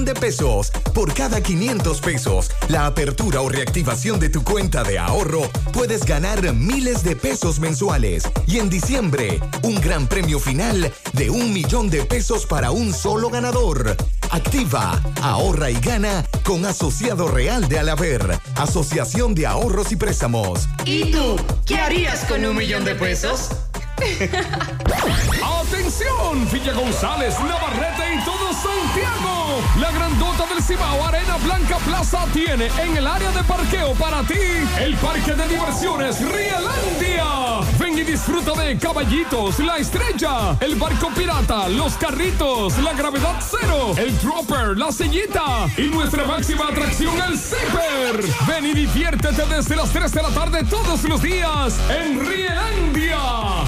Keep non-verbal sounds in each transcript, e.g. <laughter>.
millón de pesos. Por cada 500 pesos, la apertura o reactivación de tu cuenta de ahorro, puedes ganar miles de pesos mensuales. Y en diciembre, un gran premio final de un millón de pesos para un solo ganador. Activa, ahorra y gana con Asociado Real de Alaber, Asociación de Ahorros y Préstamos. ¿Y tú qué harías con un millón de pesos? <laughs> ¡Atención! Villa González, Navarrete y todo Santiago. La grandota Arena Blanca Plaza tiene en el área de parqueo para ti el parque de diversiones Rielandia. Ven y disfruta de caballitos, la estrella, el barco pirata, los carritos, la gravedad cero, el dropper, la sillita y nuestra máxima atracción, el zipper. Ven y diviértete desde las 3 de la tarde todos los días en Rielandia.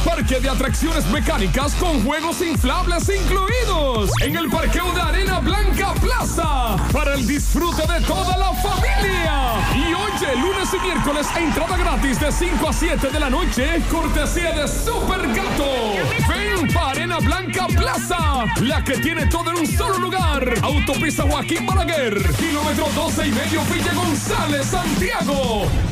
Parque de atracciones mecánicas con juegos inflables incluidos. En el parqueo de Arena Blanca Plaza. Para el disfrute de toda la familia. Y oye, lunes y miércoles, entrada gratis de 5 a 7 de la noche. Cortesía de Super Gato. Ven para Arena Blanca Plaza. La que tiene todo en un solo lugar. Autopista Joaquín Balaguer. Kilómetro 12 y medio Villa González, Santiago.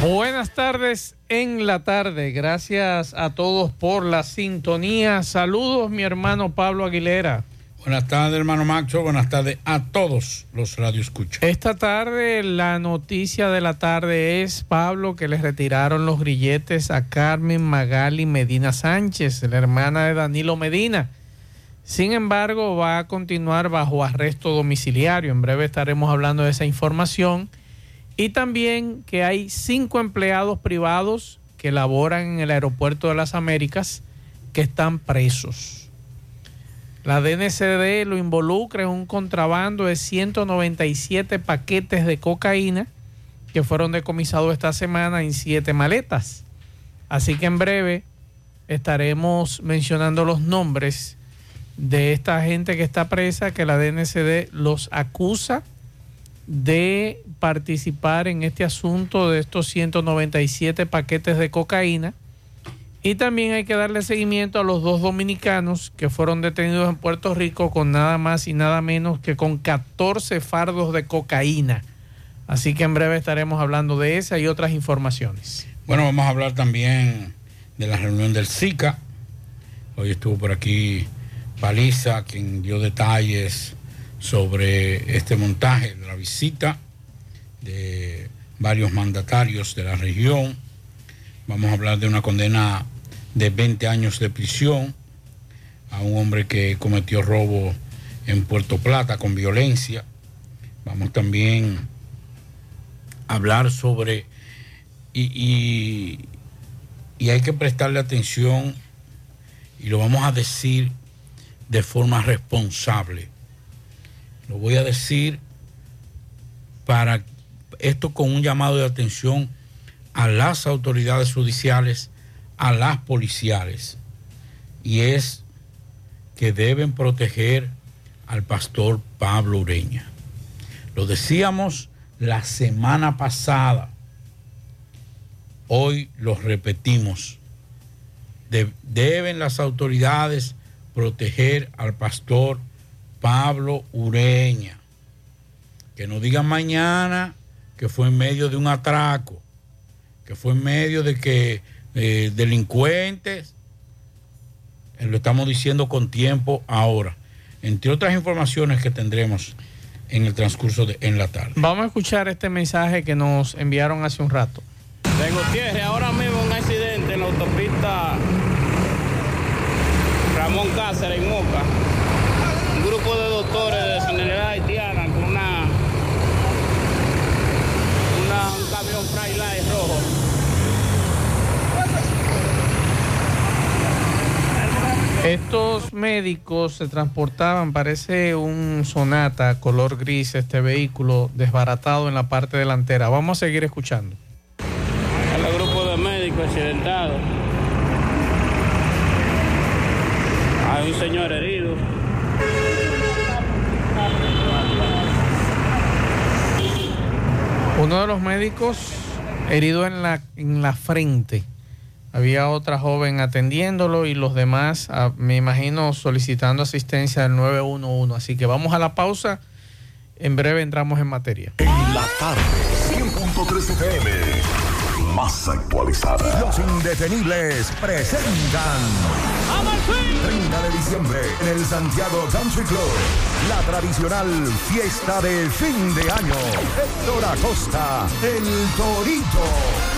Buenas tardes en la tarde. Gracias a todos por la sintonía. Saludos, mi hermano Pablo Aguilera. Buenas tardes, hermano Macho. Buenas tardes a todos los radioescuchas. Esta tarde, la noticia de la tarde es, Pablo, que le retiraron los grilletes a Carmen Magali Medina Sánchez, la hermana de Danilo Medina. Sin embargo, va a continuar bajo arresto domiciliario. En breve estaremos hablando de esa información. Y también que hay cinco empleados privados que laboran en el aeropuerto de las Américas que están presos. La DNCD lo involucra en un contrabando de 197 paquetes de cocaína que fueron decomisados esta semana en siete maletas. Así que en breve estaremos mencionando los nombres de esta gente que está presa, que la DNCD los acusa de participar en este asunto de estos 197 paquetes de cocaína. Y también hay que darle seguimiento a los dos dominicanos que fueron detenidos en Puerto Rico con nada más y nada menos que con 14 fardos de cocaína. Así que en breve estaremos hablando de esa y otras informaciones. Bueno, vamos a hablar también de la reunión del SICA. Hoy estuvo por aquí Paliza, quien dio detalles sobre este montaje de la visita de varios mandatarios de la región. Vamos a hablar de una condena de 20 años de prisión a un hombre que cometió robo en Puerto Plata con violencia. Vamos también a hablar sobre, y, y, hay que prestarle atención, y lo vamos a decir de forma responsable. Lo voy a decir para esto con un llamado de atención a las autoridades judiciales, a las policiales, y es que deben proteger al pastor Pablo Ureña. Lo decíamos la semana pasada, hoy lo repetimos. deben las autoridades proteger al pastor Pablo Ureña. Que no digan mañana que fue en medio de un atraco, que fue en medio de que eh, delincuentes, eh, lo estamos diciendo con tiempo ahora, entre otras informaciones que tendremos en el transcurso de en la tarde. Vamos a escuchar este mensaje que nos enviaron hace un rato. De Gutiérrez, ahora mismo un accidente en la autopista Ramón Cáceres en Moca. Un grupo de doctores de Sanidad Haitiana con una, una un camión Freight rojo. Estos médicos se transportaban, parece un Sonata color gris, este vehículo desbaratado en la parte delantera. Vamos a seguir escuchando. El grupo de médicos accidentados. Hay un señor herido. Uno de los médicos herido en la, en la frente. Había otra joven atendiéndolo y los demás, ah, me imagino, solicitando asistencia del 911. Así que vamos a la pausa. En breve entramos en materia. En la tarde, 100.3 FM, más actualizada. Los indetenibles presentan 30 de diciembre en el Santiago Country Club. La tradicional fiesta de fin de año. Héctor Acosta, el Torito.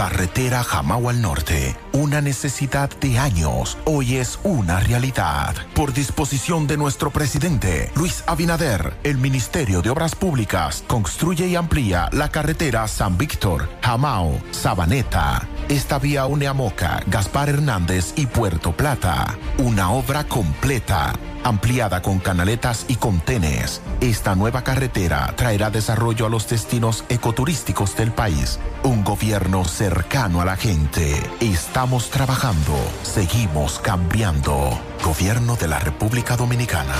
Carretera Jamao al Norte. Una necesidad de años. Hoy es una realidad. Por disposición de nuestro presidente, Luis Abinader, el Ministerio de Obras Públicas construye y amplía la carretera San Víctor, Jamao, Sabaneta. Esta vía une a Moca, Gaspar Hernández y Puerto Plata. Una obra completa ampliada con canaletas y contenes. Esta nueva carretera traerá desarrollo a los destinos ecoturísticos del país. Un gobierno cercano a la gente. Estamos trabajando, seguimos cambiando. Gobierno de la República Dominicana.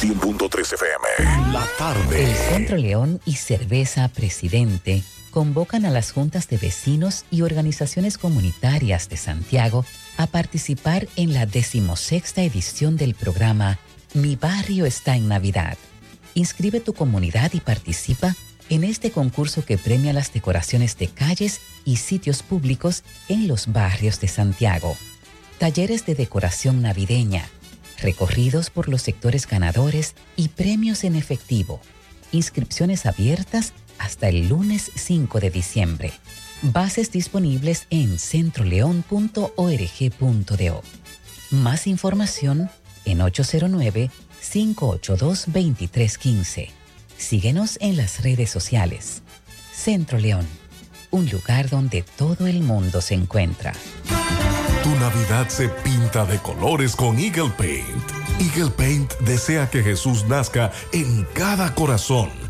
100.3 FM. La tarde. El Centro León y Cerveza Presidente convocan a las juntas de vecinos y organizaciones comunitarias de Santiago a participar en la decimosexta edición del programa Mi Barrio está en Navidad. Inscribe tu comunidad y participa en este concurso que premia las decoraciones de calles y sitios públicos en los barrios de Santiago. Talleres de decoración navideña, recorridos por los sectores ganadores y premios en efectivo. Inscripciones abiertas hasta el lunes 5 de diciembre. Bases disponibles en centroleón.org.do. Más información en 809-582-2315. Síguenos en las redes sociales. Centro León, un lugar donde todo el mundo se encuentra. Tu Navidad se pinta de colores con Eagle Paint. Eagle Paint desea que Jesús nazca en cada corazón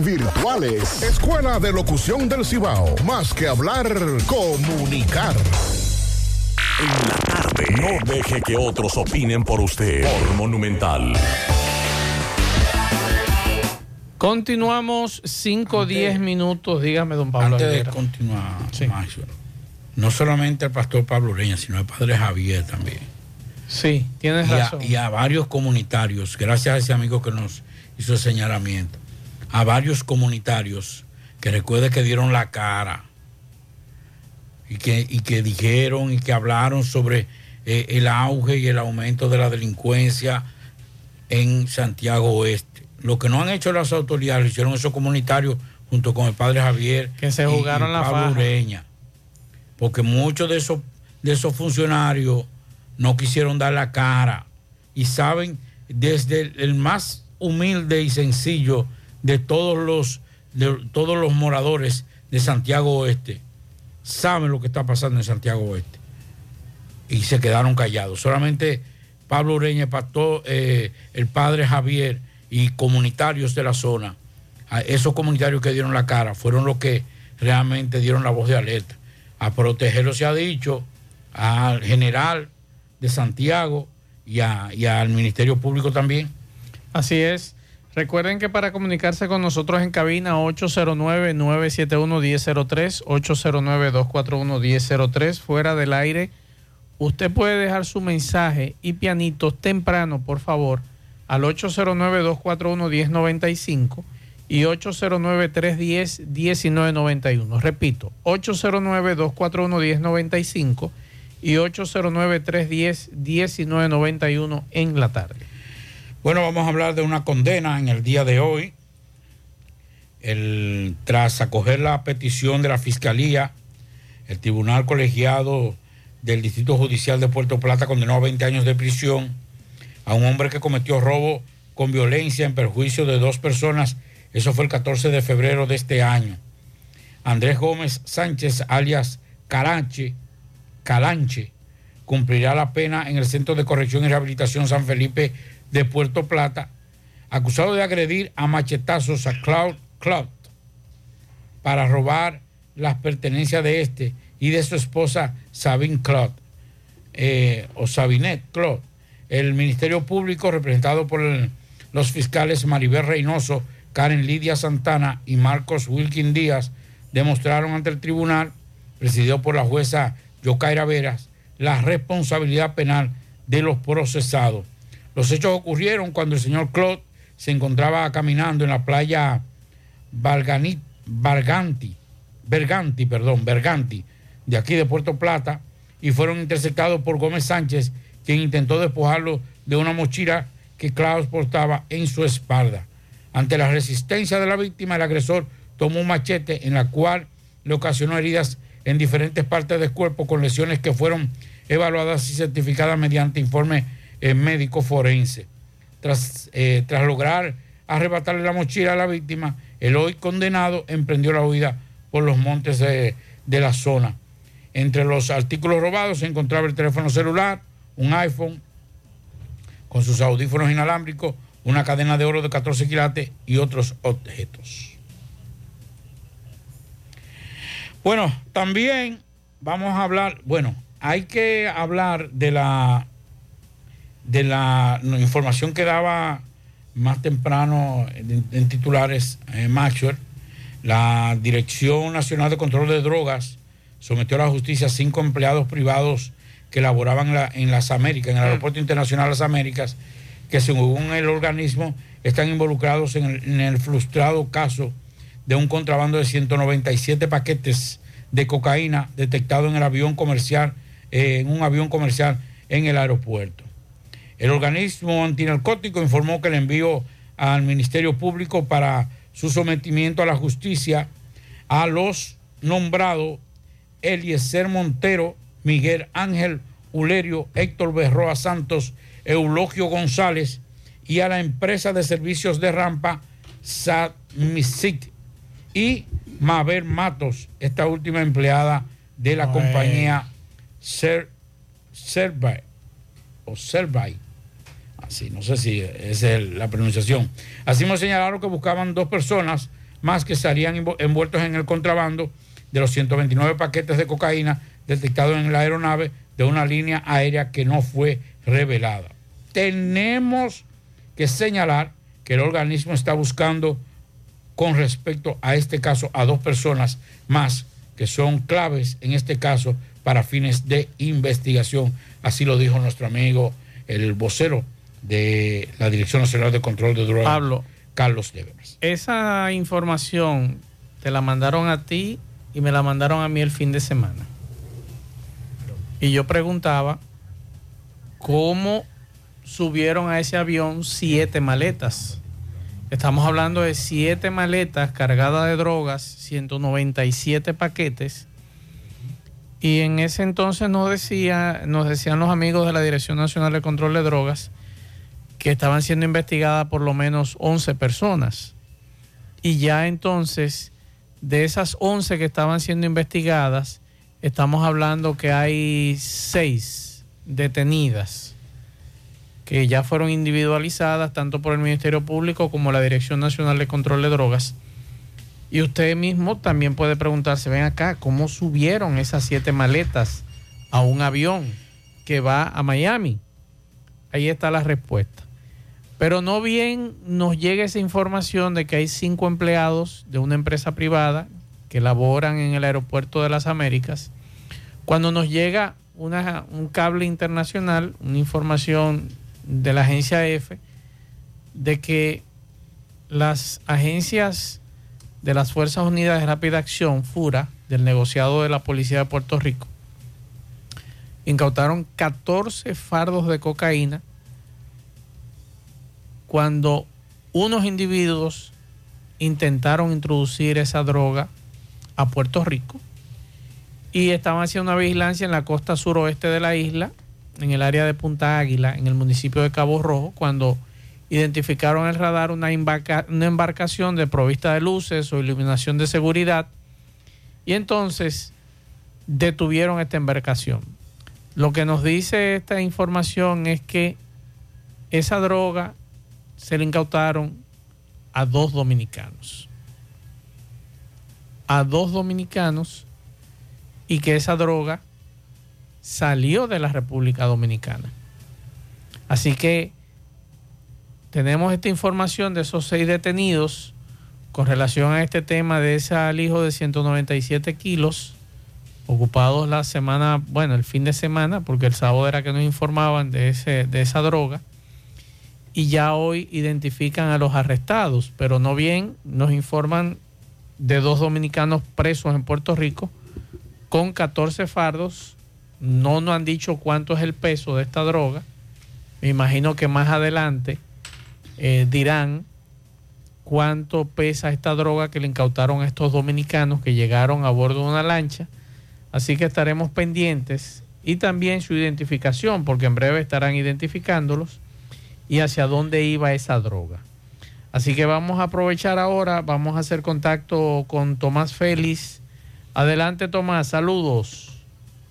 virtuales. Escuela de Locución del Cibao. Más que hablar, comunicar. En la tarde. No deje que otros opinen por usted. Por Monumental. Continuamos 5 o 10 minutos. Dígame, don Pablo. Antes de continuar, no solamente el pastor Pablo Ureña, sino el padre Javier también. Sí, tienes y a, razón. y a varios comunitarios, gracias a ese amigo que nos hizo el señalamiento, a varios comunitarios que recuerde que dieron la cara y que, y que dijeron y que hablaron sobre eh, el auge y el aumento de la delincuencia en Santiago Oeste. Lo que no han hecho las autoridades, lo hicieron esos comunitarios junto con el padre Javier Que se jugaron y la Pablo faja. Ureña. Porque muchos de esos, de esos funcionarios no quisieron dar la cara y saben desde el más humilde y sencillo de todos los de todos los moradores de Santiago Oeste saben lo que está pasando en Santiago Oeste y se quedaron callados. Solamente Pablo Ureña, el pastor, eh, el padre Javier y comunitarios de la zona, esos comunitarios que dieron la cara, fueron los que realmente dieron la voz de alerta. A protegerlo se ha dicho al general de Santiago y, a- y al Ministerio Público también. Así es. Recuerden que para comunicarse con nosotros en cabina 809-971-1003, 809-241-1003, fuera del aire, usted puede dejar su mensaje y pianitos temprano, por favor, al 809-241-1095 y 809-310-1991. Repito, 809-241-1095 y 809-310-1991 en la tarde. Bueno, vamos a hablar de una condena en el día de hoy. El, tras acoger la petición de la Fiscalía, el Tribunal Colegiado del Distrito Judicial de Puerto Plata condenó a 20 años de prisión a un hombre que cometió robo con violencia en perjuicio de dos personas. Eso fue el 14 de febrero de este año. Andrés Gómez Sánchez, alias Calanche, Calanche, cumplirá la pena en el Centro de Corrección y Rehabilitación San Felipe de Puerto Plata, acusado de agredir a machetazos a Cloud Cloud para robar las pertenencias de este y de su esposa Sabine Cloud eh, o Sabinet Cloud. El Ministerio Público, representado por los fiscales Maribel Reynoso, Karen Lidia Santana y Marcos Wilkin Díaz, demostraron ante el tribunal, presidido por la jueza Yocaira Veras, la responsabilidad penal de los procesados. Los hechos ocurrieron cuando el señor Claude se encontraba caminando en la playa Barganti, Berganti, perdón, Berganti, de aquí de Puerto Plata, y fueron interceptados por Gómez Sánchez, quien intentó despojarlo de una mochila que Klaus portaba en su espalda. Ante la resistencia de la víctima, el agresor tomó un machete en la cual le ocasionó heridas en diferentes partes del cuerpo con lesiones que fueron evaluadas y certificadas mediante informe eh, médico forense. Tras, eh, tras lograr arrebatarle la mochila a la víctima, el hoy condenado emprendió la huida por los montes de, de la zona. Entre los artículos robados se encontraba el teléfono celular, un iPhone con sus audífonos inalámbricos, una cadena de oro de 14 quilates y otros objetos. Bueno, también vamos a hablar, bueno, hay que hablar de la de la información que daba más temprano en, titulares eh, Maxwell, la Dirección Nacional de Control de Drogas sometió a la justicia a cinco empleados privados que laboraban en, las Américas, en el Aeropuerto Internacional de las Américas, que según el organismo están involucrados en el, en el frustrado caso de un contrabando de 197 paquetes de cocaína detectado en el avión comercial, eh, en un avión comercial en el aeropuerto. El organismo antinarcótico informó que el envío al Ministerio Público para su sometimiento a la justicia a los nombrados Eliezer Montero, Miguel Ángel Ulerio, Héctor Berroa Santos, Eulogio González y a la empresa de servicios de rampa Satmisic y Mabel Matos, esta última empleada de la compañía Ser, o Servay. Así, no sé si es la pronunciación. Así me señalaron que buscaban dos personas más que estarían envueltos en el contrabando de los 129 paquetes de cocaína detectados en la aeronave de una línea aérea que no fue revelada. Tenemos que señalar que el organismo está buscando con respecto a este caso a dos personas más que son claves en este caso para fines de investigación. Así lo dijo nuestro amigo, el vocero de la Dirección Nacional de Control de Drogas, Pablo, Carlos Deveras. Esa información te la mandaron a ti y me la mandaron a mí el fin de semana. Y yo preguntaba cómo subieron a ese avión siete maletas. Estamos hablando de siete maletas cargadas de drogas, 197 paquetes. Y en ese entonces nos, decía, nos decían los amigos de la Dirección Nacional de Control de Drogas que estaban siendo investigadas por lo menos 11 personas. Y ya entonces, de esas 11 que estaban siendo investigadas, estamos hablando que hay 6 detenidas que ya fueron individualizadas tanto por el Ministerio Público como la Dirección Nacional de Control de Drogas. Y usted mismo también puede preguntarse, ven acá, ¿cómo subieron esas siete maletas a un avión que va a Miami? Ahí está la respuesta. Pero no bien nos llega esa información de que hay cinco empleados de una empresa privada que laboran en el aeropuerto de las Américas, cuando nos llega un cable internacional, una información de la agencia F de que las agencias de las Fuerzas Unidas de Rápida Acción, FURA, del negociado de la Policía de Puerto Rico, incautaron 14 fardos de cocaína cuando unos individuos intentaron introducir esa droga a Puerto Rico y estaban haciendo una vigilancia en la costa suroeste de la isla, en el área de Punta Águila, en el municipio de Cabo Rojo, cuando identificaron el radar una, una embarcación de provista de luces o iluminación de seguridad y entonces detuvieron esta embarcación. Lo que nos dice esta información es que esa droga se le incautaron a dos dominicanos. A dos dominicanos y que esa droga salió de la República Dominicana. Así que tenemos esta información de esos seis detenidos con relación a este tema de ese alijo de 197 kilos ocupados la semana, bueno, el fin de semana, porque el sábado era que nos informaban de, ese, de esa droga, y ya hoy identifican a los arrestados, pero no bien nos informan de dos dominicanos presos en Puerto Rico con 14 fardos, no nos han dicho cuánto es el peso de esta droga, me imagino que más adelante eh, dirán cuánto pesa esta droga que le incautaron a estos dominicanos que llegaron a bordo de una lancha. Así que estaremos pendientes y también su identificación, porque en breve estarán identificándolos y hacia dónde iba esa droga. Así que vamos a aprovechar ahora, vamos a hacer contacto con Tomás Félix. Adelante Tomás, saludos.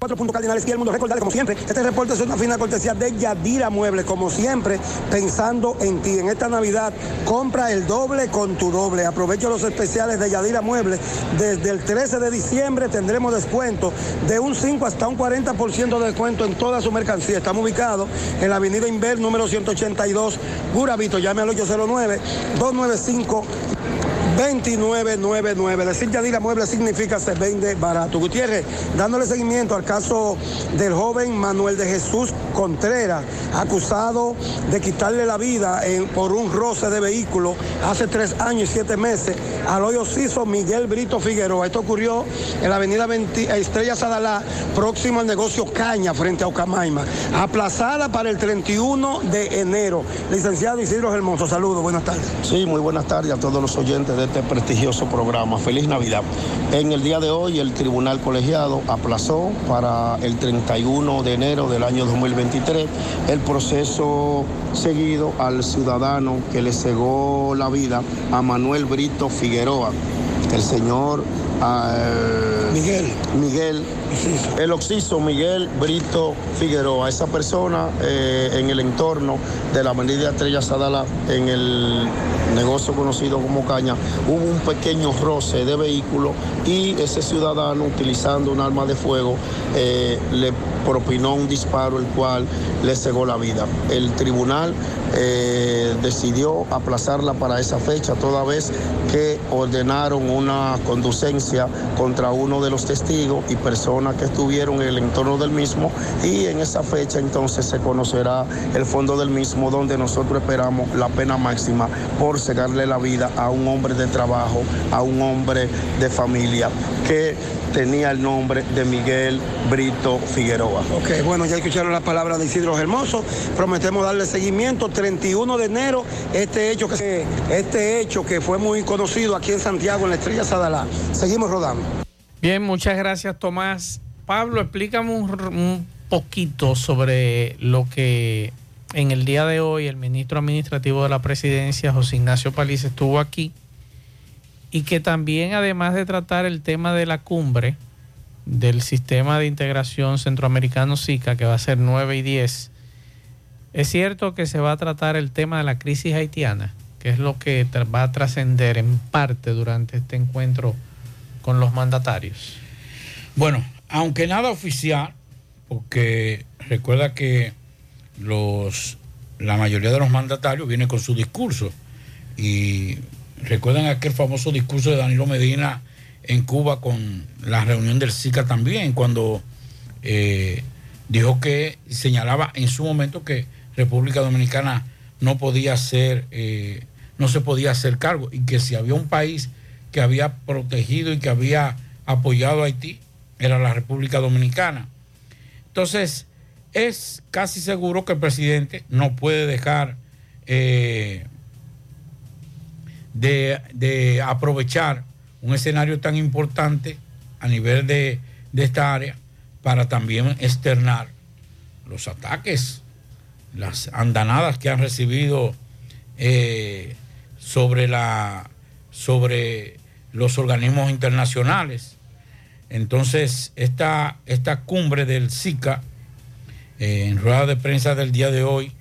Cuatro puntos cardinales y el mundo. Recordarle, como siempre, este reporte es una fina cortesía de Yadira Muebles. Como siempre, pensando en ti. En esta Navidad, compra el doble con tu doble. Aprovecho los especiales de Yadira Muebles. Desde el 13 de diciembre tendremos descuento de un 5 hasta un 40% de descuento en toda su mercancía. Estamos ubicados en la avenida Inver, número 182, Guravito. Llame al 809 295 2999. Decir Yadira Mueble significa se vende barato. Gutiérrez, dándole seguimiento al caso del joven Manuel de Jesús Contreras, acusado de quitarle la vida por un roce de vehículo hace tres años y siete meses al hoyo ciso Miguel Brito Figueroa. Esto ocurrió en la avenida Estrella Sadalá, próximo al negocio Caña, frente a Ocamaima, aplazada para el 31 de enero. Licenciado Isidro Hermoso, saludos, buenas tardes. Sí, muy buenas tardes a todos los oyentes de este prestigioso programa. Feliz Navidad. En el día de hoy el Tribunal Colegiado aplazó para el 31 de enero del año 2023 el proceso seguido al ciudadano que le cegó la vida a Manuel Brito Figueroa. El señor ah, Miguel. Miguel, el oxiso Miguel Brito Figueroa, esa persona eh, en el entorno de la avenida Estrella Sadala, en el negocio conocido como Caña, hubo un pequeño roce de vehículo y ese ciudadano utilizando un arma de fuego eh, le propinó un disparo el cual le cegó la vida. El tribunal eh, decidió aplazarla para esa fecha, toda vez que ordenaron una conducencia contra uno de los testigos y personas que estuvieron en el entorno del mismo y en esa fecha entonces se conocerá el fondo del mismo donde nosotros esperamos la pena máxima por cegarle la vida a un hombre de trabajo, a un hombre de familia que tenía el nombre de Miguel Brito Figueroa. Ok, bueno, ya escucharon las palabras de Isidro Hermoso. Prometemos darle seguimiento. 31 de enero, este hecho que, este hecho que fue muy conocido aquí en Santiago, en la Estrella Sadalá. Seguimos rodando. Bien, muchas gracias, Tomás. Pablo, explícame un, un poquito sobre lo que en el día de hoy el ministro administrativo de la presidencia, José Ignacio Paliza, estuvo aquí y que también además de tratar el tema de la cumbre del sistema de integración centroamericano SICA, que va a ser 9 y 10, es cierto que se va a tratar el tema de la crisis haitiana, que es lo que va a trascender en parte durante este encuentro con los mandatarios. Bueno, aunque nada oficial, porque recuerda que los, la mayoría de los mandatarios vienen con su discurso y Recuerdan aquel famoso discurso de Danilo Medina en Cuba con la reunión del SICA también, cuando eh, dijo que señalaba en su momento que República Dominicana no podía ser, eh, no se podía hacer cargo y que si había un país que había protegido y que había apoyado a Haití, era la República Dominicana. Entonces, es casi seguro que el presidente no puede dejar eh, de, de aprovechar un escenario tan importante a nivel de, de esta área para también externar los ataques, las andanadas que han recibido eh, sobre, la, sobre los organismos internacionales. Entonces, esta, esta cumbre del SICA, eh, en rueda de prensa del día de hoy,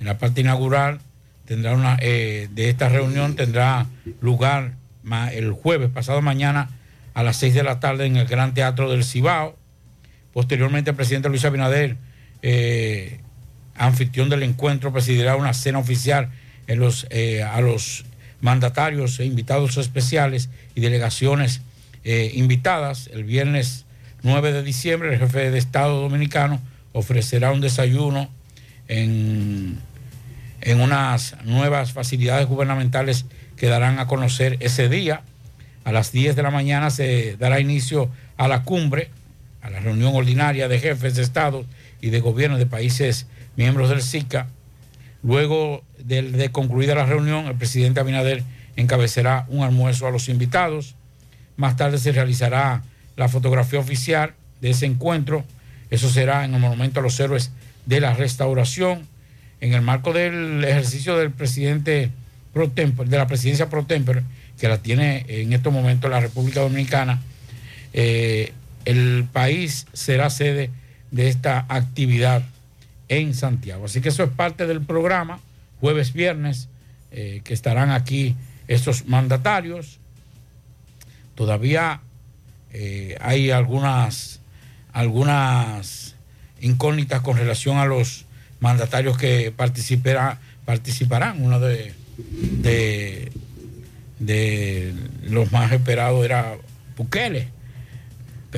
en la parte inaugural, tendrá una, eh, de esta reunión tendrá lugar el jueves, pasado mañana, a las 6 de la tarde en el Gran Teatro del Cibao. Posteriormente, el presidente Luis Abinader, anfitrión del encuentro, presidirá una cena oficial eh, a los mandatarios e invitados especiales y delegaciones eh, invitadas. El viernes 9 de diciembre, el jefe de Estado dominicano ofrecerá un desayuno en, en unas nuevas facilidades gubernamentales que darán a conocer ese día. A las 10 de la mañana se dará inicio a la cumbre, a la reunión ordinaria de jefes de Estado y de gobierno de países miembros del SICA. Luego de, concluida la reunión, el presidente Abinader encabezará un almuerzo a los invitados. Más tarde se realizará la fotografía oficial de ese encuentro. Eso será en el Monumento a los Héroes de la Restauración, en el marco del ejercicio del presidente pro tempore, de la presidencia pro tempore, que la tiene en estos momentos la República Dominicana. Eh, el país será sede de esta actividad en Santiago. Así que eso es parte del programa, jueves, viernes, eh, que estarán aquí estos mandatarios. Todavía eh, hay algunas, algunas incógnitas con relación a los mandatarios que participará- participarán. Uno de, de, de los más esperados era Bukele.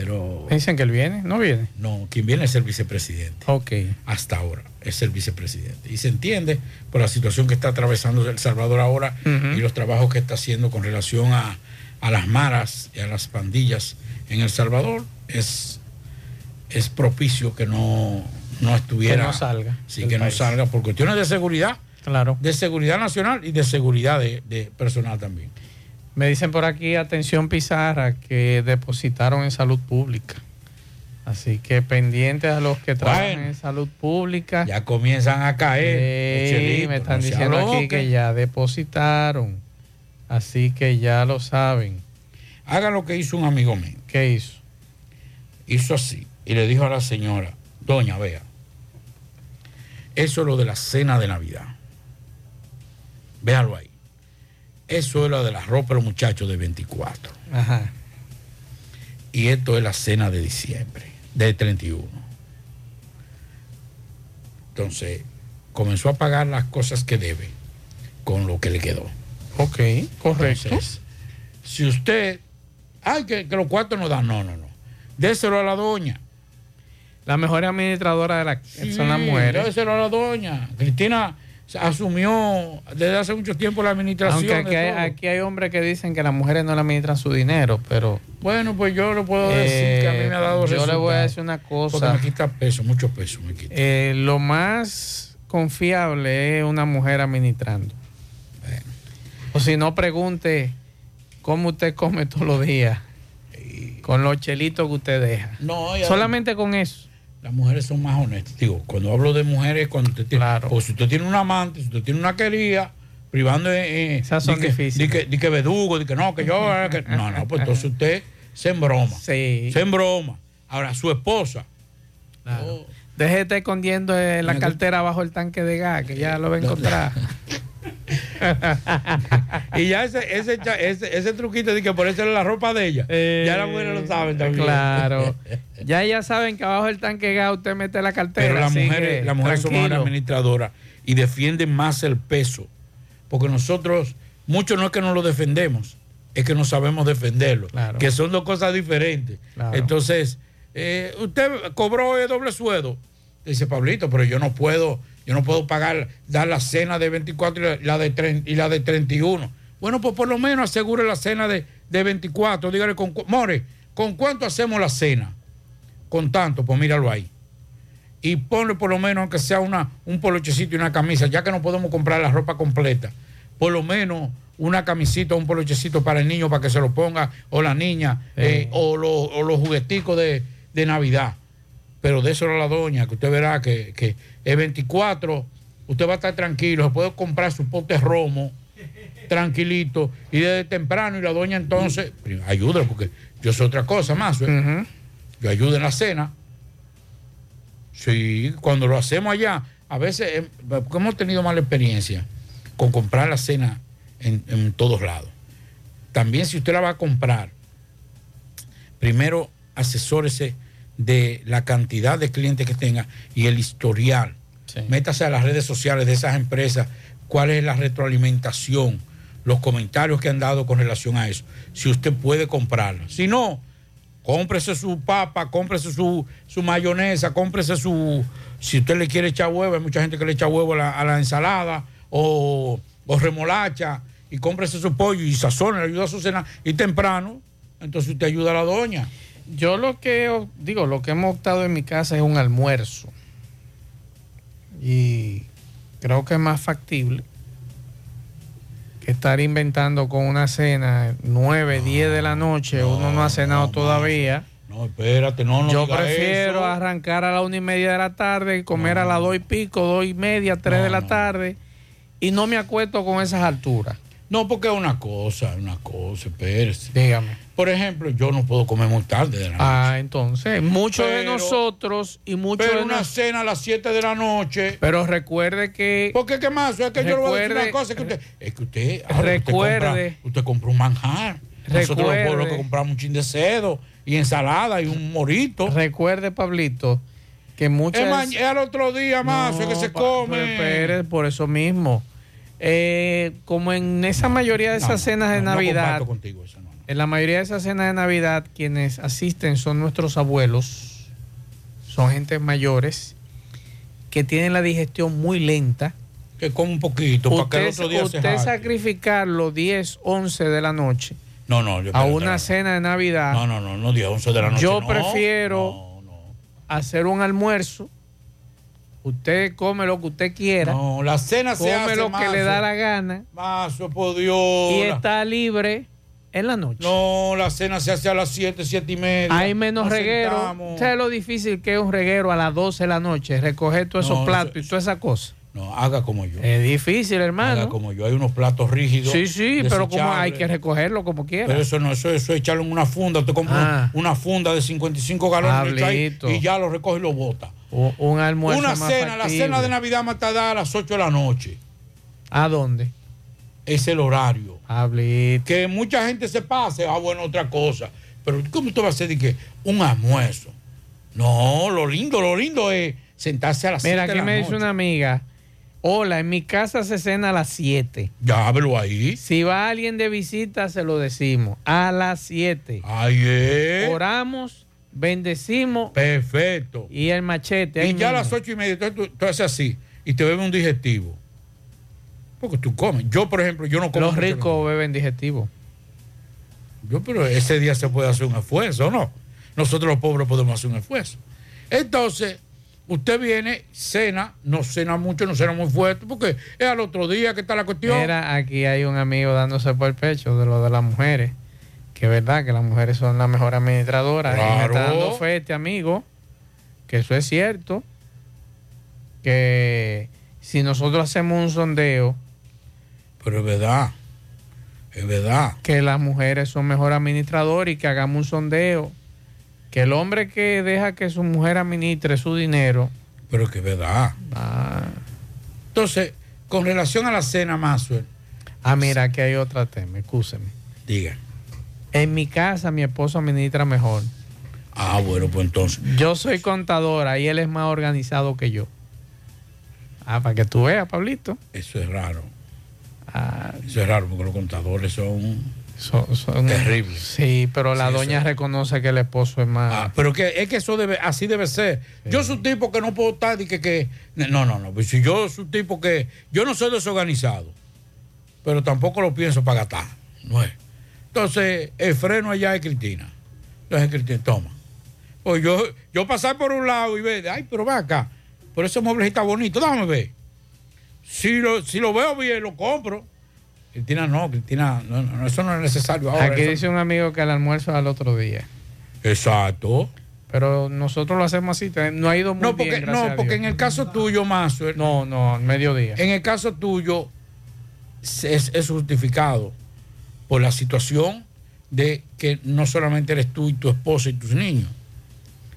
Pero Dicen que él viene, no viene. no, quien viene es el vicepresidente. Ok. Hasta ahora es el vicepresidente. Y se entiende por la situación que está atravesando El Salvador ahora y los trabajos que está haciendo con relación a, a las maras y a las pandillas en El Salvador. Es, es propicio que no, no estuviera. Que no salga Sí, que no salga por cuestiones de seguridad. Claro. De seguridad nacional y de seguridad de, de personal también. Me dicen por aquí, atención Pizarra, que depositaron en salud pública. Así que pendientes a los que trabajan Bueno. en salud pública. Ya comienzan a caer. Sí, los chelitos, me están no diciendo aquí que ya depositaron. Así que ya lo saben. Hagan lo que hizo un amigo mío. ¿Qué hizo? Hizo así y le dijo a la señora, doña, vea, eso es lo de la cena de Navidad. Véalo ahí. Eso es lo de la ropa de los muchachos de 24. Ajá. Y esto es la cena de diciembre, de 31. Entonces, comenzó a pagar las cosas que debe con lo que le quedó. Ok, correcto. Entonces, si usted, ay, que, que los cuartos no dan, no, no, no. Déselo a la doña. La mejor administradora de la, son las Sí, mujeres. Déselo a la doña. Cristina asumió desde hace mucho tiempo la administración. Aunque aquí hay, aquí hay hombres que dicen que las mujeres no le administran su dinero, pero... Bueno, pues yo le puedo decir que a mí me ha dado Eh, Yo le voy a decir una Porque cosa. me quita peso, mucho peso me quita. Eh, lo más confiable es una mujer administrando. O si no, pregunte cómo usted come todos los días. Con los chelitos que usted deja. No, Solamente con eso. Las mujeres son más honestas. Digo, cuando hablo de mujeres, cuando usted tiene. O si usted tiene un amante, si usted tiene una querida, privando de. Esas son di que, difíciles. di que, di que verdugo, di que no, que yo. <laughs> eh, que- no, no, pues entonces usted se embroma. Sí. Se embroma. Ahora, su esposa. oh, Deje de estar escondiendo eh, la cartera bajo el tanque de gas, que ya lo va a <laughs> encontrar. <laughs> y ya ese, ese, ese, ese truquito de que por eso era la ropa de ella. ya las mujeres lo saben también. Claro. <laughs> Ya ya saben que abajo del tanque gas usted mete la cartera. Pero las mujeres, que las mujeres son mejores administradoras y defienden más el peso. Porque nosotros, mucho no es que no lo defendemos, es que no sabemos defenderlo. Que son dos cosas diferentes. Claro. Entonces, eh, usted cobró el doble sueldo. Dice Pablito, pero yo no puedo, yo no puedo pagar, dar la cena de 24 y la, de, 30 y la de 31. Bueno, pues por lo menos asegure la cena de, de 24. Dígale, con, More, ¿con cuánto hacemos la cena? Con tanto, pues míralo ahí y ponle por lo menos, aunque sea una, un polochecito y una camisa, ya que no podemos comprar la ropa completa, por lo menos una camisita, un polochecito para el niño para que se lo ponga, o la niña, eh, o, lo- o los jugueticos de, de Navidad. Pero de eso era la doña, que usted verá que, que el 24 usted va a estar tranquilo, se puede comprar su pote romo, tranquilito, y desde temprano, y la doña entonces, ayúdalo, porque yo sé otra cosa más. ¿eh? Yo ayudo en la cena. Sí, cuando lo hacemos allá, a veces porque hemos tenido mala experiencia con comprar la cena en, en todos lados. También si usted la va a comprar, primero asesórese de la cantidad de clientes que tenga y el historial. Métase a las redes sociales de esas empresas, cuál es la retroalimentación, los comentarios que han dado con relación a eso. Si usted puede comprarla. Si no, cómprese su papa, cómprese su, su mayonesa, cómprese su... Si usted le quiere echar huevo, hay mucha gente que le echa huevo a la, a la ensalada o, o remolacha y cómprese su pollo y sazone, le ayuda a su cena y temprano, entonces usted ayuda a la doña. Yo lo que digo, lo que hemos optado en mi casa es un almuerzo. Y creo que es más factible que estar inventando con una cena 9, 10 de la noche, uno no ha cenado todavía. No, espérate, no, no Yo prefiero eso. arrancar a la una y media de la tarde, comer a las dos y pico, dos y media, tres de la tarde, y no me acuesto con esas alturas. No, porque es una cosa, una cosa, espérese. Dígame. Por ejemplo, yo no puedo comer muy tarde de la noche. Ah, entonces, muchos de nosotros y muchos Pero de una nos- cena a las 7 de la noche. Pero recuerde que. Porque qué más, es que yo le voy a decir Recuerde- una cosa, es que usted, es que usted, ahora usted Recuerde- compra, usted compra un manjar. Nosotros los Recuerde- pueblos que compramos un chin de cedo y ensalada y un morito. Recuerde, Pablito, que muchas. Es, al otro día más, es que se come. por eso mismo. Eh, como en esa mayoría de esas No, cenas de no, no Navidad, comparto contigo eso, no. En la mayoría de esas cenas de Navidad, quienes asisten son nuestros abuelos, son gente mayores que tienen la digestión muy lenta. Que come un poquito, para que el otro día se usted jacte. sacrificarlo 10, 11 de la noche No, no, yo a una no. cena de Navidad. No, no, no, no, 10, 11 de la noche. Yo no. prefiero hacer un almuerzo. Usted come lo que usted quiera. No, la cena se come hace, lo que le da la gana. Mazo, por Dios. Y está libre en la noche. No, la cena se hace a las 7, 7 y media. Hay menos Nos reguero. sentamos. ¿Sabe lo difícil que es un reguero a las 12 de la noche? Recoger todos esos platos y todas esas cosas. No, haga como yo. Es difícil, hermano. Haga como yo. Hay unos platos rígidos. Sí, sí, pero como hay que recogerlo como quiera. Pero eso no, eso, eso es echarlo en una funda. Usted compra Ah. una funda de 55 galones ahí y ya lo recoge y lo bota. Un, un almuerzo Una más cena, la cena de Navidad más tardada a las 8 de la noche. ¿A dónde? Es el horario. Que mucha gente se pase, ah, bueno, otra cosa. Pero ¿cómo usted va a hacer de que un almuerzo? No, lo lindo, lo lindo es sentarse a las Mira, 7 de aquí la me dice una amiga. Hola, en mi casa se cena a las 7. Ya, háblelo ahí. Si va alguien de visita, se lo decimos. A las 7. Ahí es. Oramos, bendecimos. Perfecto. Y el machete. Y ya a las ocho y media, entonces tú, tú haces así y te bebes un digestivo. Porque tú comes. Yo, por ejemplo, yo no como. Los ricos beben digestivo. Yo, pero ese día se puede hacer un esfuerzo, ¿no? Nosotros los pobres podemos hacer un esfuerzo. Entonces, usted viene, cena, no cena mucho, no cena muy fuerte, porque es al otro día que está la cuestión. Mira, aquí hay un amigo dándose por el pecho de lo de las mujeres. Que es verdad que las mujeres son las mejores administradoras. Y me está Claro. dando fe este amigo que eso es cierto. Que si nosotros hacemos un sondeo, Pero es verdad. Es verdad. que las mujeres son mejor administradoras y que hagamos un sondeo. Que el hombre que deja que su mujer administre su dinero. Pero que es verdad. Entonces, con relación a la cena, Maxwell. Ah, mira, aquí hay otro tema, escúcheme. Diga. En mi casa mi esposo administra mejor. Ah, bueno, pues entonces. Yo soy contadora y él es más organizado que yo. Ah, para que tú veas, Pablito. Eso es raro. Ah, Eso es raro porque los contadores son, son, son- terribles. Sí, pero la Sí, doña eso- reconoce que el esposo es más. Ah, pero que es que eso debe, así debe ser. Yo soy un tipo que no puedo estar y que, que no, no, no. Pues si yo soy un tipo que yo no soy desorganizado, pero tampoco lo pienso para gastar. No es. Entonces, el freno allá es Cristina. Entonces, Cristina, toma. Pues yo, yo pasar por un lado y ver, ay, pero ve acá, por ese mueble está bonito, déjame ver. Si lo, si lo veo bien, lo compro. Cristina no, Cristina, no, no, eso no es necesario ahora. Aquí eso- dice un amigo que el almuerzo es al otro día. Exacto. Pero nosotros lo hacemos así, no ha ido muy No, porque, bien, gracias no, a porque Dios. en el caso tuyo, más No, no, al mediodía. En el caso tuyo, es, es justificado por la situación de que no solamente eres tú y tu esposa y tus niños,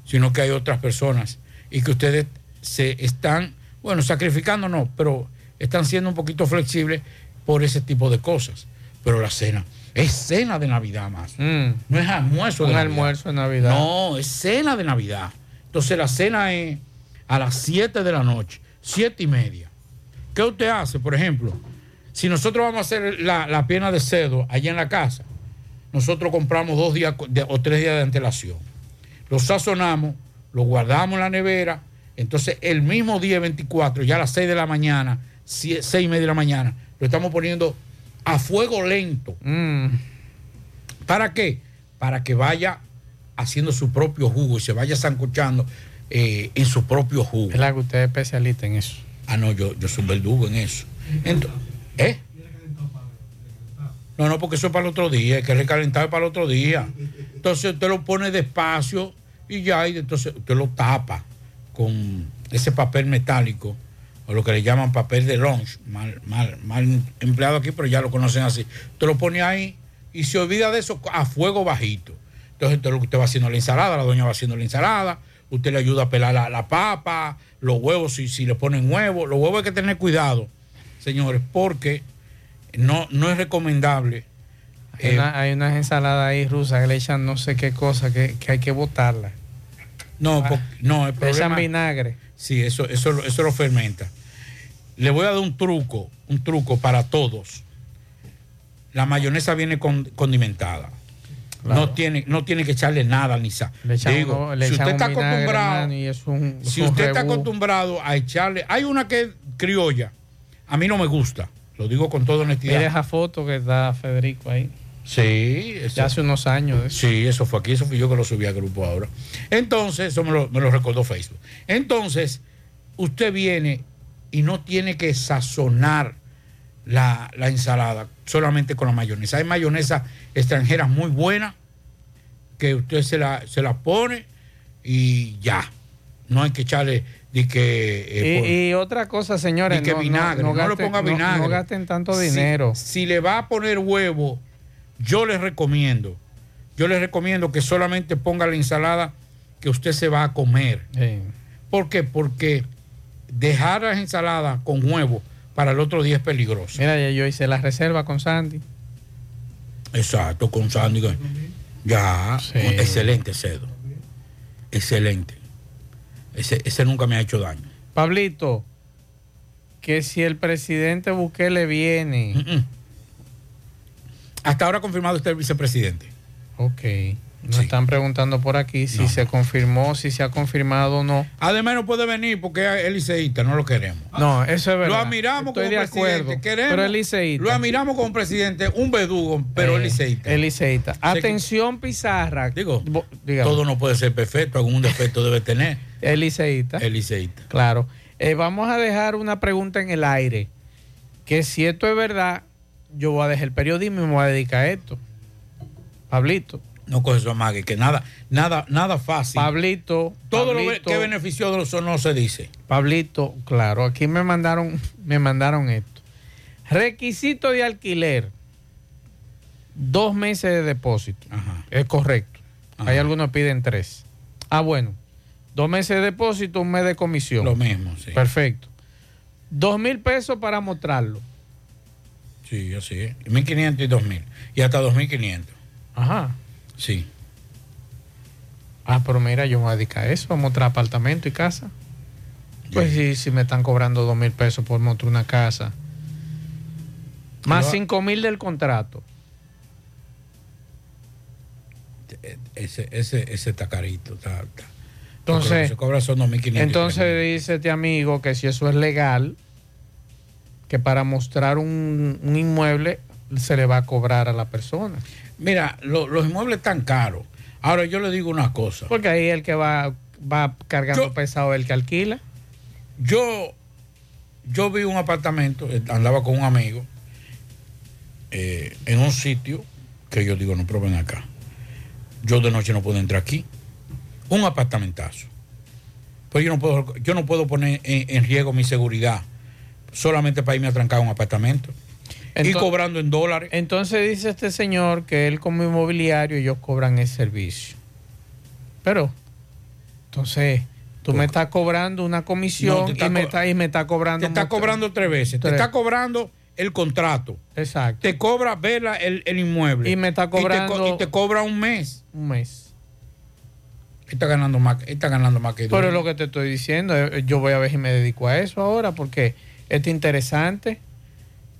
sino que hay otras personas y que ustedes se están, bueno, sacrificando no, pero están siendo un poquito flexibles por ese tipo de cosas. Pero la cena, es cena de Navidad más. No es almuerzo de Mm. Un Navidad. almuerzo de Navidad. No, es cena de Navidad. Entonces la cena es a las 7 de la noche, 7 y media. ¿Qué usted hace, por ejemplo? Si nosotros vamos a hacer la, la pierna de cerdo allá en la casa, nosotros compramos dos días de- o tres días de antelación. Lo sazonamos, lo guardamos en la nevera. Entonces, el mismo día 24, ya a las 6 de la mañana, 6 y media de la mañana, lo estamos poniendo a fuego lento. Mm. ¿Para qué? Para que vaya haciendo su propio jugo y se vaya zancochando eh, en su propio jugo. Es la que usted es especialista en eso. Ah, no, yo, yo soy un verdugo en eso. Ento- ¿Eh? No, no, porque eso es para el otro día, hay que recalentar para el otro día. Entonces usted lo pone despacio y ya, y entonces usted lo tapa con ese papel metálico, o lo que le llaman papel de lunch, mal, mal, mal empleado aquí, pero ya lo conocen así. Usted lo pone ahí y se olvida de eso a fuego bajito. Entonces, que usted va haciendo la ensalada, la doña va haciendo la ensalada, usted le ayuda a pelar la, la papa, los huevos, si, si le ponen huevos, los huevos hay que tener cuidado, señores, porque no, no es recomendable. Hay, eh, una- hay unas ensaladas ahí rusas que le echan no sé qué cosa que, que hay que botarla. No, po- no, el Le echan problema. vinagre. Sí, eso, eso, eso lo fermenta. Le voy a dar un truco, un truco para todos. La mayonesa viene con- condimentada. No tiene, no tiene que echarle nada ni sal. Digo, uno- si usted está vinagre, acostumbrado, es un- si usted está acostumbrado a echarle, hay una que es criolla. A mí no me gusta. Lo digo con toda honestidad. Mira esa foto que da Federico ahí. Sí, eso, Ya hace unos años. eso. Sí, eso fue aquí, eso fui yo que lo subí al grupo ahora. Entonces, eso me lo, me lo recordó Facebook. Entonces, usted viene y no tiene que sazonar la, la ensalada solamente con la mayonesa. Hay mayonesa extranjeras muy buenas que usted se la, se la pone y ya. No hay que echarle de que... eh, por- Y, otra cosa, señores, que no, vinagre, no, no le gasten- ponga vinagre. No, gasten tanto dinero. Si, le va a poner huevo, yo les recomiendo, yo les recomiendo que solamente ponga la ensalada que usted se va a comer. ¿Por qué? Porque dejar las ensaladas con huevo para el otro día es peligroso. Mira, ya yo hice la reserva con Sandy. Exacto, con Sandy. Ya, excelente cedo. Excelente. Ese, ese nunca me ha hecho daño. Pablito, que si el presidente Bukele viene. Hasta ahora confirmado está el vicepresidente. Ok. Nos están preguntando por aquí si se confirmó, si se ha confirmado o no. Además no puede venir porque es liceísta, no lo queremos. No, eso es verdad. Lo admiramos Estoy como de presidente, acuerdo, queremos. pero es liceísta. Lo admiramos como presidente, un verdugo, pero Eh, es liceísta. es liceísta. Atención, Pizarra. Digo, dígame. todo no puede ser perfecto, algún defecto debe tener. Es liceísta. Es liceísta. Claro. Eh, vamos a dejar una pregunta en el aire. Que si esto es verdad, yo voy a dejar el periodismo y me voy a dedicar a esto. Pablito. No coge eso amague, que nada, nada, nada fácil. Pablito. Todo lo que benefició de los no se dice. Pablito, claro, aquí me mandaron, me mandaron esto. Requisito de alquiler, dos meses de depósito. Es correcto. Hay algunos que piden tres. Ah, bueno. Dos meses de depósito, un mes de comisión. Lo mismo, sí. Perfecto. Dos mil pesos para mostrarlo. Sí, así es. 1.500 y 2.000. Y hasta 2.500. Ajá. Sí. Ah, pero mira, yo me voy a dedicar a eso, a mostrar apartamento y casa. Pues sí, si me están cobrando dos mil pesos por mostrar una casa. Más cinco mil del contrato. Ese, ese, ese está carito. Está, está. Entonces, se cobra son 2.500. entonces dice este amigo que si eso es legal, que para mostrar un, un inmueble se le va a cobrar a la persona. Mira, lo- los inmuebles están caros. Ahora yo le digo una cosa. Porque ahí el que va, va cargando pesado el que alquila. Yo, yo vi un apartamento, eh, andaba con un amigo, eh, en un sitio que yo digo, no, pero ven acá. Yo de noche no puedo entrar aquí. Un apartamentazo. Pues yo no puedo, yo no puedo poner en, en riesgo mi seguridad solamente para irme a trancar un apartamento. Y cobrando en dólares. Entonces dice este señor que él como inmobiliario ellos cobran el servicio. Pero, entonces, tú me estás cobrando una comisión No, te está y, me está, y me está cobrando... Te está cobrando tres veces. Te está cobrando el contrato. Exacto. Te cobra verla el, el inmueble. Y me está Y te co- cobrando- Y te, cobra un mes. Un mes. Está ganando más, está ganando más que Pero es lo que te estoy diciendo. eh, Yo voy a ver si me dedico a eso ahora porque es interesante.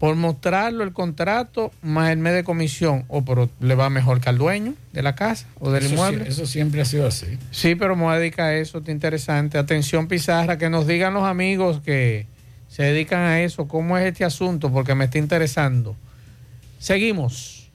Por mostrarlo el contrato más el mes de comisión, o pero le va mejor que al dueño de la casa o del Eso inmueble. sí- eso siempre ha sido así. Sí, pero me voy a dedicar a eso, está interesante. Atención, Pizarra, que nos digan los amigos que se dedican a eso, cómo es este asunto, porque me está interesando. Seguimos.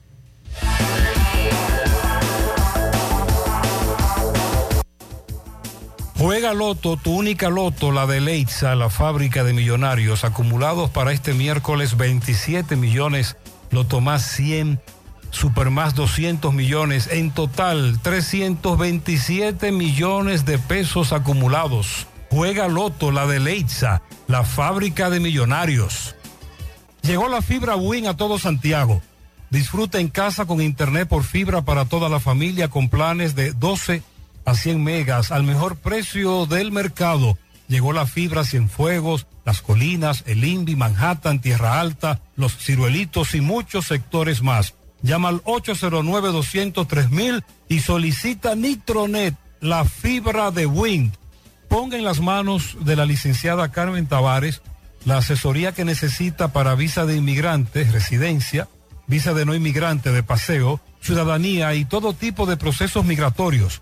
Juega Loto, tu única Loto, la de Leitza, la fábrica de millonarios, acumulados para este miércoles 27 millones, Loto más 100, Super más 200 millones, en total 327 millones de pesos acumulados. Juega Loto, la de Leitza, la fábrica de millonarios. Llegó la fibra Win a todo Santiago. Disfruta en casa con internet por fibra para toda la familia con planes de 12 a 100 megas al mejor precio del mercado. Llegó la fibra Cienfuegos, Las Colinas, El Invi, Manhattan, Tierra Alta, Los Ciruelitos y muchos sectores más. Llama al 809-203 y solicita Nitronet, la fibra de Wind. Ponga en las manos de la licenciada Carmen Tavares la asesoría que necesita para visa de inmigrantes, residencia, visa de no inmigrante, de paseo, ciudadanía y todo tipo de procesos migratorios.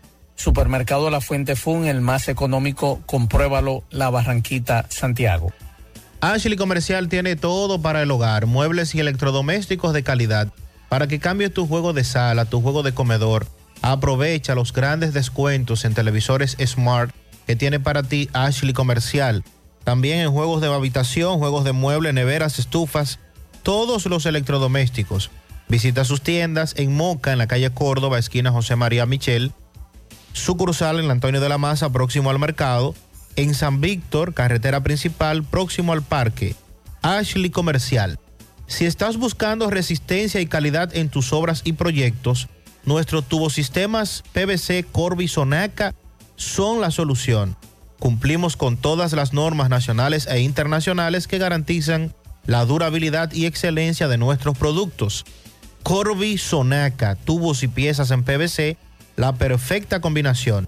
Supermercado La Fuente Fun, el más económico, compruébalo, La Barranquita, Santiago. Ashley Comercial tiene todo para el hogar, muebles y electrodomésticos de calidad. Para que cambies tu juego de sala, tu juego de comedor, aprovecha los grandes descuentos en televisores Smart que tiene para ti Ashley Comercial. También en juegos de habitación, juegos de muebles, neveras, estufas, todos los electrodomésticos. Visita sus tiendas en Moca, en la calle Córdoba, esquina José María Michel. Sucursal en Antonio de la Maza, próximo al mercado. En San Víctor, carretera principal, próximo al parque. Ashley Comercial. Si estás buscando resistencia y calidad en tus obras y proyectos, nuestros tubosistemas PVC Corby Sonaca son la solución. Cumplimos con todas las normas nacionales e internacionales que garantizan la durabilidad y excelencia de nuestros productos. Corby Sonaca, tubos y piezas en PVC, la perfecta combinación.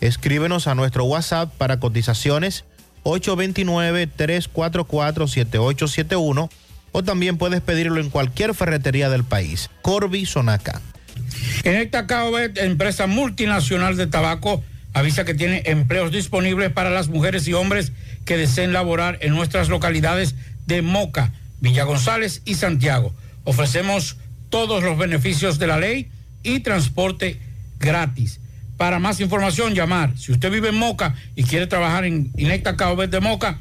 Escríbenos a nuestro WhatsApp para cotizaciones 829-344-7871 o también puedes pedirlo en cualquier ferretería del país. Corby Sonaca. En esta CAOBET, empresa multinacional de tabaco, avisa que tiene empleos disponibles para las mujeres y hombres que deseen laborar en nuestras localidades de Moca, Villa González y Santiago. Ofrecemos todos los beneficios de la ley y transporte gratis. Para más información, llamar. Si usted vive en Moca y quiere trabajar en Inecta Caobet de Moca,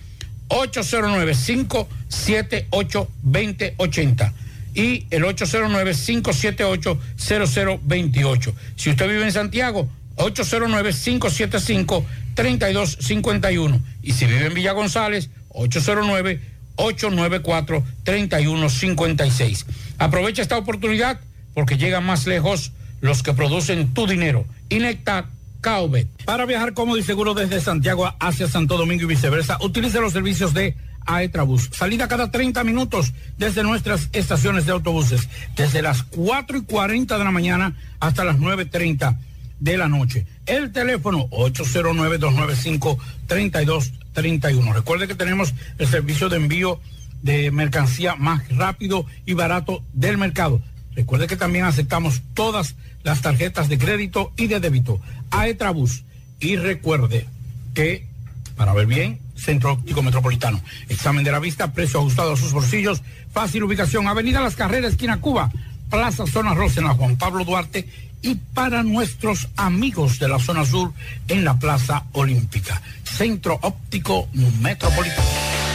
809-578-2080 y el 809-578-0028. Si usted vive en Santiago, 809-575-3251. Y si vive en Villa González, 809-894-3156. Aprovecha esta oportunidad porque llegan más lejos los que producen tu dinero. Inecta Caobet. Para viajar cómodo y seguro desde Santiago hacia Santo Domingo y viceversa, utilice los servicios de Aetrabús. Salida cada 30 minutos desde nuestras estaciones de autobuses, desde las 4 y 40 de la mañana hasta las 9.30 de la noche. El teléfono 809-295-3231. Recuerde que tenemos el servicio de envío de mercancía más rápido y barato del mercado. Recuerde que también aceptamos todas tarjetas de crédito y de débito. Aetrabús. Y recuerde que, para ver bien, Centro Óptico Metropolitano. Examen de la vista, precio ajustado a sus bolsillos, fácil ubicación, Avenida Las Carreras, esquina Cuba, Plaza Zona Rosa en la Juan Pablo Duarte y para nuestros amigos de la zona sur en la Plaza Olímpica. Centro Óptico Metropolitano.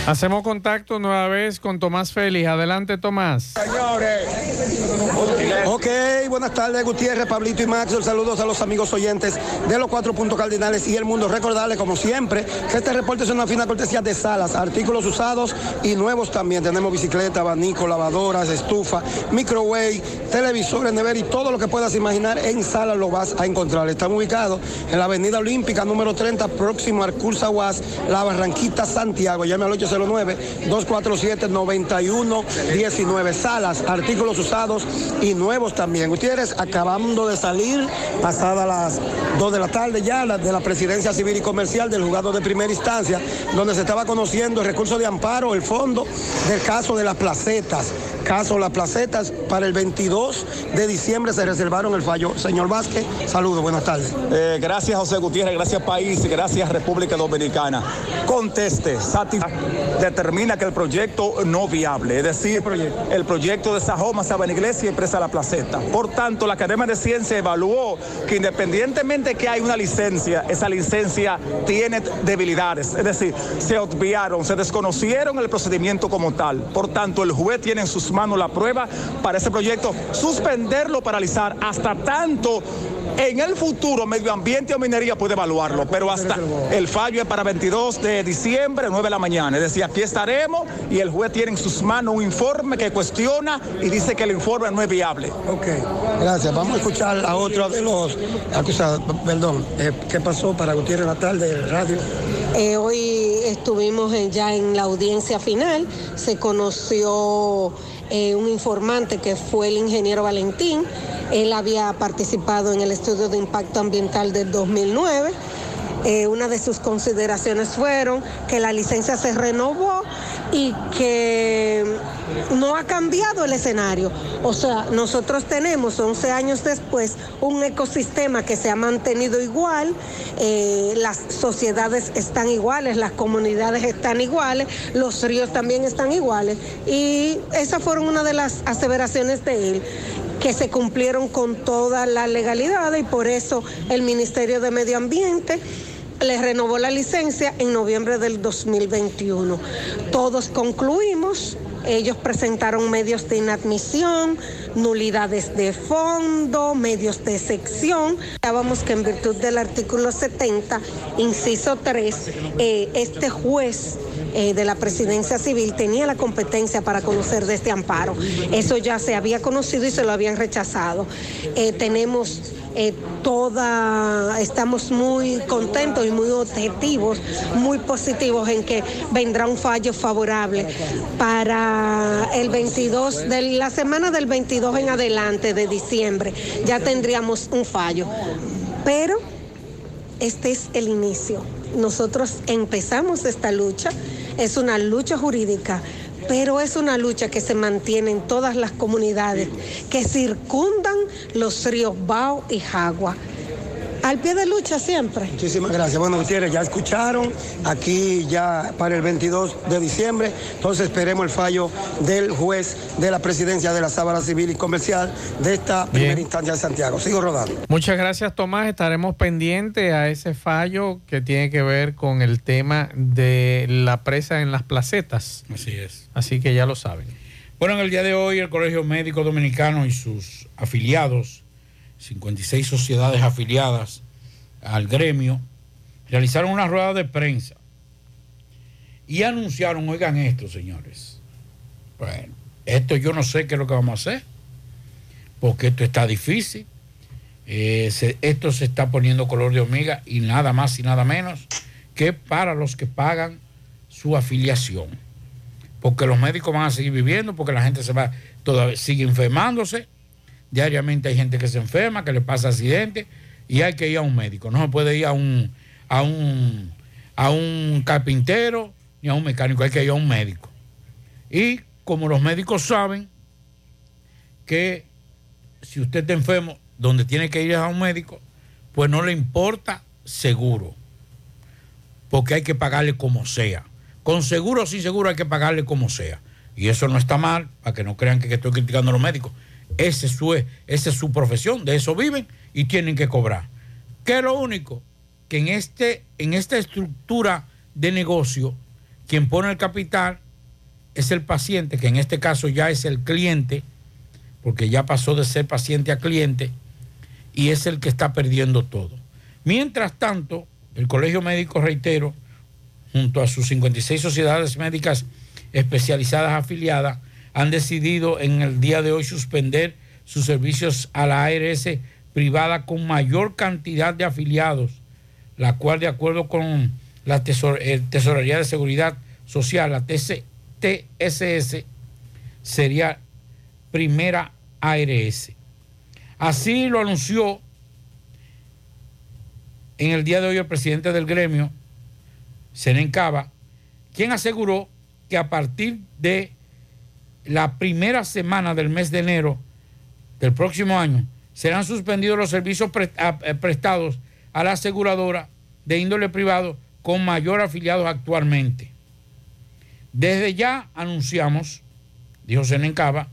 Hacemos contacto nueva vez con Tomás Félix. Adelante, Tomás. Ok, buenas tardes, Gutiérrez, Pablito y Max. Saludos a los amigos oyentes de los cuatro puntos cardinales y el mundo. Recordarles, como siempre, que este reporte es una fina cortesía de salas, artículos usados y nuevos también. Tenemos bicicleta, abanico, lavadoras, estufa, microwave, televisores, never y todo lo que puedas imaginar en salas lo vas a encontrar. Estamos ubicados en la Avenida Olímpica, número 30, próximo al Cursa UAS, La Barranquita, Santiago. Llame al 809-247-9119. Salas, artículos usados y nuevos también. Gutiérrez, acabando de salir, pasadas las 2 de la tarde ya, de la Presidencia Civil y Comercial del juzgado de primera instancia, donde se estaba conociendo el recurso de amparo, el fondo del caso de las placetas. Caso Las Placetas, para el 22 de diciembre se reservaron el fallo. Señor Vázquez, saludos, buenas tardes. Eh, gracias José Gutiérrez, gracias país, gracias República Dominicana. Conteste, Sati determina que el proyecto no viable, es decir, el proyecto de Sajoma, Sabana Iglesia y Empresa La Por tanto, la Academia de Ciencia evaluó que independientemente que hay una licencia, esa licencia tiene debilidades, es decir, se obviaron, se desconocieron el procedimiento como tal. Por tanto, el juez tiene en sus manos la prueba para ese proyecto, suspenderlo, paralizar hasta tanto en el futuro Medio Ambiente o Minería puede evaluarlo, pero hasta el fallo es para 22 de diciembre, 9 de la mañana. Es decir, aquí estaremos y el juez tiene en sus manos un informe que cuestiona y dice que el informe no es viable. Ok, gracias. Vamos a escuchar a otro de los acusados. Perdón, eh, ¿qué pasó para Gutiérrez Natal de radio? Eh, hoy estuvimos en- ya en la audiencia final, se conoció eh, un informante que fue el ingeniero Valentín, él había participado en el estudio de impacto ambiental del 2009. Eh, una de sus consideraciones fueron que la licencia se renovó y que no ha cambiado el escenario. O sea, nosotros tenemos 11 años después un ecosistema que se ha mantenido igual, eh, las sociedades están iguales, las comunidades están iguales, los ríos también están iguales. Y esas fueron una de las aseveraciones de él que se cumplieron con toda la legalidad y por eso el Ministerio de Medio Ambiente le renovó la licencia en noviembre del 2021. Todos concluimos, ellos presentaron medios de inadmisión, nulidades de fondo, medios de sección. Dábamos que en virtud del artículo 70, inciso 3, eh, este juez eh, de la presidencia civil tenía la competencia para conocer de este amparo. Eso ya se había conocido y se lo habían rechazado. Eh, tenemos eh, toda, estamos muy contentos y muy objetivos, muy positivos en que vendrá un fallo favorable para el 22, de la semana del 22 en adelante de diciembre, ya tendríamos un fallo. Pero este es el inicio. Nosotros empezamos esta lucha, es una lucha jurídica, pero es una lucha que se mantiene en todas las comunidades que circundan los ríos Bao y Jagua. Al pie de lucha siempre. Muchísimas gracias. Bueno, Gutiérrez, ya escucharon, aquí ya para el 22 de diciembre, entonces esperemos el fallo del juez de la presidencia de la Sábana Civil y Comercial de esta primera instancia de Santiago. Sigo rodando. Muchas gracias, Tomás. Estaremos pendientes a ese fallo que tiene que ver con el tema de la presa en las placetas. Así es. Así que ya lo saben. Bueno, en el día de hoy el Colegio Médico Dominicano y sus afiliados, 56 sociedades afiliadas al gremio, realizaron una rueda de prensa y anunciaron, oigan esto, señores. Bueno, esto yo no sé qué es lo que vamos a hacer, porque esto está difícil. Eh, esto se está poniendo color de hormiga y nada más y nada menos que para los que pagan su afiliación. Porque los médicos van a seguir viviendo, porque la gente se va, todavía sigue enfermándose. Diariamente hay gente que se enferma, que le pasa accidente y hay que ir a un médico. No se puede ir a un, a un, a un carpintero ni a un mecánico, hay que ir a un médico. Y como los médicos saben que si usted está enfermo, donde tiene que ir a un médico, pues no le importa seguro, porque hay que pagarle como sea. Con seguro o sin seguro hay que pagarle como sea. Y eso no está mal, para que no crean que estoy criticando a los médicos. Es su, esa es su profesión, de eso viven y tienen que cobrar. Es lo único que en, este, en esta estructura de negocio, quien pone el capital es el paciente, que en este caso ya es el cliente, porque ya pasó de ser paciente a cliente, y es el que está perdiendo todo. Mientras tanto, el Colegio Médico, reitero, junto a sus 56 sociedades médicas especializadas afiliadas, han decidido en el día de hoy suspender sus servicios a la ARS privada con mayor cantidad de afiliados, la cual de acuerdo con la eh, Tesorería de Seguridad Social, la TSS, sería primera ARS. Así lo anunció en el día de hoy el presidente del gremio, Senen Cava, quien aseguró que a partir de la primera semana del mes de enero del próximo año serán suspendidos los servicios eh, prestados a la aseguradora de índole privado con mayor afiliados actualmente. Desde ya anunciamos, dijo Senen Cava,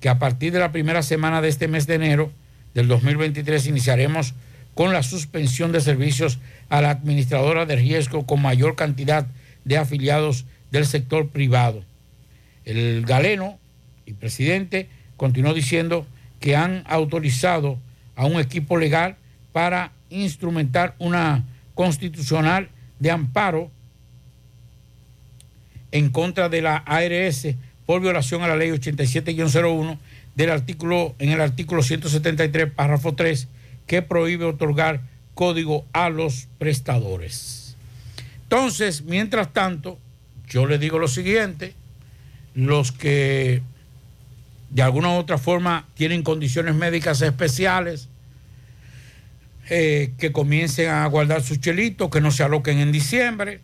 que a partir de la primera semana de este mes de enero del 2023 iniciaremos con la suspensión de servicios a la administradora de riesgo con mayor cantidad de afiliados del sector privado. El galeno y presidente continuó diciendo que han autorizado a un equipo legal para instrumentar una constitucional de amparo en contra de la ARS por violación a la ley 87-01 del artículo en el artículo 173 párrafo 3 que prohíbe otorgar código a los prestadores. Entonces, mientras tanto, yo le digo lo siguiente, los que de alguna u otra forma tienen condiciones médicas especiales, eh, que comiencen a guardar sus chelitos, que no se aloquen en diciembre,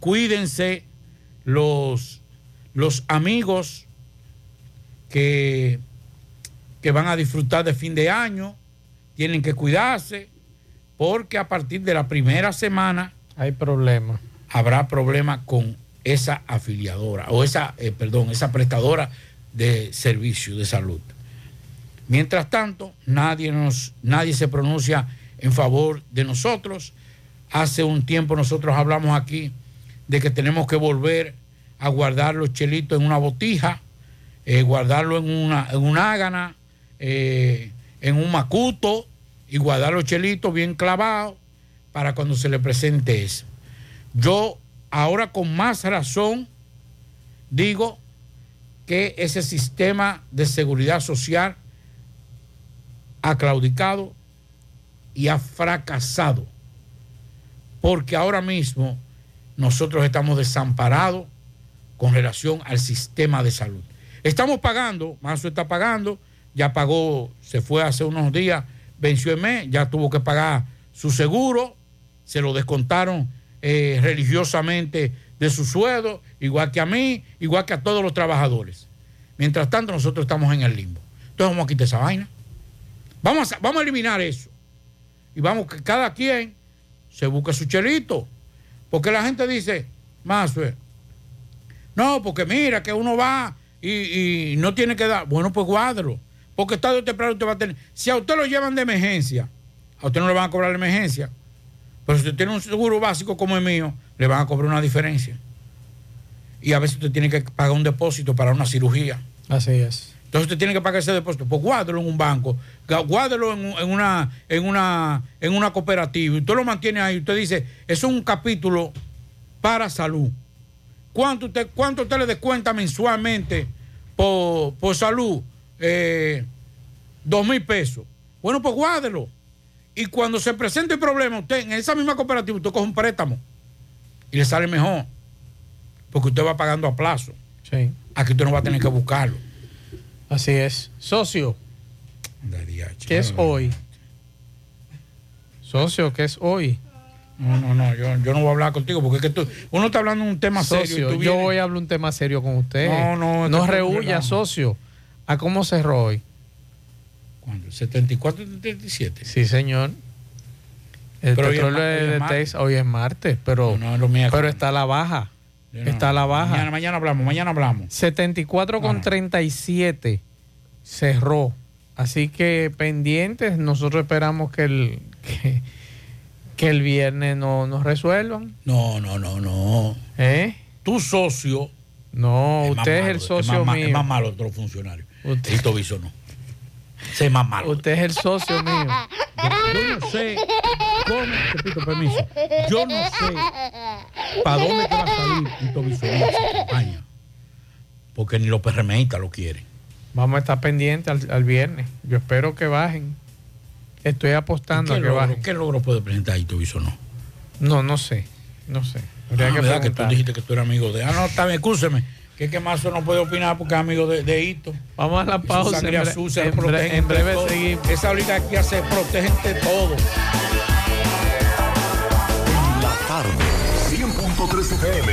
cuídense los, los amigos que, que van a disfrutar de fin de año, tienen que cuidarse, porque a partir de la primera semana hay problemas. Habrá problemas con esa afiliadora o esa, eh, perdón, esa prestadora de servicio de salud. Mientras tanto, nadie, nos, nadie se pronuncia en favor de nosotros. Hace un tiempo nosotros hablamos aquí de que tenemos que volver a guardar los chelitos en una botija, eh, guardarlo en una, en una ágana, eh, en un macuto y guardar los chelitos bien clavados para cuando se le presente eso. Yo ahora con más razón digo que ese sistema de seguridad social ha claudicado y ha fracasado. Porque ahora mismo nosotros estamos desamparados con relación al sistema de salud. Estamos pagando, Mazo está pagando, ya pagó, se fue hace unos días, venció el mes, ya tuvo que pagar su seguro, se lo descontaron eh, religiosamente de su sueldo, igual que a mí, igual que a todos los trabajadores. Mientras tanto, nosotros estamos en el limbo. Entonces vamos a quitar esa vaina. Vamos a, vamos a eliminar eso. Y vamos que cada quien se busque su chelito. Porque la gente dice, más, no, porque mira que uno va y, no tiene que dar. Bueno, pues guárdelo. Porque tarde o temprano usted va a tener. Si a usted lo llevan de emergencia, a usted no le van a cobrar la emergencia. Pero si usted tiene un seguro básico como el mío, le van a cobrar una diferencia. Y a veces usted tiene que pagar un depósito para una cirugía. Así es. Entonces usted tiene que pagar ese depósito. Pues guárdelo en un banco, guárdelo en, en una, en, una, en una cooperativa. Y usted lo mantiene ahí. Usted dice, es un capítulo para salud. ¿Cuánto usted, cuánto usted le descuenta mensualmente por, por salud? Eh, dos mil pesos. Bueno, pues guárdelo. Y cuando se presente el problema, usted en esa misma cooperativa, usted coge un préstamo y le sale mejor. Porque usted va pagando a plazo. Sí. Aquí usted no va a tener que buscarlo. Así es. Socio, ¿qué es hoy? Socio, ¿qué es hoy? No, no, no, yo, yo no voy a hablar contigo porque es que tú, uno está hablando de un tema serio. y Socio, tú yo vienes- voy a hablar un tema serio con usted. No, no, No rehuya, socio. ¿A cómo cerró hoy? ¿Cuándo? ¿74 y 77? Sí, señor. El Pero petróleo de. Texas hoy es martes, pero, No, no, pero está a la baja. Está a la baja. Mañana, mañana hablamos, mañana hablamos. 74 con 37 cerró. Así que pendientes, nosotros esperamos que el, que, que el viernes no nos resuelvan. No, no, no, no. ¿Eh? Tu socio. No, es usted es el socio más, mío. Es más malo otro funcionario. Usted- Tito no. Es más malo. Usted es el socio mío. <laughs> Yo no sé cómo, te pido permiso, yo no sé para dónde te va a salir Tito esa campaña. Porque ni los PRMistas lo quieren. Vamos a estar pendientes al, al viernes. Yo espero que bajen. Estoy apostando ¿Qué a que logro, bajen. ¿Qué logro puede presentar Tito Viso no? No, no sé. No sé. Habría Ah, que ¿verdad que tú dijiste que tú eres amigo de. Ah, no, está bien, escúcheme. Que es que Mazo no puede opinar porque es amigo de, de Hito. Vamos a la Y pausa. sangre En bre- azul se en bre- protegen en breve todos. seguimos. Esa oligarquía se protege entre todos. La tarde, 100.3 FM.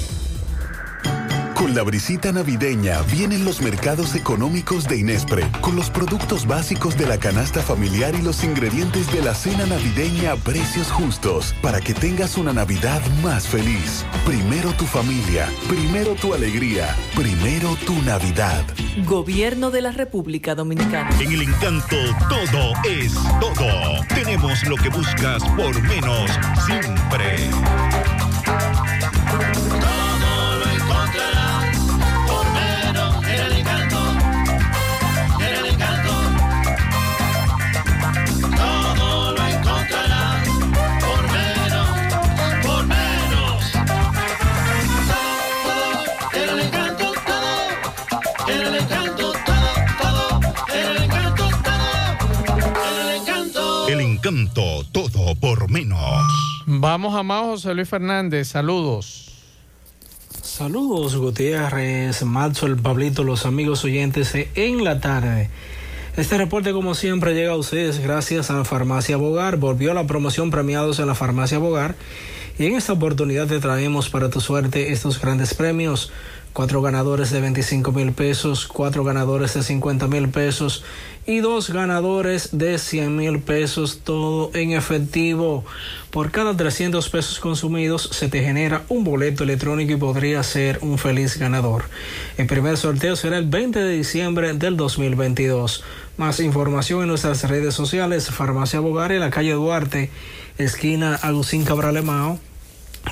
Con la brisita navideña vienen los mercados económicos de Inespre, con los productos básicos de la canasta familiar y los ingredientes de la cena navideña a precios justos, para que tengas una Navidad más feliz. Primero tu familia, primero tu alegría, primero tu Navidad. Gobierno de la República Dominicana. En el encanto todo es todo. Tenemos lo que buscas por menos siempre. Encanto todo por menos. Vamos a Mao José Luis Fernández. Saludos. Saludos Gutiérrez, Matzo, el Pablito, los amigos oyentes en la tarde. Este reporte como siempre llega a ustedes gracias a Farmacia Bogar. Volvió la promoción premiados en la Farmacia Bogar y en esta oportunidad te traemos para tu suerte estos grandes premios. Cuatro ganadores de 25 mil pesos, cuatro ganadores de 50 mil pesos y dos ganadores de 100 mil pesos, todo en efectivo. Por cada 300 pesos consumidos se te genera un boleto electrónico y podría ser un feliz ganador. El primer sorteo será el 20 de diciembre del 2022. Más información en nuestras redes sociales, Farmacia Bogar en la calle Duarte, esquina Agustín Cabral Emao.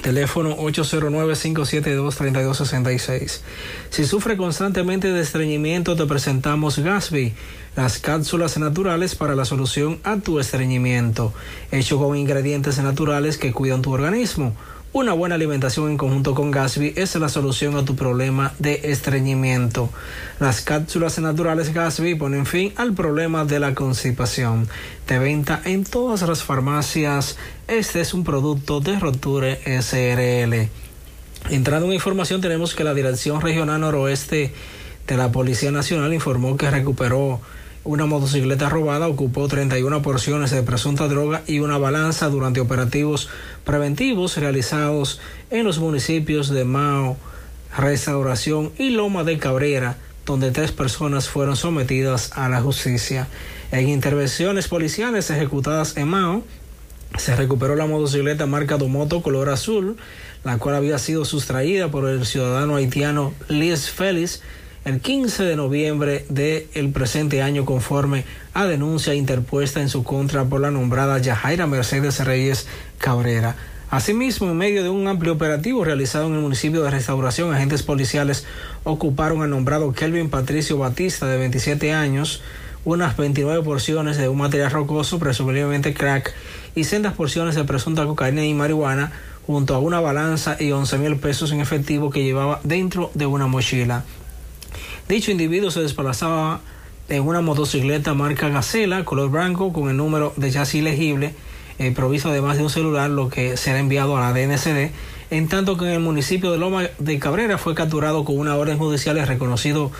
Teléfono 809-572-3266. Si sufre constantemente de estreñimiento, te presentamos Gasby, las cápsulas naturales para la solución a tu estreñimiento, hecho con ingredientes naturales que cuidan tu organismo. Una buena alimentación en conjunto con Gasby es la solución a tu problema de estreñimiento. Las cápsulas naturales Gasby ponen fin al problema de la constipación. De venta en todas las farmacias, este es un producto de Roture SRL. Entrando en información, tenemos que la Dirección Regional Noroeste de la Policía Nacional informó que recuperó una motocicleta robada, ocupó 31 porciones de presunta droga y una balanza durante operativos preventivos realizados en los municipios de Mao, Restauración y Loma de Cabrera, donde tres personas fueron sometidas a la justicia. En intervenciones policiales ejecutadas en Mao, se recuperó la motocicleta marca Domoto color azul, la cual había sido sustraída por el ciudadano haitiano Liz Félix el 15 de noviembre del presente año conforme a denuncia interpuesta en su contra por la nombrada Yajaira Mercedes Reyes Cabrera. Asimismo, en medio de un amplio operativo realizado en el municipio de Restauración, agentes policiales ocuparon al nombrado Kelvin Patricio Batista, de 27 años, unas 29 porciones de un material rocoso, presumiblemente crack, y sendas porciones de presunta cocaína y marihuana, junto a una balanza y 11 mil pesos en efectivo que llevaba dentro de una mochila. Dicho individuo se desplazaba en una motocicleta marca Gacela, color blanco, con el número de chasis legible, eh, provisto además de un celular, lo que será enviado a la DNCD, en tanto que en el municipio de Loma de Cabrera fue capturado con una orden judicial el reconocido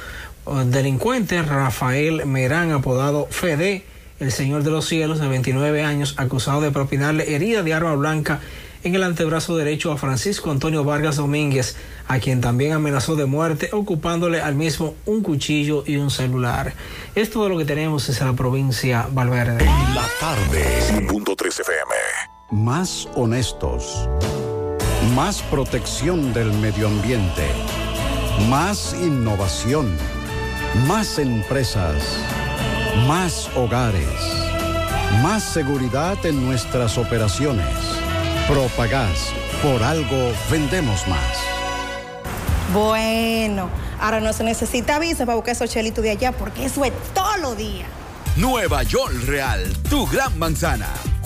eh, delincuente Rafael Merán, apodado Fede, el señor de los cielos, de 29 años, acusado de propinarle herida de arma blanca en el antebrazo derecho a Francisco Antonio Vargas Domínguez, a quien también amenazó de muerte, ocupándole al mismo un cuchillo y un celular. Es todo lo que tenemos desde la provincia Valverde. La tarde. Punto 3 FM. Más honestos. Más protección del medio ambiente. Más innovación. Más empresas. Más hogares. Más seguridad en nuestras operaciones. Propagás. Por algo vendemos más. Bueno, ahora no se necesita visa para buscar esos chelitos de allá porque eso es todo lo día. Nueva York Real, tu gran manzana.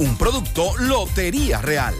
Un producto Lotería Real.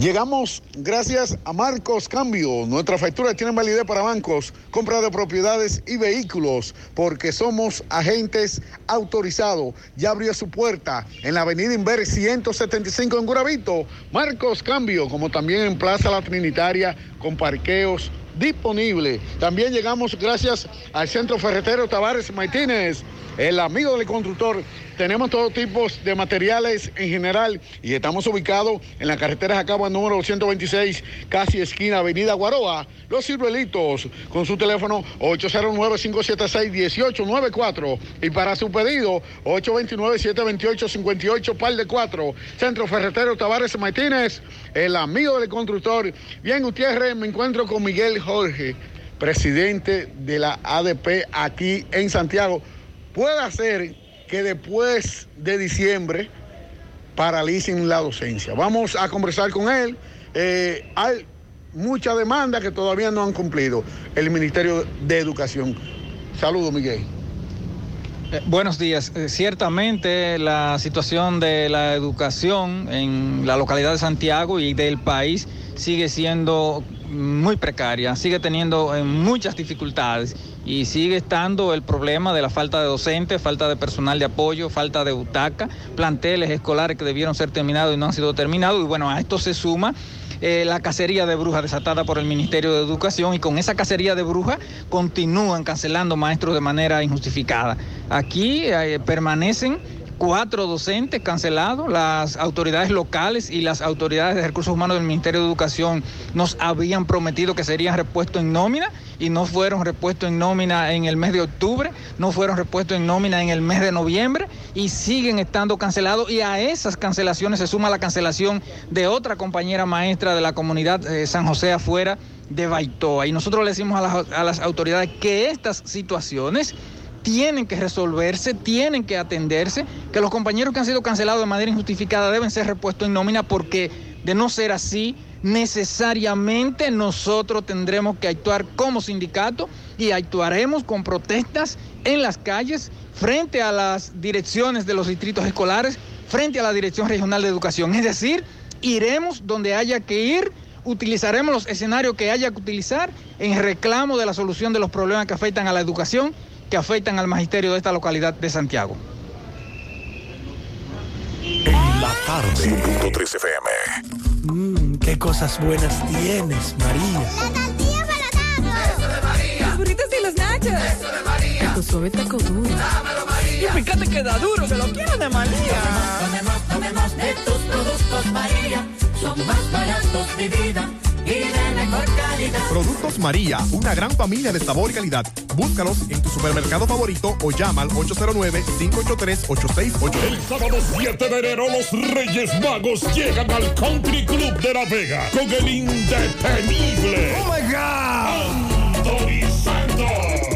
Llegamos gracias a Marcos Cambio. Nuestras facturas tienen validez para bancos, compra de propiedades y vehículos, porque somos agentes autorizados. Ya abrió su puerta en la avenida Inver 175 en Guravito. Marcos Cambio, como también en Plaza La Trinitaria, con parqueos disponibles. También llegamos gracias al Centro Ferretero Tavares Martínez, el amigo del constructor. Tenemos todo tipo de materiales en general y estamos ubicados en la carretera Jacaba número 226, casi esquina Avenida Guaroa. Los Ciruelitos, con su teléfono 809-576-1894 y para su pedido 829-728-58, par de 4. Centro Ferretero Tavares Martínez, el amigo del constructor. Bien, Gutiérrez, me encuentro con Miguel Jorge, presidente de la ADP aquí en Santiago. Puede ser que después de diciembre paralicen la docencia. Vamos a conversar con él. Eh, hay mucha demanda que todavía no han cumplido el Ministerio de Educación. Saludos, Miguel. Eh, buenos días. Eh, ciertamente la situación de la educación en la localidad de Santiago y del país sigue siendo muy precaria, sigue teniendo muchas dificultades y sigue estando el problema de la falta de docentes, falta de personal de apoyo, falta de butaca, planteles escolares que debieron ser terminados y no han sido terminados. Y bueno, a esto se suma eh, la cacería de brujas desatada por el Ministerio de Educación y con esa cacería de brujas continúan cancelando maestros de manera injustificada. Aquí eh, permanecen cuatro docentes cancelados. Las autoridades locales y las autoridades de recursos humanos del Ministerio de Educación nos habían prometido que serían repuestos en nómina y no fueron repuestos en nómina en el mes de octubre, no fueron repuestos en nómina en el mes de noviembre y siguen estando cancelados y a esas cancelaciones se suma la cancelación de otra compañera maestra de la comunidad eh, San José afuera de Baitoa. Y nosotros le decimos a las, a las autoridades que estas situaciones tienen que resolverse, tienen que atenderse, que los compañeros que han sido cancelados de manera injustificada deben ser repuestos en nómina porque de no ser así, necesariamente nosotros tendremos que actuar como sindicato y actuaremos con protestas en las calles frente a las direcciones de los distritos escolares, frente a la Dirección Regional de Educación. Es decir, iremos donde haya que ir, utilizaremos los escenarios que haya que utilizar en reclamo de la solución de los problemas que afectan a la educación que afectan al magisterio de esta localidad de Santiago. En la tarde, 3 FM. Mmm, qué cosas buenas tienes, María. La tortilla para. Eso de María. Los burritos y los nachos. Eso de María. Taco suave, taco duro. Dámelo, María. Y picante que da duro, que lo quiero de María. Tomemos, tomemos de tus productos, María. Son más baratos, mi vida. Y de mejor calidad. Productos María, una gran familia de sabor y calidad. Búscalos en tu supermercado favorito o llama al 809-583-8689. El sábado 7 de enero los Reyes Magos llegan al Country Club de La Vega con el indetenible. Oh my God. Anthony Santos.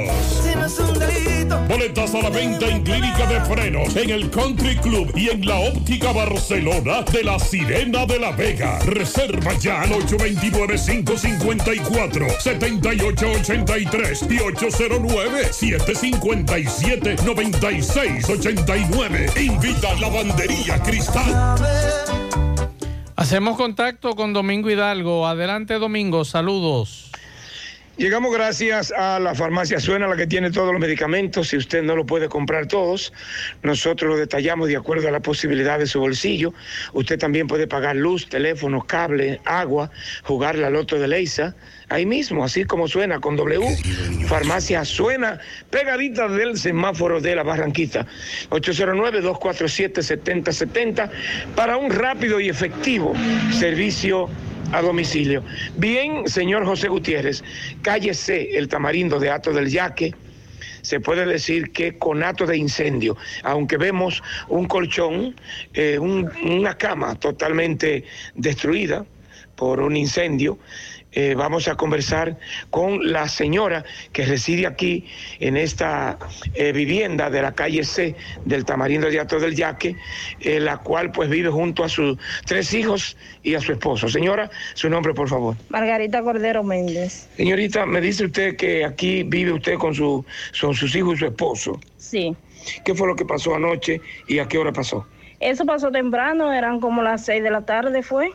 Boletas a la venta en Clínica de Frenos, en el Country Club y en la Óptica Barcelona de la Sirena de la Vega. Reserva ya al 829-554-7883 y 809-757-9689. Invita a Lavandería Cristal. Hacemos contacto con Domingo Hidalgo. Adelante, Domingo. Saludos. Llegamos gracias a la farmacia Suena, la que tiene todos los medicamentos. Si usted no lo puede comprar todos, nosotros lo detallamos de acuerdo a la posibilidad de su bolsillo. Usted también puede pagar luz, teléfono, cable, agua, jugar la loto de Leisa. Ahí mismo, así como suena, con W. Farmacia Suena, pegadita del semáforo de la Barranquita. 809-247-7070 para un rápido y efectivo servicio a domicilio. Bien, señor José Gutiérrez, calle C, el tamarindo de Ato del Yaque. Se puede decir que con acto de incendio, aunque vemos un colchón, eh, un- una cama totalmente destruida por un incendio, eh, vamos a conversar con la señora que reside aquí en esta eh, vivienda de la calle C del Tamarindo de Ato del Yaque, eh, la cual pues vive junto a sus tres hijos y a su esposo. Señora, su nombre por favor. Margarita Cordero Méndez. Señorita, me dice usted que aquí vive usted con, su, con sus hijos y su esposo. Sí. ¿Qué fue lo que pasó anoche y a qué hora pasó? Eso pasó temprano, eran como las seis de la tarde fue.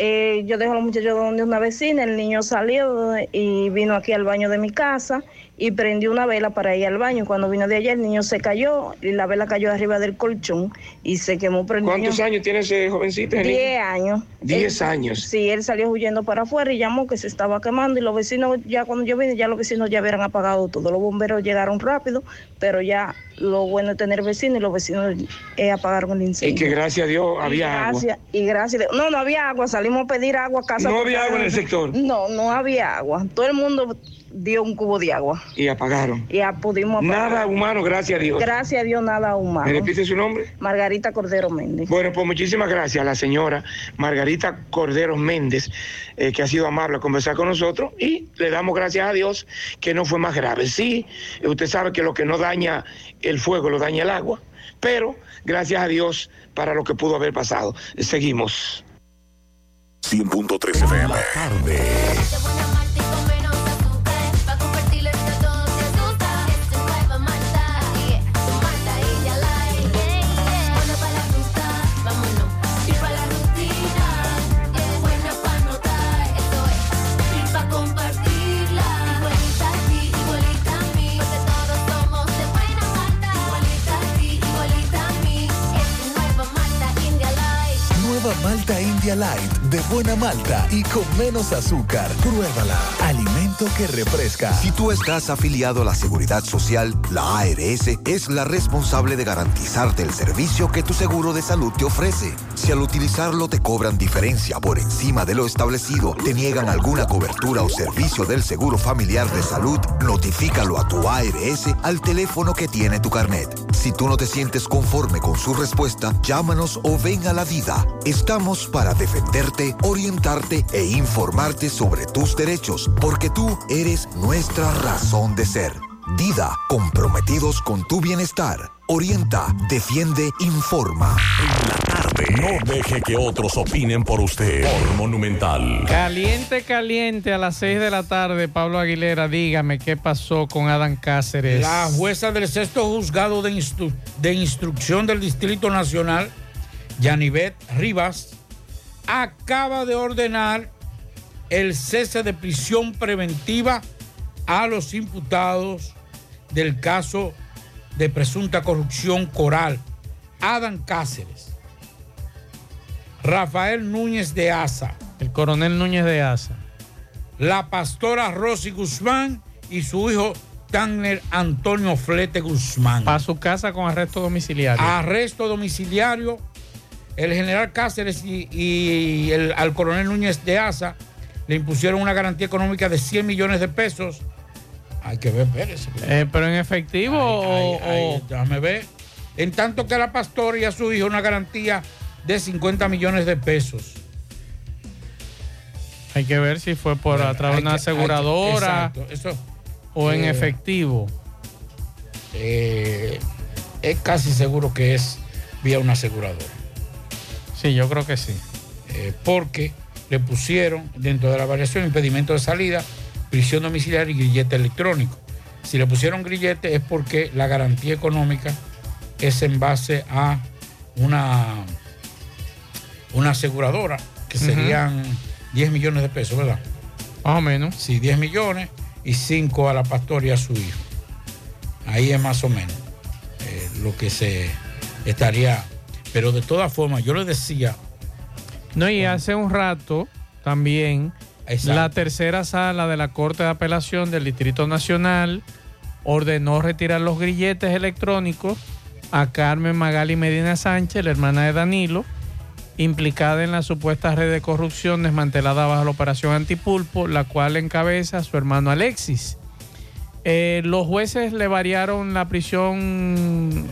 Eh, yo dejo a los muchachos donde una vecina, el niño salió y vino aquí al baño de mi casa y prendió una vela para ir al baño. Cuando vino de allá el niño se cayó y la vela cayó arriba del colchón y se quemó el ¿Cuántos años tiene ese jovencito? ese niño? Diez años. Diez Él- años. Sí, él salió huyendo para afuera y llamó que se estaba quemando y los vecinos, ya cuando yo vine, ya los vecinos ya habían apagado todo. Los bomberos llegaron rápido, pero ya lo bueno es tener vecinos y los vecinos eh, apagaron el Y incendio. que gracias a Dios Y había agua. gracias, Y gracias. No, no había agua. Salimos a pedir agua a casa. No había agua en el sector. No, no había agua. Todo el mundo dio un cubo de agua. Y apagaron. Y ya pudimos apagar. Nada humano, gracias a Dios. Gracias a Dios, nada humano. ¿Me repite su nombre? Margarita Cordero Méndez. Bueno, pues muchísimas gracias a la señora Margarita Cordero Méndez, eh, que ha sido amable a conversar con nosotros y le damos gracias a Dios que no fue más grave. Sí, usted sabe que lo que no daña el fuego lo daña el agua, pero gracias a Dios para lo que pudo haber pasado. Seguimos. 100.3 FM. Tarde. Energía Light de buena malta y con menos azúcar. Pruébala. Alimento que refresca. Si tú estás afiliado a la Seguridad Social, la ARS es la responsable de garantizarte el servicio que tu seguro de salud te ofrece. Si al utilizarlo te cobran diferencia por encima de lo establecido, te niegan alguna cobertura o servicio del Seguro Familiar de Salud, notifícalo a tu ARS al teléfono que tiene tu carnet. Si tú no te sientes conforme con su respuesta, llámanos o ven a la vida. Estamos para defenderte, orientarte e informarte sobre tus derechos, porque tú eres nuestra razón de ser. Dida, comprometidos con tu bienestar. orienta, defiende, informa. En la tarde. No deje que otros opinen por usted. Por Monumental. Caliente, caliente a las 6 de la tarde, Pablo Aguilera, dígame qué pasó con Adán Cáceres. La jueza del sexto juzgado de, instru- de instrucción del Distrito Nacional, Yanivet Rivas, acaba de ordenar el cese de prisión preventiva a los imputados del caso de presunta corrupción coral, Adán Cáceres, Rafael Núñez de Asa, El coronel Núñez de Asa. la pastora Rosy Guzmán y su hijo Tanner Antonio Flete Guzmán. Para su casa con arresto domiciliario. Arresto domiciliario. El general Cáceres y, y el, al coronel Núñez de Asa le impusieron una garantía económica de 100 millones de pesos. Hay que ver, espérese. Eh, pero en efectivo o, Ay, o- déjame ver. En tanto que a la pastora y a su hijo una garantía de 50 millones de pesos. hay que ver si fue por a través de una que- aseguradora exacto, eso, o en eh, efectivo. eh, es casi seguro que es vía una aseguradora. Sí, yo creo que sí. Eh, porque le pusieron dentro de la variación impedimento de salida, prisión domiciliaria y grillete electrónico. Si le pusieron grillete es porque la garantía económica es en base a una, una aseguradora, que serían 10 millones de pesos, ¿verdad? Más o menos. Sí, 10 millones y 5 a la pastora y a su hijo. Ahí es más o menos eh, lo que se estaría. Pero de todas formas, yo le decía, No, y hace un rato también Exacto. la tercera sala de la Corte de Apelación del Distrito Nacional ordenó retirar los grilletes electrónicos a Carmen Magali Medina Sánchez, la hermana de Danilo, implicada en la supuesta red de corrupción desmantelada bajo la operación Antipulpo, la cual encabeza su hermano Alexis. Eh, los jueces le variaron la prisión,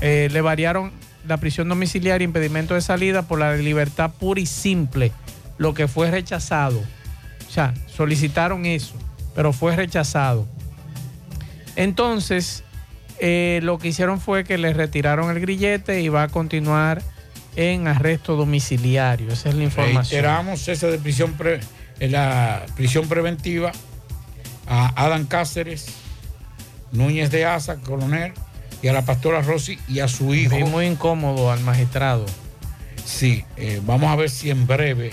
eh, le variaron la prisión domiciliaria, impedimento de salida por la libertad pura y simple, lo que fue rechazado. O sea, solicitaron eso, pero fue rechazado. Entonces, eh, lo que hicieron fue que le retiraron el grillete y va a continuar en arresto domiciliario. Esa es la información. Reiteramos cese de prisión, en la prisión preventiva a Adán Cáceres, Núñez de Asa, coronel, y a la pastora Rosy y a su hijo. Vi muy incómodo al magistrado. Sí, eh, vamos a ver si en breve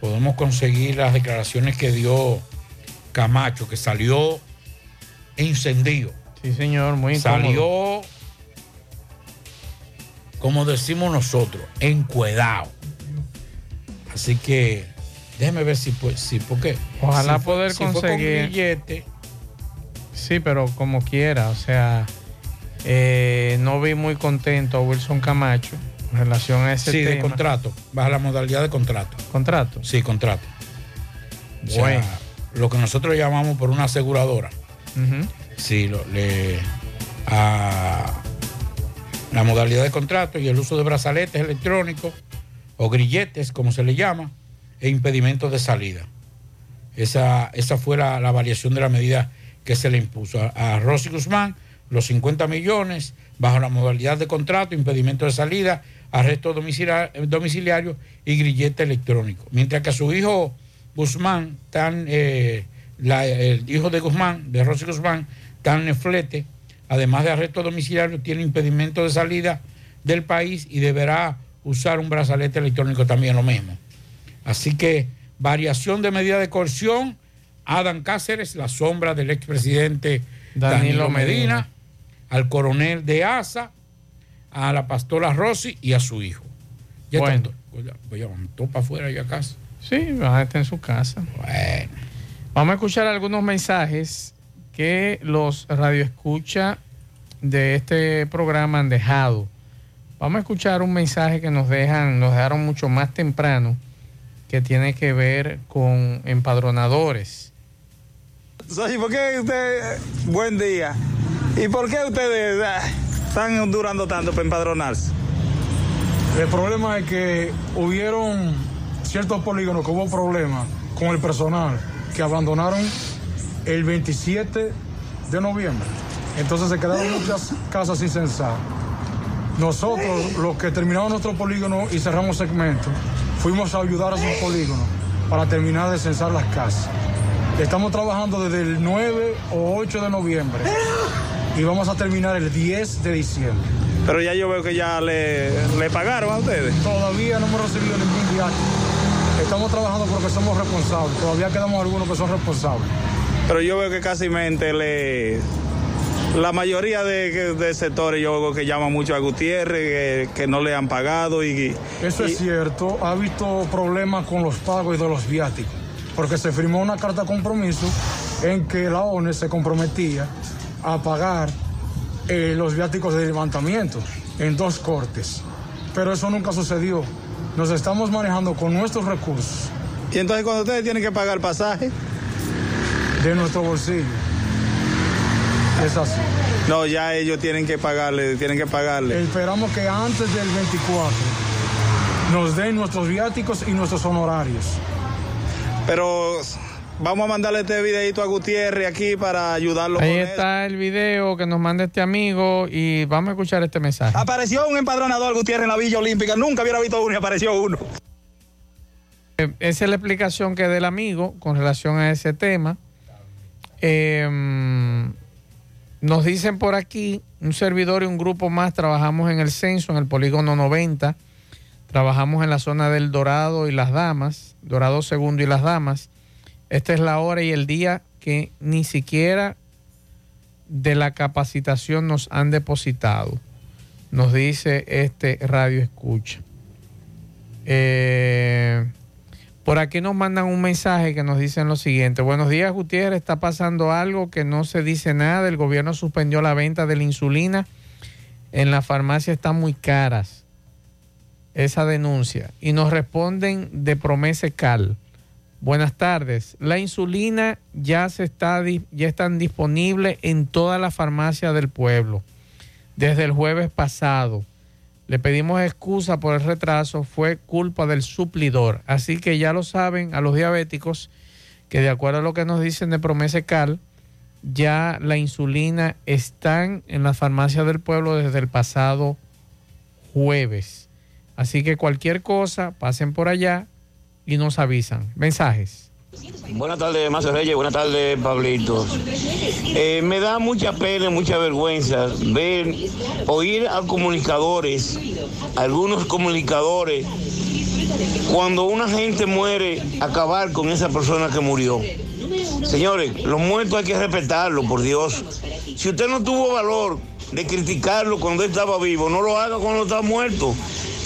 podemos conseguir las declaraciones que dio Camacho, que salió encendido. Sí, señor, muy incómodo. Salió, como decimos nosotros, encuedado. Así que déjeme ver si pues sí, porque Ojalá si fue- poder si fue con conseguir- grillete, Sí, pero como quiera, o sea, eh, no vi muy contento a Wilson Camacho en relación a ese sí, tema. de contrato, baja la modalidad de contrato. ¿Contrato? Sí, contrato. O sea, Bueno. lo que nosotros llamamos por una aseguradora. Sí, lo- le, a la modalidad de contrato y el uso de brazaletes electrónicos o grilletes, como se le llama, e impedimentos de salida. Esa, esa fue la, la variación de la medida que se le impuso a, a Rosy Guzmán, los 50 millones bajo la modalidad de contrato, impedimento de salida, arresto domicilia- domiciliario y grillete electrónico. Mientras que a su hijo Guzmán, tan, eh, la- el hijo de Guzmán, de Rosy Guzmán, tan Neflete, además de arresto domiciliario, tiene impedimento de salida del país y deberá usar un brazalete electrónico también lo mismo. Así que variación de medida de coerción, Adán Cáceres, la sombra del expresidente Danilo, Danilo Medina, Medina. Al coronel de ASA, a la pastora Rosy y a su hijo. Ya Bueno. ya vamos todos para afuera ya casa. Sí, van a estar en su casa. Bueno. Vamos a escuchar algunos mensajes que los radioescucha de este programa han dejado. Vamos a escuchar un mensaje que nos dejan, nos dejaron mucho más temprano, que tiene que ver con empadronadores. Soy, ¿por qué usted, buen día, y por qué ustedes ah, están durando tanto para empadronarse? El problema es que hubieron ciertos polígonos que hubo problemas con el personal que abandonaron el 27 de noviembre. Entonces se quedaron muchas casas sin censar. Nosotros, los que terminamos nuestro polígono y cerramos segmento, fuimos a ayudar a esos polígonos para terminar de censar las casas. Estamos trabajando desde el 9 o 8 de noviembre y vamos a terminar el 10 de diciembre. Pero ya yo veo que ya le, le pagaron a ustedes. Todavía no hemos recibido ningún viaje. Estamos trabajando porque somos responsables. Todavía quedamos algunos que son responsables. Pero yo veo que casi mente le. La mayoría de, de sectores yo veo que llaman mucho a Gutiérrez, que, que no le han pagado y. Eso y- es cierto. Ha habido problemas con los pagos y de los viáticos. Porque se firmó una carta de compromiso en que la ONU se comprometía a pagar eh, los viáticos de levantamiento en dos cortes. Pero eso nunca sucedió. Nos estamos manejando con nuestros recursos. Y entonces cuando ustedes tienen que pagar pasaje. De nuestro bolsillo. Es así. No, ya ellos tienen que pagarle, tienen que pagarle. Esperamos que antes del 24 nos den nuestros viáticos y nuestros honorarios. Pero vamos a mandarle este videito a Gutiérrez aquí para ayudarlo Ahí con eso. está el video que nos manda este amigo y vamos a escuchar este mensaje. Apareció un empadronador Gutiérrez en la Villa Olímpica. Nunca hubiera visto uno y apareció uno. Eh, Esa es la explicación que del amigo con relación a ese tema. Eh, nos dicen por aquí, un servidor y un grupo más trabajamos en el censo, en el polígono 90. Trabajamos en la zona del Dorado y las Damas, Dorado Segundo y las Damas. Esta es la hora y el día que ni siquiera de la capacitación nos han depositado, nos dice este radio escucha. Eh, por aquí nos mandan un mensaje que nos dicen lo siguiente. Buenos días, Gutiérrez. Está pasando algo que no se dice nada. El gobierno suspendió la venta de la insulina. En la farmacia están muy caras. Esa denuncia. Y nos responden de Promese Cal. Buenas tardes. La insulina ya se está ya están disponible en todas las farmacias del pueblo desde el jueves pasado. Le pedimos excusa por el retraso, fue culpa del suplidor. Así que ya lo saben a los diabéticos que de acuerdo a lo que nos dicen de Promese Cal, ya la insulina están en las farmacias del pueblo desde el pasado jueves. Así que cualquier cosa, pasen por allá y nos avisan. Mensajes. Buenas tardes, Mazo Reyes. Buenas tardes, Pablito. Eh, me da mucha pena, mucha vergüenza ver, oír a comunicadores, algunos comunicadores, cuando una gente muere, acabar con esa persona que murió. Señores, los muertos hay que respetarlos, por Dios. Si usted no tuvo valor de criticarlo cuando estaba vivo, no lo haga cuando está muerto,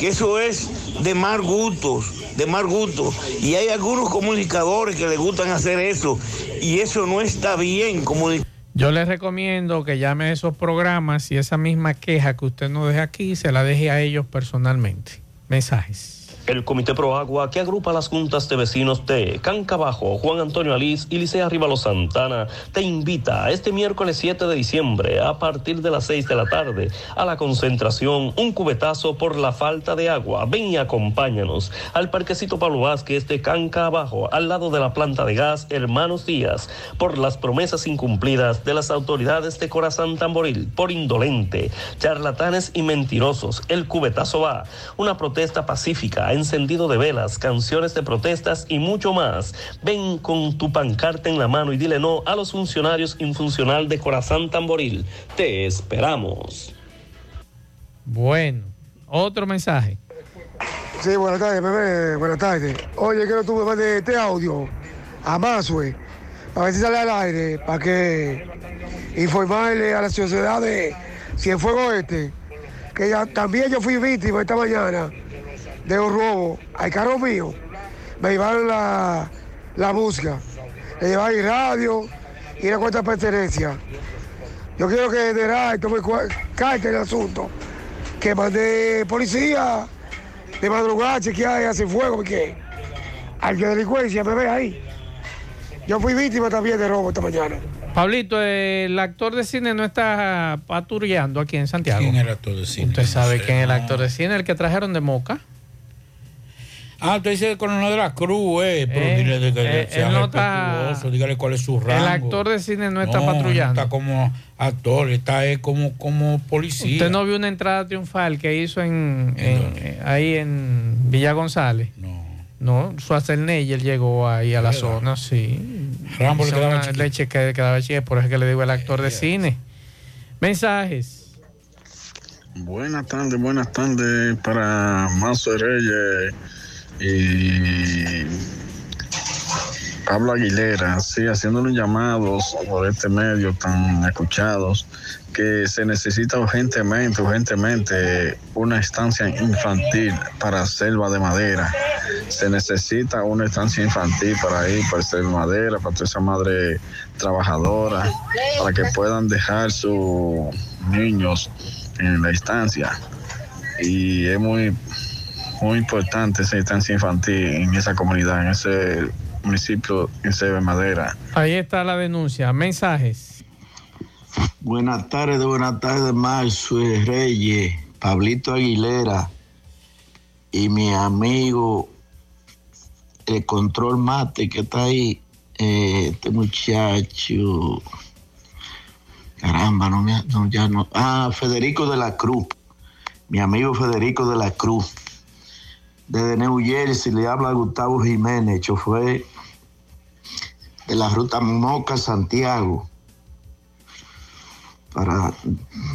que eso es de mal gustos, de mal gusto. Y hay algunos comunicadores que les gustan hacer eso, y eso no está bien. Comuni- Yo les recomiendo que llame a esos programas y esa misma queja que usted nos deja aquí se la deje a ellos personalmente. Mensajes. El Comité Pro Agua, que agrupa las juntas de vecinos de Canca Bajo, Juan Antonio Alís y Licea Rivalo Santana, te invita este miércoles 7 de diciembre a partir de las 6 de la tarde a la concentración Un cubetazo por la falta de agua. Ven y acompáñanos al Parquecito Pablo Vázquez de Canca Abajo, al lado de la planta de gas Hermanos Díaz, por las promesas incumplidas de las autoridades de Corazán Tamboril, por indolente, charlatanes y mentirosos. El cubetazo va, una protesta pacífica, encendido de velas, canciones de protestas y mucho más. Ven con tu pancarta en la mano y dile no a los funcionarios infuncional de Corazán Tamboril. Te esperamos. Bueno, otro mensaje. Sí, buenas tardes, bebé. Buenas tardes. Oye, quiero tú me mandes este audio a Mazue, a ver si sale al aire, para que informarle a la sociedad de Cienfuegos Este, que ya, también yo fui víctima esta mañana de un robo al carro mío. Me llevaron la, la música, le llevaron el radio y la cuenta de pertenencia. Yo quiero que de RAI tome carta el asunto, que mandé policía de madrugada chequear y hacer fuego, porque al que delincuencia me ve ahí. Yo fui víctima también de robo esta mañana. Pablito, el actor de cine no está patrullando aquí en Santiago. ¿Quién era todo de cine? Usted sabe No sé, quién es el actor de cine, el que trajeron de Moca. Ah, usted dice el coronel de la Cruz, eh. Pero Eh, dile de que eh, sea él no está- dígale cuál es su rango. El actor de cine no está No, patrullando. no está como actor, está eh, como, como policía. ¿Usted no vio una entrada triunfal que hizo en, en- eh, ahí en Villa González? No. No, Schwarzenegger llegó ahí a la zona, sí. Rambo le quedaba chiquito. leche que quedaba chiquita, por eso es que le digo el actor de cine. Mensajes. Buenas tardes, buenas tardes para Mazo Reyes y Pablo Aguilera, sí, haciendo unos llamados por este medio tan escuchados, que se necesita urgentemente, urgentemente una estancia infantil para selva de madera. Se necesita una estancia infantil para ir, para selva de madera, para toda esa madre trabajadora, para que puedan dejar sus niños en la instancia. Y es muy, muy importante esa instancia infantil en esa comunidad, en ese municipio en Selva de Madera. Ahí está la denuncia. Mensajes. Buenas tardes, buenas tardes, Marzo Reyes, Pablito Aguilera y mi amigo el control mate que está ahí, eh, este muchacho, caramba, no me, no, ya no, ah, Federico de la Cruz, mi amigo Federico de la Cruz, desde New Jersey le habla Gustavo Jiménez, chofer de la ruta Moca Santiago para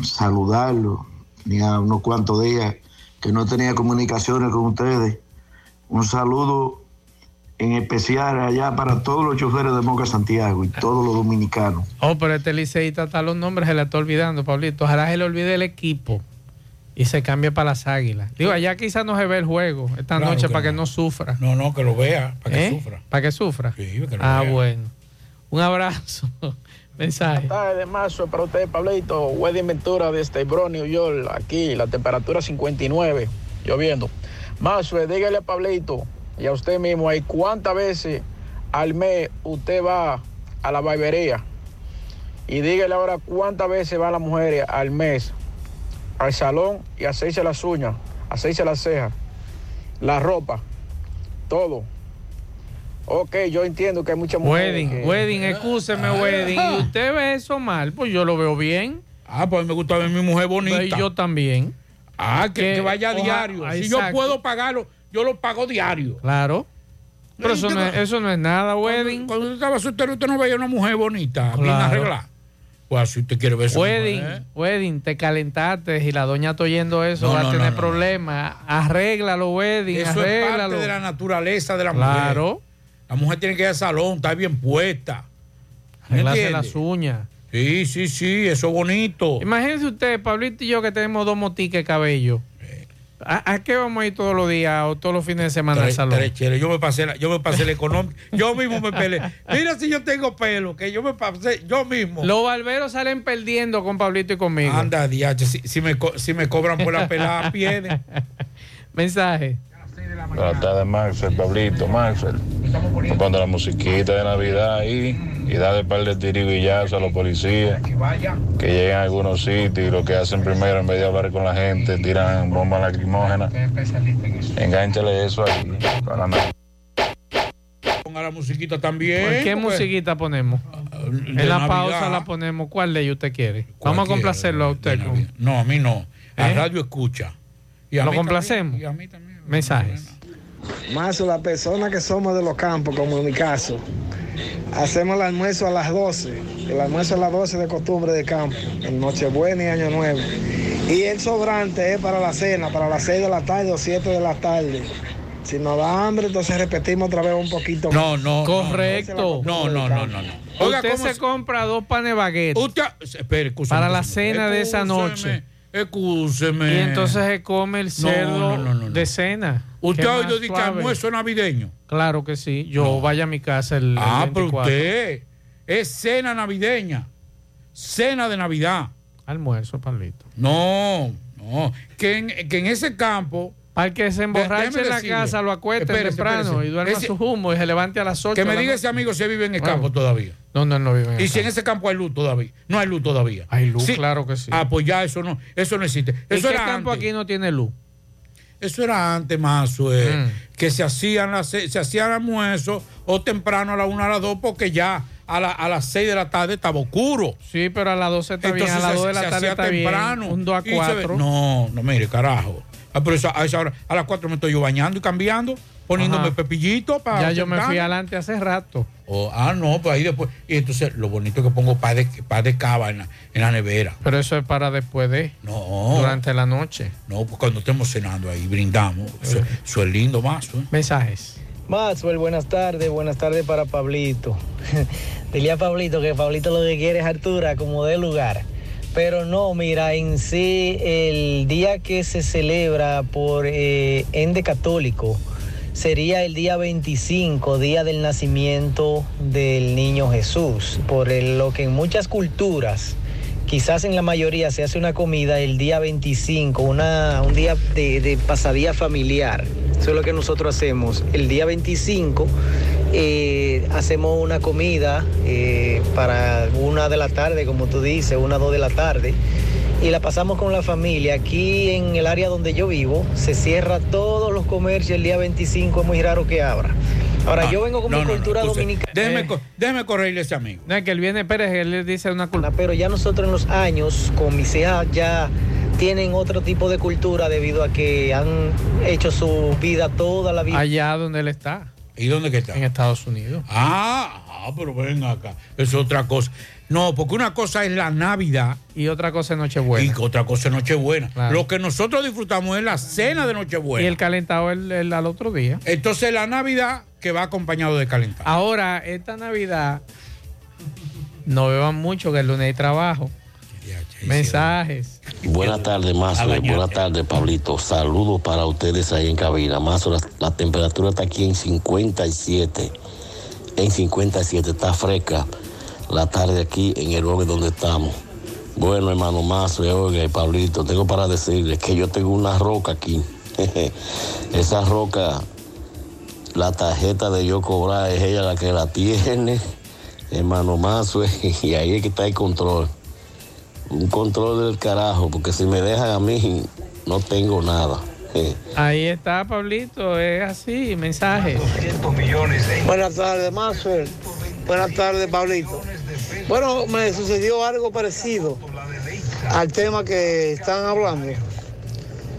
saludarlo. Tenía unos cuantos días que no tenía comunicaciones con ustedes. Un saludo en especial allá para todos los choferes de Moca Santiago y todos los dominicanos. Oh, pero este liceísta está los nombres, se le está olvidando, Pablito. Ojalá se le olvide el equipo y se cambie para las águilas. Digo, allá quizás no se ve el juego esta Claro noche que para que no. sufra. No, no, que lo vea, para que ¿Eh? sufra. Para que sufra. que lo ah, vea. bueno. Un abrazo. <laughs> Mensaje. Buenas tardes, Mazo, para usted, Pablito. Wedding Ventura desde Bronx, New York. Aquí, la temperatura 59, lloviendo. Mazo, dígale a Pablito y a usted mismo ahí cuántas veces al mes usted va a la barbería. Y dígale ahora cuántas veces va la mujer al mes al salón y a hacerse las uñas, a hacerse las cejas, la ropa, todo. Ok, yo entiendo que hay muchas mujeres. Wedding, que- wedding, excúseme, wedding. ¿Y usted ve eso mal? Pues yo lo veo bien. Ah, pues me gusta ver mi mujer bonita. Y yo también. Ah, que, Que que vaya a oja- diario. ah, Si yo puedo pagarlo, yo lo pago diario. Claro. Pero eso no, es, eso no es nada, wedding. Cuando usted estaba soltero, usted no veía una mujer bonita, bien Claro. arreglada. Pues si usted quiere ver esa Wedding, mujer. wedding, te calentaste y la doña está oyendo eso, No, va no, a tener no. problemas. Arréglalo, wedding, Eso es arréglalo. parte de la naturaleza de la Claro. mujer. La mujer tiene que ir al salón, está bien puesta. ¿Me Arreglarse las uñas. Sí, sí, sí, eso es bonito. Imagínense usted, Pablito y yo, que tenemos dos motiques de cabello. ¿A, a qué vamos a ir todos los días o todos los fines de semana al salón? Yo me pasé la, yo me pasé la económica. yo mismo me peleé. Mira si yo tengo pelo, que yo me pasé, yo mismo. Los barberos salen perdiendo con Pablito y conmigo. Anda, diache, si, si me, si me cobran por la pelada, <laughs> pierde. Mensaje. Buenas tardes, Maxwell, Pablito, Maxwell. Cuando la musiquita de Navidad ahí y darle par de tiriguillazos a los policías que llegan a algunos sitios y lo que hacen primero, en vez de hablar con la gente, tiran bombas lacrimógenas. Engánchale eso ahí. Navidad. Ponga la musiquita también. ¿Por qué musiquita ponemos? En de la Navidad. pausa la ponemos. ¿Cuál de ellos usted quiere? Vamos a complacerlo a usted. con- No, a mí no. A ¿Eh? radio escucha. Y a ¿Lo mí complacemos? también, y a mí también. Mensajes. Más la persona que somos de los campos, como en mi caso, hacemos el almuerzo a las 12. El almuerzo a las 12 de costumbre de campo, en Nochebuena y Año Nuevo. Y el sobrante es para la cena, para las 6 de la tarde o 7 de la tarde. Si nos da hambre, entonces repetimos otra vez un poquito. No, no. Correcto. No, no, no, no. no. Oiga, usted ¿cómo se compra dos panes baguettes Usted, espere, escúcheme, para la cena de esa noche. Excúseme. y entonces se come el cerdo no, no, no, no. de cena. ¿Usted ha oído de que almuerzo navideño? Claro que sí. Yo vaya a mi casa el, el Ah, pero 24. usted es cena navideña. Cena de Navidad. Almuerzo, Pablito. No, no. Que en, que en ese campo. Para el que se emborrache en la decirle. casa, lo acueste Espérese, temprano espérese. y duerma Ese- su humo y se levante a las 8. Que me diga ese amigo si vive en el campo todavía. No, no, no vive en el Y si en ese campo hay luz todavía. No hay luz todavía. Hay luz, Sí. claro que sí. Ah, pues ya eso no, eso no existe. ¿En Eso era campo antes. aquí no tiene luz? eso era antes más, eh, que se hacían, las, se hacían almuerzo o temprano a la una a las dos porque ya a, la- a las 6 de la tarde estaba oscuro. Sí, pero a las 12 está bien, a Entonces las se- 2 de la se tarde está bien, temprano. un 2 a Y se ve- 4. No, no, mire, carajo. Ah, pero esa- a esa hora, a las 4 me estoy yo bañando y cambiando, poniéndome Ajá. pepillito para. Ya yo me fui adelante hace rato. Oh, ah, no, pues ahí después. Y entonces lo bonito es que pongo paz de, paz de cava en la, en la nevera. Pero eso es para después de. No. Durante la noche. No, pues cuando estemos cenando ahí, brindamos. Eso, eso es lindo más. ¿eh? Mensajes. Maxwell, buenas tardes, buenas tardes para Pablito. <laughs> Dile a Pablito que Pablito lo que quiere es altura, como de lugar. Pero no, mira, en sí, el día que se celebra por eh, Ende Católico sería el día 25, día del nacimiento del niño Jesús. Por lo que en muchas culturas, quizás en la mayoría, se hace una comida el día 25, una, un día de, pasadía familiar. Eso es lo que nosotros hacemos. El día 25 eh, hacemos una comida eh, para una de la tarde, como tú dices, una dos de la tarde, y la pasamos con la familia. Aquí en el área donde yo vivo, se cierra todos los comercios el día 25, es muy raro que abra. Ahora, Ah, yo vengo con no, mi no, no, cultura escuche, dominicana. Déjeme, co- déjeme corregirle a ese amigo. No, es que él viene Pérez, él le dice una cultura. Pero ya nosotros en los años, con mis hijas, ya tienen otro tipo de cultura debido a que han hecho su vida toda la vida. Allá donde él está. ¿Y dónde que está? En Estados Unidos. Ah, ah, pero ven acá. Es otra cosa. No, porque una cosa es la Navidad. Y otra cosa es Nochebuena. Y otra cosa es Nochebuena. Claro. Lo que nosotros disfrutamos es la cena de Nochebuena. Y el calentado el, el- al otro día. Entonces la Navidad que va acompañado de calentado. Ahora, esta Navidad, no beban mucho, que el lunes hay trabajo. Mensajes. Buenas tardes, Mazo. Buenas tardes, Pablito. Saludos para ustedes ahí en cabina. Mazo, la, la temperatura está aquí en 57. En 57, está fresca la tarde aquí en el lugar donde estamos. Bueno, hermano Mazo, y oiga, y Pablito, tengo para decirles que yo tengo una roca aquí. <laughs> Esa roca, la tarjeta de yo cobrar es ella la que la tiene, <laughs> hermano Mazo, <laughs> y ahí es que está el control un control del carajo, porque si me dejan a mí, no tengo nada. Ahí está, Pablito, es así, mensajes. Buenas tardes, Maxwell. Buenas tardes, Pablito. Bueno, me sucedió algo parecido al tema que están hablando.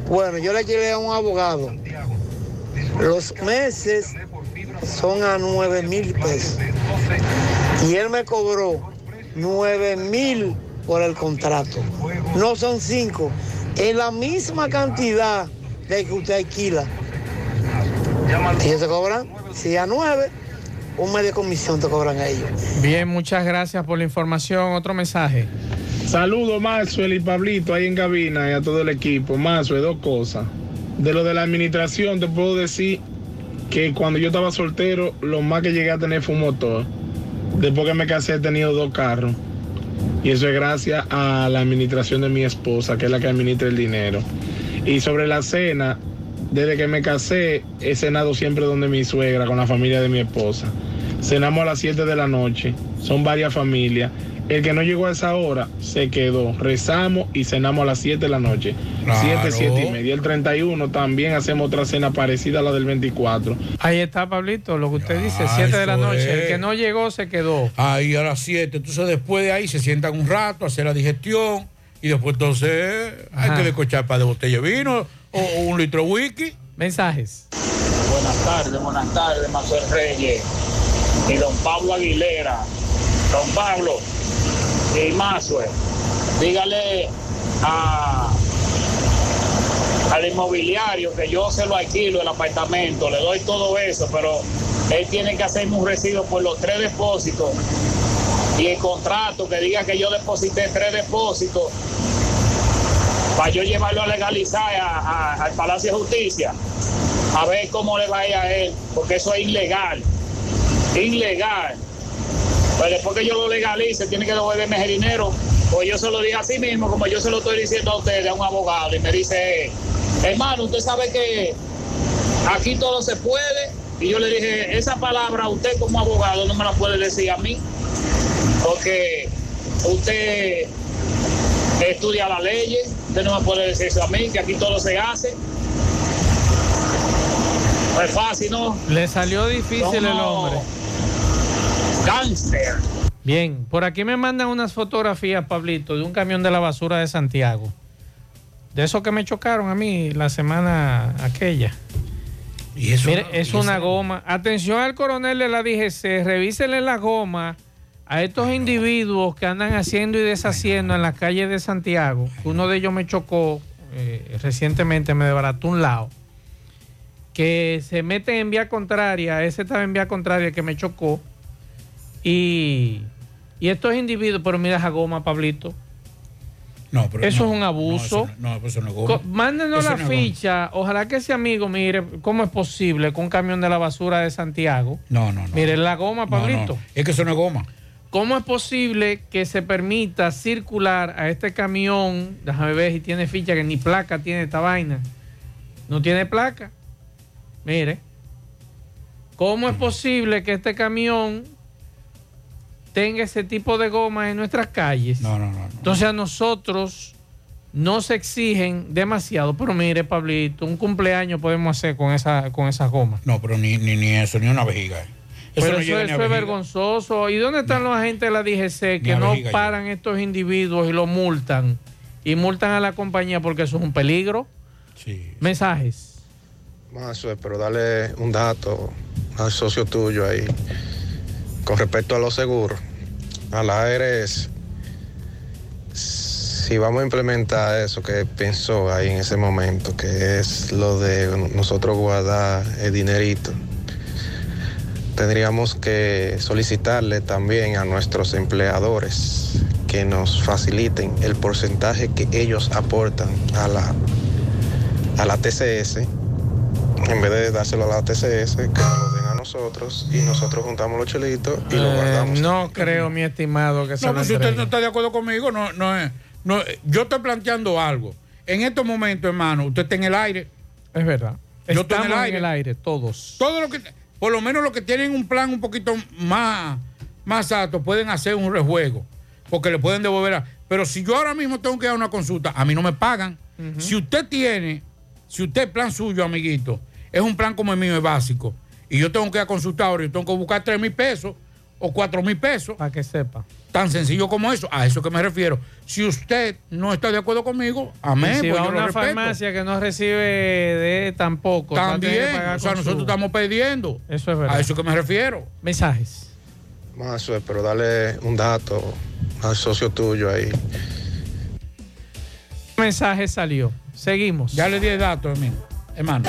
Bueno, yo le llevé a un abogado. Los meses son a 9 mil pesos. Y él me cobró 9 mil por el contrato. No son 5. Es la misma cantidad de que usted alquila. Y ellos te cobran, si a 9, un mes de comisión te cobran a ellos. Bien, muchas gracias por la información. Otro mensaje. Saludos, Maxwell y Pablito, ahí en cabina y a todo el equipo. Maxwell, dos cosas. De lo de la administración, te puedo decir que cuando yo estaba soltero, lo más que llegué a tener fue un motor. Después que me casé, he tenido dos carros. Y eso es gracias a la administración de mi esposa, que es la que administra el dinero. Y sobre la cena, desde que me casé, he cenado siempre donde mi suegra, con la familia de mi esposa. Cenamos a las 7 de la noche, son varias familias. El que no llegó a esa hora se quedó. Rezamos y cenamos a las 7 de la noche. Claro. 7, 7 y media. El 31 también hacemos otra cena parecida a la del 24. Ahí está, Pablito, lo que usted dice, 7 de la noche. El que no llegó se quedó. Ahí a las 7. Entonces después de ahí se sientan un rato, hacer la digestión. Y después entonces hay que descochar para de botella de vino o, o un litro de whisky. Mensajes. Buenas tardes, buenas tardes, Manuel Reyes y don Pablo Aguilera. Don Pablo y Mazue, dígale a, al inmobiliario que yo se lo alquilo el apartamento, le doy todo eso, pero él tiene que hacerme un recibo por los tres depósitos y el contrato que diga que yo deposité tres depósitos para yo llevarlo a legalizar a- al Palacio de Justicia a ver cómo le va a ir a él, porque eso es ilegal. Ilegal. Pues después que yo lo legalice, tiene que devolverme ese dinero. Pues yo se lo dije así mismo, como yo se lo estoy diciendo a ustedes, a un abogado, y me dice, hermano, usted sabe que aquí todo se puede. Y yo le dije, esa palabra usted como abogado no me la puede decir a mí, porque usted estudia la ley, usted no me puede decir eso a mí, que aquí todo se hace. No es fácil, ¿no? Le salió difícil el hombre. Gangster. Bien, por aquí me mandan unas fotografías, Pablito, de un camión de la basura de Santiago. De esos que me chocaron a mí la semana aquella. ¿Y eso, Mire, y es eso- una goma. Atención al coronel de la DGC, revísenle la goma a estos individuos que andan haciendo y deshaciendo en las calles de Santiago. Uno de ellos me chocó eh, recientemente, me desbarató un lado. Que se meten en vía contraria, ese estaba en vía contraria que me chocó. Y, y estos individuos, pero mira esa goma, Pablito. No, pero Eso no, es un abuso. No, eso no, no, pues eso no es goma. Co- Mándenos Eso la ficha. Ojalá que ese amigo mire cómo es posible que un camión de la basura de Santiago. No, no, no. Mire la goma, Pablito. Es que eso no es goma. ¿Cómo es posible que se permita circular a este camión? Déjame ver si tiene ficha, que ni placa tiene esta vaina. No tiene placa. Mire. ¿Cómo es posible que este camión tenga ese tipo de goma en nuestras calles? No, no, no. Entonces a nosotros no se exigen demasiado, pero mire, Pablito, un cumpleaños podemos hacer con esa con esas gomas. No, pero ni, ni, ni eso, ni una vejiga. eh. Eso Pero no eso, es vergonzoso. ¿Y dónde están los agentes de la DGC que no paran estos individuos y los multan? Y multan a la compañía porque eso es un peligro. Mensajes. Mazue, pero dale un dato al socio tuyo ahí. Con respecto a los seguros, a la ARS, si vamos a implementar eso que pensó ahí en ese momento, que es lo de nosotros guardar el dinerito, tendríamos que solicitarle también a nuestros empleadores que nos faciliten el porcentaje que ellos aportan a la, a la TCS en vez de dárselo a la TCS, que lo nosotros y nosotros juntamos los chelitos y lo Eh, guardamos. no creo, mi estimado, que se No, pues si usted no está de acuerdo conmigo, no, no es. No, yo estoy planteando algo. En estos momentos, hermano, usted está en el aire. Es verdad. Yo estoy Estamos en el aire. en el aire, todos. Todo lo que, por lo menos los que tienen un plan un poquito más, más alto, pueden hacer un rejuego. Porque le pueden devolver. a- pero si yo ahora mismo tengo que ir a una consulta, a mí no me pagan. Si usted tiene, si usted el plan suyo, amiguito, es un plan como el mío, es básico, y yo tengo que ir a consultar ahora, yo tengo que buscar 3 mil pesos o 4 mil pesos. Para que sepa. Tan sencillo como eso, a eso que me refiero. Si usted no está de acuerdo conmigo, amén. Si pues va a yo una farmacia que no recibe de tampoco. También, o sea, nosotros su- estamos perdiendo. Eso es verdad. A eso que me refiero. Mensajes. Mazue, pero dale un dato al socio tuyo ahí. mensaje salió. Seguimos. Ya le di el dato, hermano.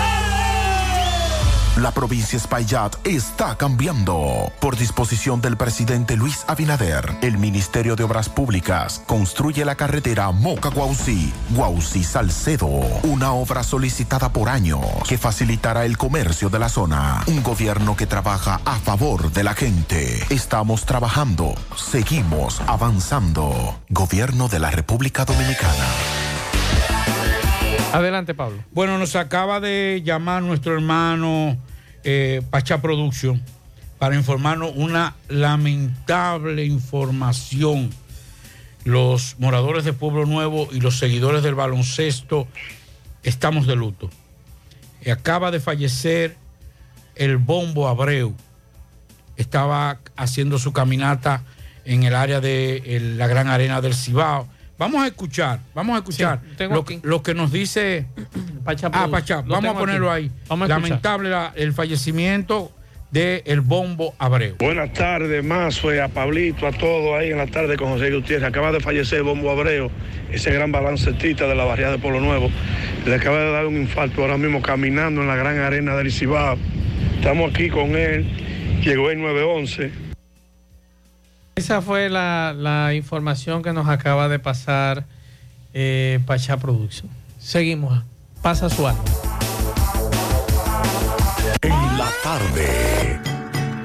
La provincia Espaillat está cambiando. Por disposición del presidente Luis Abinader, el Ministerio de Obras Públicas construye la carretera Moca-Guausi, Guausi-Salcedo, una obra solicitada por años que facilitará el comercio de la zona. Un gobierno que trabaja a favor de la gente. Estamos trabajando, seguimos avanzando. Gobierno de la República Dominicana. Adelante, Pablo. Bueno, nos acaba de llamar nuestro hermano eh, Pacha Production para informarnos una lamentable información. Los moradores de Pueblo Nuevo y los seguidores del baloncesto estamos de luto. Acaba de fallecer el Bombo Abreu. Estaba haciendo su caminata en el área de la Gran Arena del Cibao. Vamos a escuchar, vamos a escuchar Sí, tengo lo, que nos dice <clears throat> Pacha Ah, Production. Pacha, Lo vamos a ponerlo aquí. ahí. Vamos a escuchar. Lamentable la- el fallecimiento de el Bombo Abreu. Buenas tardes, Mazue, a Pablito, a todos ahí en la tarde con José Gutiérrez. Acaba de fallecer Bombo Abreu, ese gran balancetista de la barriada de Pueblo Nuevo. Le acaba de dar un infarto ahora mismo caminando en la gran arena del Cibao. Estamos aquí con él. Llegó el 911. Esa fue la, la información que nos acaba de pasar eh, Pachá Production. Seguimos. Pasa su alma. En la tarde.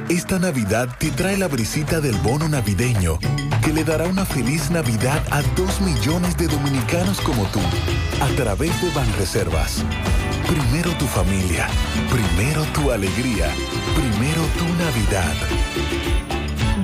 Esta Navidad te trae la brisita del bono navideño que le dará una feliz Navidad a dos millones de dominicanos como tú a través de Banreservas. Primero tu familia, primero tu alegría, primero tu Navidad.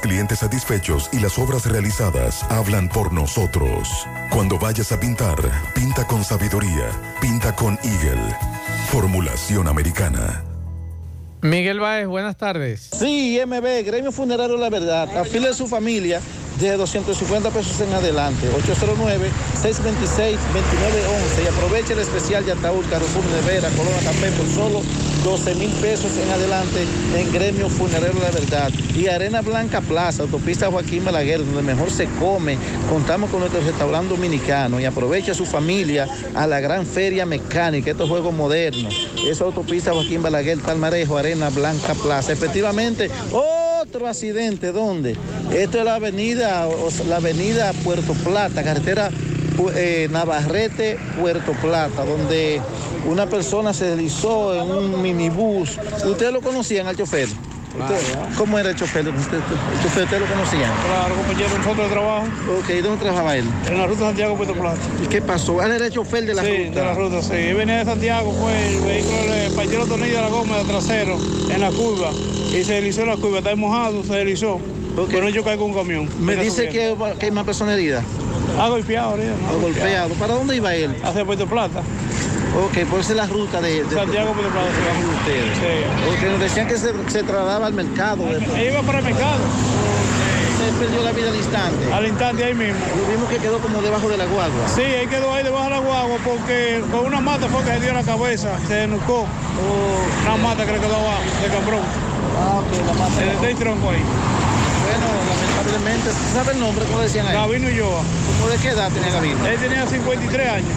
clientes satisfechos y las obras realizadas hablan por nosotros. Cuando vayas a pintar, pinta con sabiduría, pinta con Eagle. Formulación americana. Miguel Báez, buenas tardes. Sí, MB, Gremio Funerario La Verdad. Afile a su familia de 250 pesos en adelante. 809-626-2911. Y aproveche el especial de Ataúd, Carrefour, Nevera, Colona Café por solo 12 mil pesos en adelante en Gremio Funerario La Verdad. Y Arena Blanca Plaza, autopista Joaquín Balaguer, donde mejor se come. Contamos con nuestro restaurante dominicano. Y aproveche a su familia a la gran feria mecánica, estos juegos modernos. Esa autopista Joaquín Balaguer, Palmarejo, Arena Blanca Plaza. Efectivamente, otro accidente, ¿dónde? Esto es la avenida, la avenida Puerto Plata, carretera eh, Navarrete, Puerto Plata, donde una persona se deslizó en un minibús. ¿Ustedes lo conocían al chofer? ¿Usted- ¿Cómo era el chofer? ¿Usted, el chofer ustedes lo conocían? Claro, compañero, nosotros de trabajo. Ok, ¿dónde trabajaba él? En la ruta Santiago Puerto Plata. ¿Y qué pasó? Él era el chofer de la sí, ruta. de la ruta, sí. Él venía de Santiago, pues el vehículo le partió los tornillos de la goma de trasero en la curva y se deslizó la curva. Está mojado, se deslizó. Pero no chocó con un camión. Me dice que, que hay más personas heridas. Ha golpeado ahorita. ¿no? Ha golpeado. ¿Para dónde iba él? Hacia Puerto Plata. Ok, por esa es la ruta de, de Santiago Plata. de ustedes. Sí. Porque nos decían que se, se trasladaba al mercado. Él iba para el mercado. Se perdió la vida al instante. Al instante ahí mismo. Y vimos que quedó como debajo de la guagua. Sí, ahí quedó ahí debajo de la guagua porque con una mata fue que se dio la cabeza, se desnucó. Una mata que le quedó abajo, de cabrón. Ah, ok, la mata. El, del tronco ahí. Bueno, lamentablemente, ¿se sabe el nombre? ¿Cómo decían ahí? Gabino y yo. ¿Cómo de qué edad tenía Gabino? Él tenía 53 años.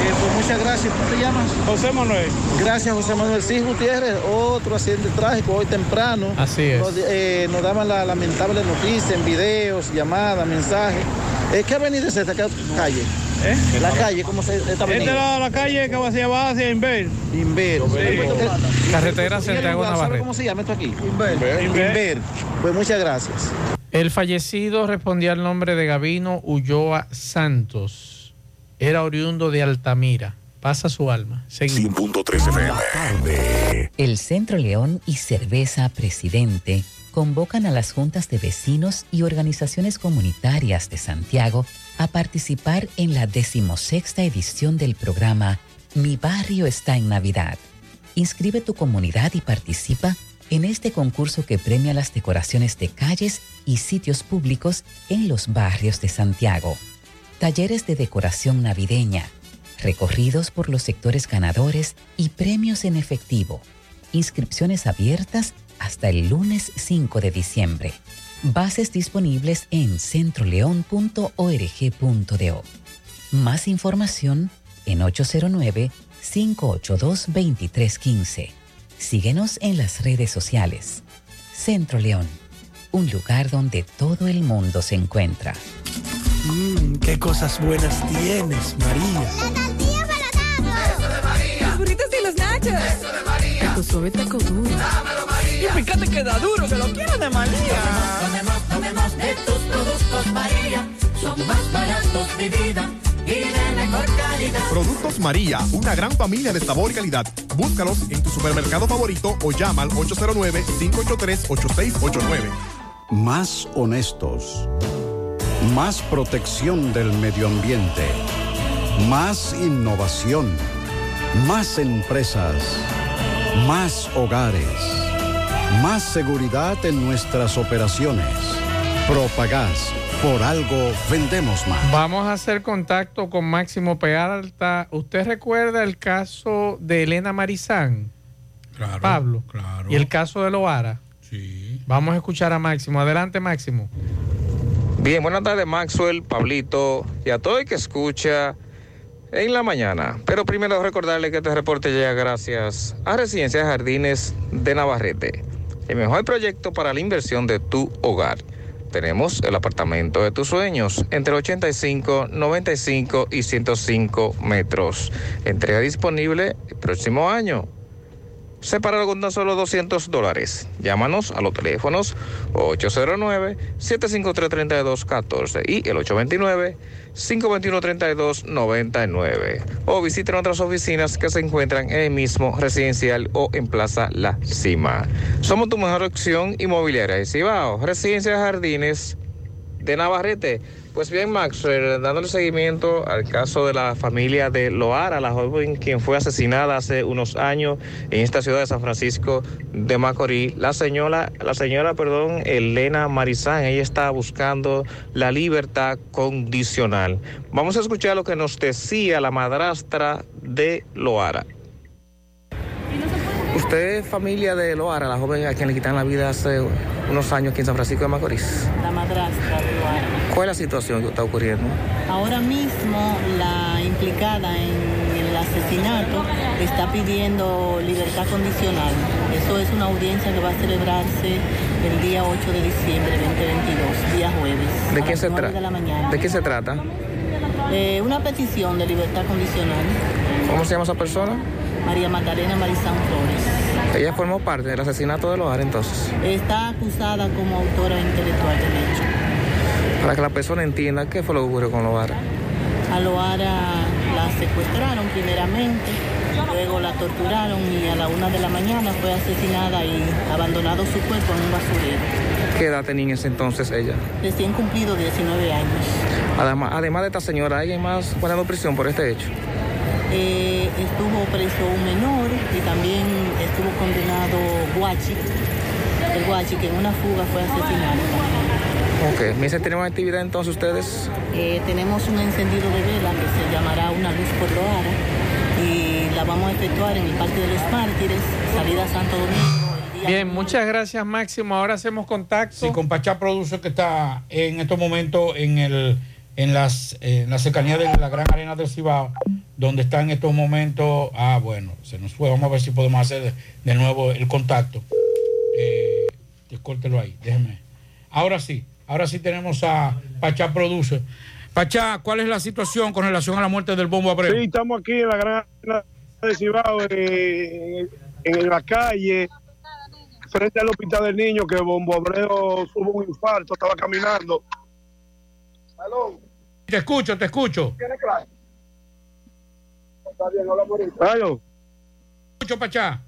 Eh, pues muchas gracias. ¿Cómo te llamas? José Manuel. Gracias, José Manuel. Sí, Gutiérrez, otro accidente trágico hoy temprano. Así es. Nos, eh, nos daban la lamentable noticia en videos, llamadas, mensajes. Eh, ¿Qué avenida es esta? ¿Qué calle? ¿Eh? La calle, ¿cómo se esta Esta avenida? es la, la calle que va hacia abajo, hacia Inver. Inver. Carretera ¿Y el Santiago lugar, ¿Sabe Navarrete. cómo se llama esto aquí? Inver. Inver. Inver. Pues muchas gracias. El fallecido respondía al nombre de Gavino Ulloa Santos. Era oriundo de Altamira. Pasa su alma. Seguimos. 100.3 FM. El Centro León y Cerveza Presidente convocan a las juntas de vecinos y organizaciones comunitarias de Santiago a participar en la decimosexta edición del programa Mi Barrio está en Navidad. Inscribe tu comunidad y participa en este concurso que premia las decoraciones de calles y sitios públicos en los barrios de Santiago. Talleres de decoración navideña, recorridos por los sectores ganadores y premios en efectivo. Inscripciones abiertas hasta el lunes 5 de diciembre. Bases disponibles en centroleón.org.do. Más información en 809-582-2315. Síguenos en las redes sociales. Centro León, un lugar donde todo el mundo se encuentra. Mmm, qué cosas buenas tienes, María. La tortilla para Eso de María. Los burritos y los nachos. Eso de María. Tu suave taco duro. Dámelo, María. Y fíjate que da duro, que lo quiero de María. Tomemos, tomemos, de tus productos, María. Son más baratos de vida y de mejor calidad. Productos María, una gran familia de sabor y calidad. Búscalos en tu supermercado favorito o llama al 809-583-8689. Más honestos. Más protección del medio ambiente. Más innovación. Más empresas. Más hogares. Más seguridad en nuestras operaciones. Propagás. Por algo vendemos más. Vamos a hacer contacto con Máximo Peralta. ¿Usted recuerda el caso de Elena Marizán? Claro, Pablo. claro. Y el caso de Loara. Sí. Vamos a escuchar a Máximo. Adelante, Máximo. Bien, buenas tardes Maxwell, Pablito y a todo el que escucha en la mañana. Pero primero recordarle que este reporte llega gracias a Residencias Jardines de Navarrete, el mejor proyecto para la inversión de tu hogar. Tenemos el apartamento de tus sueños entre 85, 95 y 105 metros. Entrega disponible el próximo año. Separado con tan solo 200 dólares. Llámanos a los teléfonos 809-753-3214 y el 829-521-3299. O visiten otras oficinas que se encuentran en el mismo residencial o en Plaza La Cima. Somos tu mejor opción inmobiliaria de Cibao. Residencia Jardines de Navarrete. Pues bien, Maxwell, dándole seguimiento al caso de la familia de Loara, la joven quien fue asesinada hace unos años en esta ciudad de San Francisco de Macorís. La señora, la señora, perdón, Elena Marizán, ella está buscando la libertad condicional. Vamos a escuchar lo que nos decía la madrastra de Loara. Usted es familia de Loara, la joven a quien le quitan la vida hace unos años aquí en San Francisco de Macorís. La madrastra de Loara. ¿Cuál es la situación que está ocurriendo? Ahora mismo la implicada en el asesinato está pidiendo libertad condicional. Eso es una audiencia que va a celebrarse el día 8 de diciembre 2022, día jueves. ¿De qué se 9 trata? de. ¿De qué se trata? Eh, una petición de libertad condicional. ¿Cómo se llama esa persona? María Magdalena Marizán Flores. Ella formó parte del asesinato de Loara entonces. Está acusada como autora intelectual del hecho. Para que la persona entienda qué fue lo que ocurrió con Loara. A Loara la secuestraron primeramente, luego la torturaron y a la una de la mañana fue asesinada y abandonado su cuerpo en un basurero. ¿Qué edad tenía en ese entonces ella? Recién cumplido 19 años. Además, además de esta señora, ¿hay alguien más guardando prisión por este hecho? Eh, estuvo preso un menor y también estuvo condenado Guachi, el Guachi que en una fuga fue asesinado. Ok, ¿me dicen, tenemos actividad entonces ustedes? Eh, tenemos un encendido de vela que se llamará Una Luz por Loara y la vamos a efectuar en el Parque de los Mártires, salida a Santo Domingo. Bien, muchas gracias Máximo. Ahora hacemos contacto. Sí, con Pachá Produce que está en estos momentos en el en las en la cercanía de la gran arena del Cibao, donde está en estos momentos. Ah, bueno, se nos fue. Vamos a ver si podemos hacer de, nuevo el contacto. Eh, córtelo ahí, déjeme. Ahora sí, ahora sí tenemos a Pachá Produce. Pachá, ¿cuál es la situación con relación a la muerte del Bombo Abreu? Sí, estamos aquí en la gran de Cibao, eh, en la calle, frente al hospital del niño, que Bombo Abreu tuvo un infarto, estaba caminando. Te escucho, te escucho. ¿Tiene clase? Está bien, hola, ahorita. Aló. Escucho, Pachá.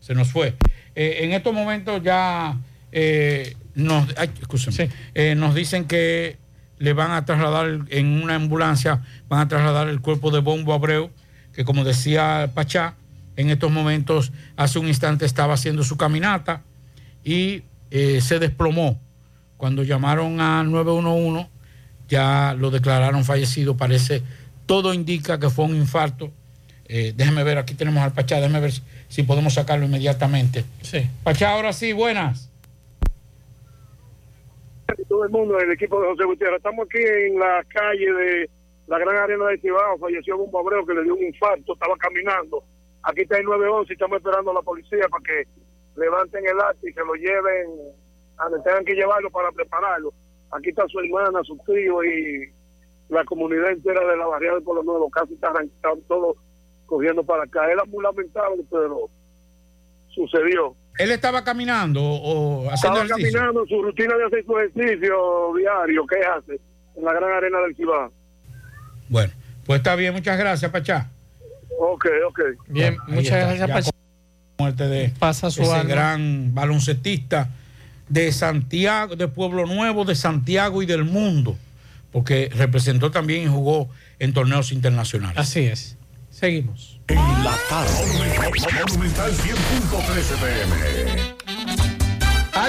Se nos fue. Eh, en estos momentos ya eh, nos, ay, escúchame, eh, nos dicen que le van a trasladar en una ambulancia, van a trasladar el cuerpo de Bombo Abreu, que como decía Pachá, en estos momentos, hace un instante estaba haciendo su caminata y eh, se desplomó. Cuando llamaron a 911, ya lo declararon fallecido. Parece, todo indica que fue un infarto. Eh, déjeme ver, aquí tenemos al Pachá, déjeme ver si, si podemos sacarlo inmediatamente. Sí. Pachá, ahora sí, buenas. todo el mundo, el equipo de José Gutiérrez. Estamos aquí en la calle de la Gran Arena de Cibao. Falleció Bombo Abreu que le dio un infarto, estaba caminando. Aquí está el 911 y estamos esperando a la policía para que levanten el acto y se lo lleven a donde tengan que llevarlo para prepararlo. Aquí está su hermana, su tío y la comunidad entera de la barriada de Pueblo Nuevo. Casi está arrancado todo cogiendo para acá. Era muy lamentable, pero sucedió. ¿Él estaba caminando o haciendo Estaba ejercicio? caminando su rutina de hacer su ejercicio diario que hace en la gran arena del Cibao. Bueno, pues está bien, muchas gracias, Pachá. Ok, ok. Bien, muchas está, gracias, Pachá. Muerte de Pasa su ese alma. gran baloncetista de Santiago, de Pueblo Nuevo, de Santiago y del mundo, porque representó también y jugó en torneos internacionales. Así es. Seguimos. En la tarde. Monumental 100.13 pm.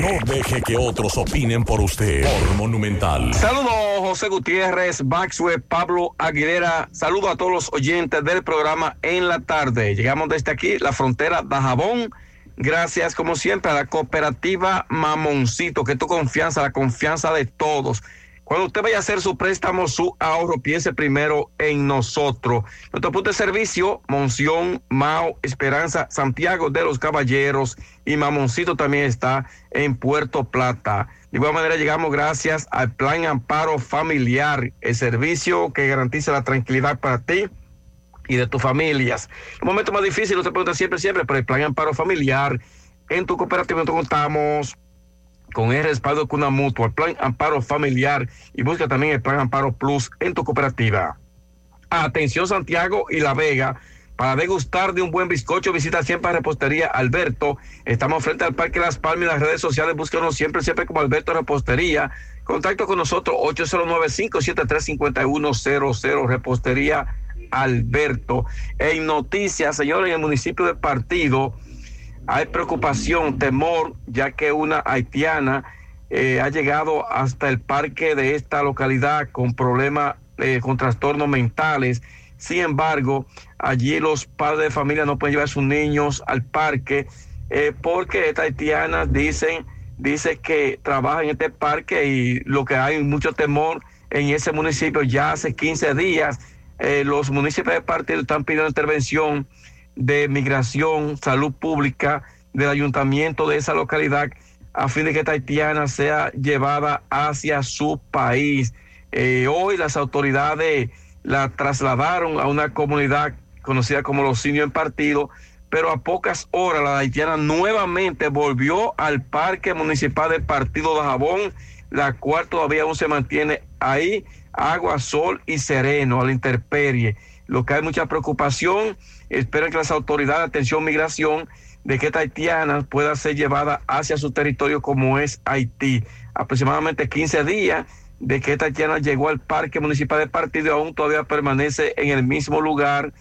No deje que otros opinen por usted. Monumental. Saludos José Gutiérrez, Baxue, Pablo Aguilera. Saludo a todos los oyentes del programa en la tarde. Llegamos desde aquí, la frontera de Jabón. Gracias, como siempre, a la cooperativa Mamoncito, que tu confianza, la confianza de todos. Cuando usted vaya a hacer su préstamo, su ahorro, piense primero en nosotros. Nuestro punto de servicio, Monción, Mao, Esperanza, Santiago de los Caballeros y Mamoncito también está en Puerto Plata. De igual manera llegamos gracias al Plan Amparo Familiar, el servicio que garantiza la tranquilidad para ti y de tus familias. Un momento más difícil, se pregunta siempre, siempre, pero el Plan Amparo Familiar, en tu cooperativa nosotros contamos con el respaldo de una mutua, el plan Amparo Familiar y busca también el plan Amparo Plus en tu cooperativa. Atención Santiago y La Vega. Para degustar de un buen bizcocho, visita siempre a Repostería Alberto. Estamos frente al Parque Las Palmas y las redes sociales. Búscanos siempre, siempre como Alberto Repostería. Contacto con nosotros 809-573-5100 Repostería Alberto. En noticias, señores, en el municipio de Partido hay preocupación, temor, ya que una haitiana eh, ha llegado hasta el parque de esta localidad con problemas, eh, con trastornos mentales. Sin embargo, allí los padres de familia no pueden llevar a sus niños al parque eh, porque esta haitiana dicen, dice que trabaja en este parque y lo que hay mucho temor en ese municipio ya hace 15 días. eh, los municipios de partido están pidiendo intervención de migración, salud pública del ayuntamiento de esa localidad a fin de que esta haitiana sea llevada hacia su país. Eh, hoy las autoridades la trasladaron a una comunidad conocida como los Sinios en Partido, pero a pocas horas la haitiana nuevamente volvió al parque municipal del Partido de Jabón, la cual todavía aún se mantiene ahí, agua, sol y sereno a la intemperie. Lo que hay mucha preocupación, esperan que las autoridades de atención migración de que esta haitiana pueda ser llevada hacia su territorio como es Haití. Aproximadamente 15 días de que esta haitiana llegó al parque municipal del partido aún todavía permanece en el mismo lugar,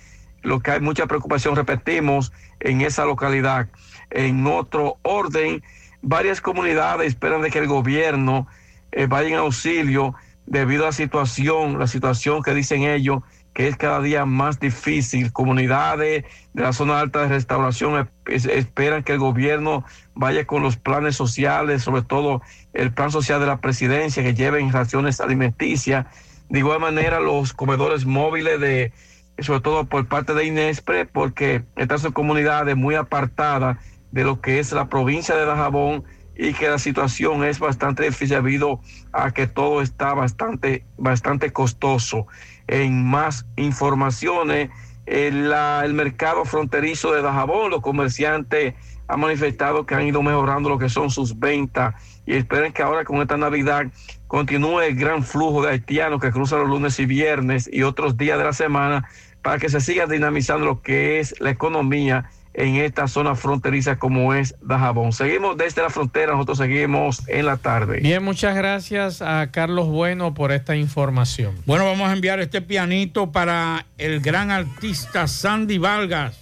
lo que hay mucha preocupación, repetimos, en esa localidad. En otro orden, varias comunidades esperan de que el gobierno eh, vaya en auxilio debido a la situación, la situación que dicen ellos que es cada día más difícil. Comunidades de la zona alta de restauración es- esperan que el gobierno vaya con los planes sociales, sobre todo el plan social de la presidencia, que lleven raciones alimenticias. De igual manera, los comedores móviles de, sobre todo por parte de Inespre, porque estas son comunidades muy apartadas de lo que es la provincia de Dajabón y que la situación es bastante difícil debido a que todo está bastante, bastante costoso. En más informaciones, el, mercado fronterizo de Dajabón, los comerciantes han manifestado que han ido mejorando lo que son sus ventas y esperan que ahora con esta Navidad continúe el gran flujo de haitianos que cruzan los lunes y viernes y otros días de la semana para que se siga dinamizando lo que es la economía en esta zona fronteriza como es Dajabón. Seguimos desde la frontera, nosotros seguimos en la tarde. Bien, muchas gracias a Carlos Bueno por esta información. Bueno, vamos a enviar este pianito para el gran artista Sandy Vargas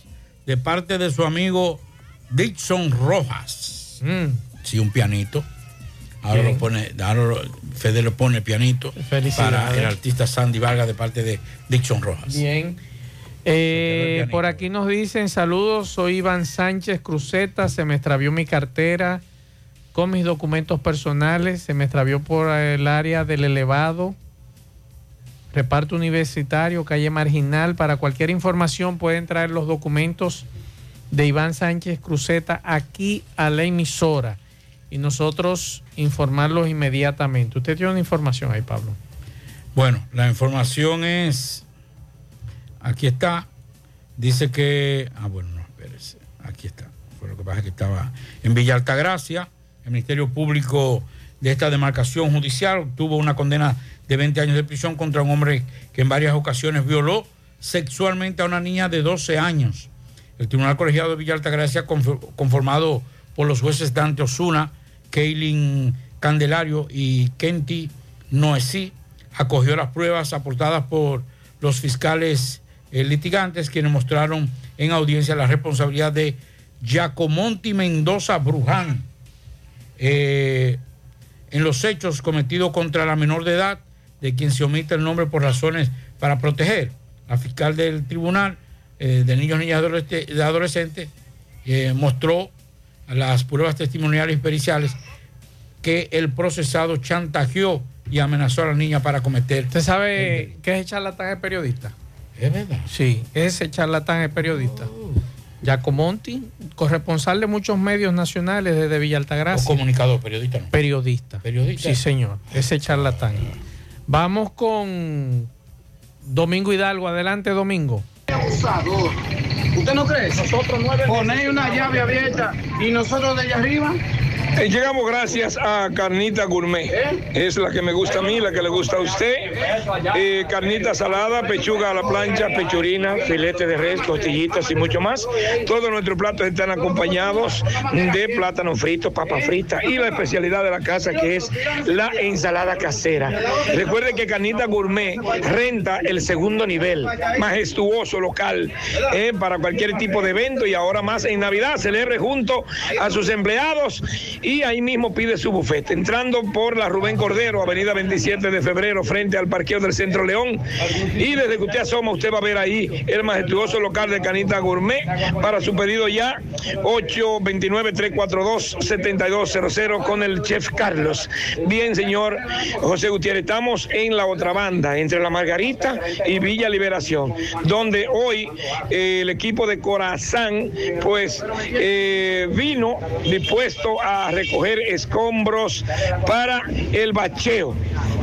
de parte de su amigo Dixon Rojas. Sí, un pianito. Ahora Bien. lo pone, ahora lo- Fede le pone pianito Felicidades. para el artista Sandy Vargas de parte de Dixon Rojas. Bien. Eh, por aquí nos dicen saludos, soy Iván Sánchez Cruzeta, se me extravió mi cartera con mis documentos personales, se me extravió por el área del elevado, reparto universitario, calle marginal. Para cualquier información pueden traer los documentos de Iván Sánchez Cruzeta aquí a la emisora y nosotros informarlos inmediatamente. Usted tiene una información ahí, Pablo. Bueno, la información es. Aquí está. Dice que. Ah, bueno, no, espérese. Aquí está. Fue lo que pasa que estaba en Villa Altagracia. El Ministerio Público de esta demarcación judicial obtuvo una condena de 20 años de prisión contra un hombre que en varias ocasiones violó sexualmente a una niña de 12 años. El Tribunal Colegiado de Villa Altagracia, confor- conformado por los jueces Dante Osuna, Kaylin Candelario y Kenti Noesí, acogió las pruebas aportadas por los fiscales eh, litigantes, quienes mostraron en audiencia la responsabilidad de Giacomonti Mendoza Bruján eh, en los hechos cometidos contra la menor de edad, de quien se omite el nombre por razones para proteger. La fiscal del tribunal eh, de niños, niñas y adolescentes, de adolescentes eh, mostró las pruebas testimoniales y periciales que el procesado chantajeó y amenazó a la niña para cometer. ¿Usted sabe qué es el charlatán el periodista? Es verdad. Sí, ese charlatán es periodista. Giacomonti, corresponsal de muchos medios nacionales desde Villa Altagracia. O comunicador, periodista, no. Periodista. Periodista. Sí, señor. Ese charlatán. Vamos con Domingo Hidalgo. Adelante, Domingo. abusador. ¿Usted no cree? Nosotros nueve. Ponéis una llave abierta y nosotros de allá arriba. <laughs> Llegamos gracias a Carnita Gourmet. Es la que me gusta a mí, la que le gusta a usted. Eh, carnita salada, pechuga a la plancha, pechurina, filete de res, costillitas y mucho más. Todos nuestros platos están acompañados de plátano frito, papa frita y la especialidad de la casa que es la ensalada casera. Recuerde que Carnita Gourmet renta el segundo nivel, majestuoso local, eh, para cualquier tipo de evento y ahora más en Navidad. Celebre junto a sus empleados y ahí mismo pide su bufete. Entrando por la Rubén Cordero, Avenida 27 de Febrero, frente al parqueo del Centro León. Y desde que usted asoma, usted va a ver ahí el majestuoso local de Canita Gourmet. Para su pedido ya, 829-342-7200 con el chef Carlos. Bien, señor José Gutiérrez, estamos en la otra banda, entre La Margarita y Villa Liberación, donde hoy eh, el equipo de Corazán, pues, eh, vino dispuesto a recoger escombros para el bacheo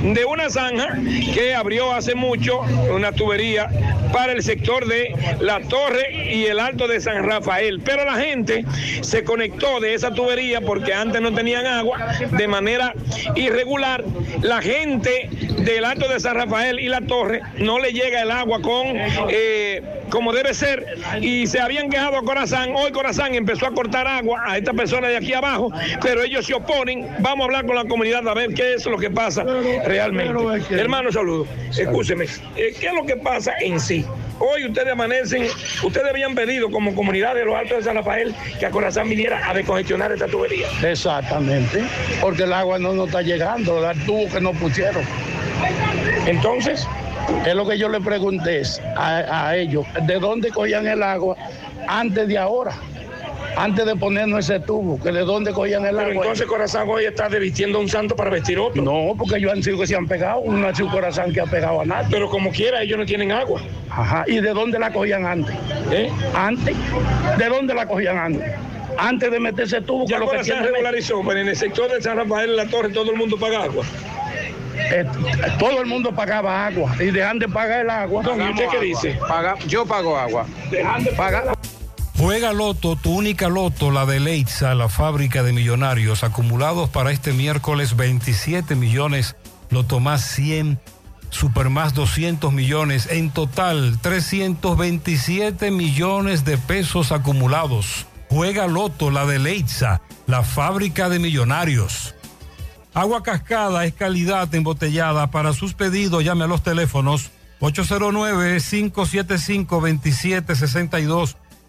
de una zanja que abrió hace mucho una tubería para el sector de la torre y el alto de San Rafael. Pero la gente se conectó de esa tubería porque antes no tenían agua de manera irregular. La gente del alto de San Rafael y la torre no le llega el agua con eh, como debe ser y se habían quejado a Corazán. Hoy Corazán empezó a cortar agua a esta persona de aquí abajo, pero ellos se oponen. Vamos a hablar con la comunidad a ver qué es lo que pasa realmente. Hermano, saludo. Escúcheme, eh, ¿qué es lo que pasa en sí? Hoy ustedes amanecen, ustedes habían pedido como comunidad de los Altos de San Rafael que a Corazán viniera a descongestionar esta tubería. Exactamente, porque el agua no nos está llegando, el tubo que nos pusieron. Entonces, es lo que yo le pregunté a, a ellos, ¿de dónde cogían el agua antes de ahora? Antes de ponernos ese tubo, que de dónde cogían el Pero agua. entonces Corazán hoy está desvistiendo a un santo para vestir otro. No, porque ellos han sido que se han pegado, no ha sido corazón que ha pegado a nadie. Pero como quiera, ellos no tienen agua. Ajá, ¿y de dónde la cogían antes? ¿Eh? Antes, ¿de dónde la cogían antes? Antes de meter ese tubo, Ya que lo que Corazán tiene regularizó, pero en el sector de San Rafael, en la torre, todo el mundo paga agua. eh, todo el mundo pagaba agua y dejan de pagar el agua. Don, ¿y usted qué dice? yo pago agua. Dejan de pagar. Juega Loto, tu única Loto, la de Leitza, la fábrica de millonarios, acumulados para este miércoles 27 millones, Loto más 100, Super más 200 millones, en total 327 millones de pesos acumulados. Juega Loto, la de Leitza, la fábrica de millonarios. Agua Cascada es calidad embotellada. Para sus pedidos, llame a los teléfonos 809-575-2762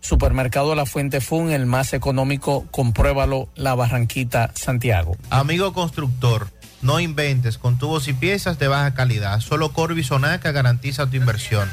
Supermercado La Fuente Fun, el más económico, compruébalo, La Barranquita, Santiago. Amigo constructor, no inventes con tubos y piezas de baja calidad. Solo Corby Sonaca garantiza tu inversión.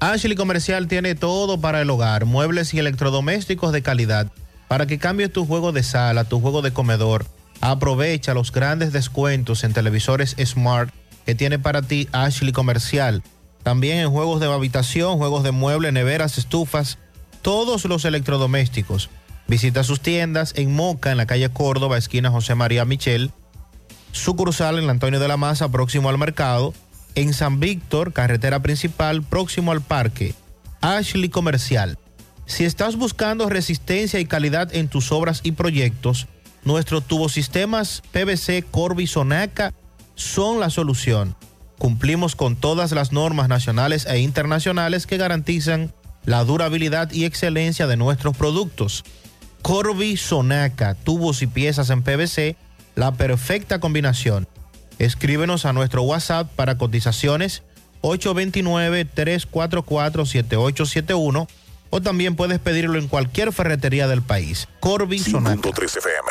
Ashley Comercial tiene todo para el hogar, muebles y electrodomésticos de calidad. Para que cambies tu juego de sala, tu juego de comedor, aprovecha los grandes descuentos en televisores Smart que tiene para ti Ashley Comercial. También en juegos de habitación, juegos de mueble, neveras, estufas, todos los electrodomésticos. Visita sus tiendas en Moca, en la calle Córdoba, esquina José María Michel. Sucursal en Antonio de la Maza, próximo al mercado. En San Víctor, carretera principal, próximo al parque. Ashley Comercial. Si estás buscando resistencia y calidad en tus obras y proyectos, nuestros tubosistemas PVC Corby Sonaca son la solución. Cumplimos con todas las normas nacionales e internacionales que garantizan la durabilidad y excelencia de nuestros productos. Corby Sonaca, tubos y piezas en PVC, la perfecta combinación. Escríbenos a nuestro WhatsApp para cotizaciones 829-344-7871 o también puedes pedirlo en cualquier ferretería del país. Corby Sonaca. 5.3 FM.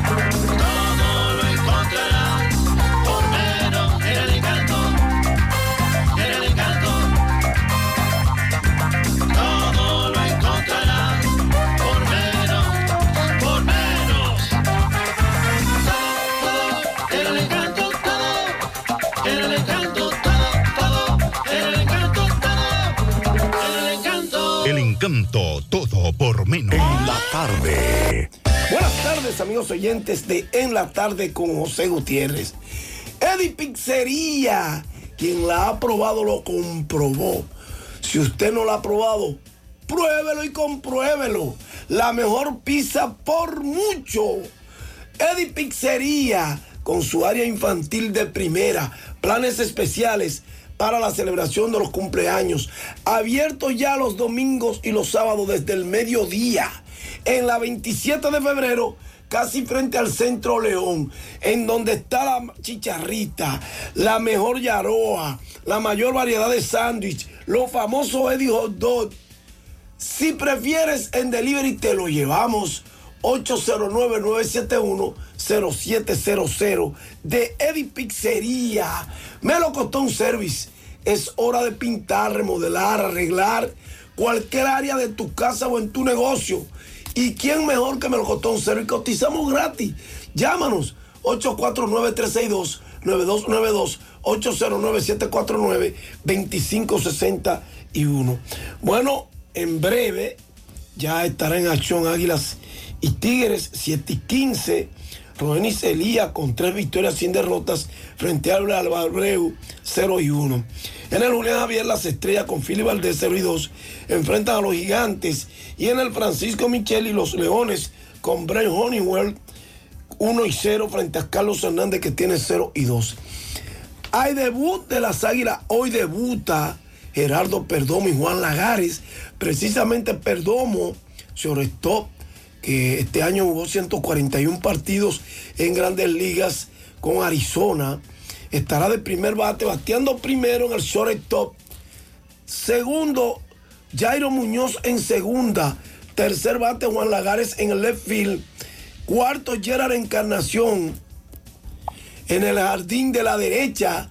Todo lo encontrarás por menos en el encanto. En el encanto. Todo lo encontrarás por menos, por menos. Todo, todo, en el encanto, todo. En el encanto, todo, todo. En el encanto, todo. En el encanto. El encanto, todo por menos. En la tarde. Buenas tardes, amigos oyentes de En la tarde con José Gutiérrez. Eddie Pizzería, quien la ha probado lo comprobó. Si usted no la ha probado, pruébelo y compruébelo. La mejor pizza por mucho. Eddie Pizzería, con su área infantil de primera, planes especiales para la celebración de los cumpleaños. Abierto ya los domingos y los sábados desde el mediodía. En la 27 de febrero, casi frente al Centro León, en donde está la chicharrita, la mejor yaroa, la mayor variedad de sándwich, los famosos Eddie Hot Dog. Si prefieres en delivery, te lo llevamos. 809-971-0700 de Eddie Pizzería. Me lo costó un service. Es hora de pintar, remodelar, arreglar cualquier área de tu casa o en tu negocio. ¿Y quién mejor que me lo costó un service? Cotizamos gratis. Llámanos 849-362-9292. 809-749-2561. Bueno, en breve ya estará en acción Águilas y Tigres 7 y 15. Rodenis Elías con tres victorias sin derrotas frente al Abreu 0 y 1. En el Julián Javier las estrellas con Philly Valdés 0 y 2 enfrentan a los gigantes y en el Francisco Michel y los Leones con Brian Honeywell 1 y 0 frente a Carlos Hernández que tiene 0 y 2. Hay debut de las Águilas, hoy debuta Gerardo Perdomo y Juan Lagares. Precisamente Perdomo se arrestó que este año jugó 141 partidos en grandes ligas con Arizona. Estará de primer bate, bateando primero en el shortstop. Segundo, Jairo Muñoz en segunda. Tercer bate, Juan Lagares en el left field. Cuarto, Gerard Encarnación en el jardín de la derecha.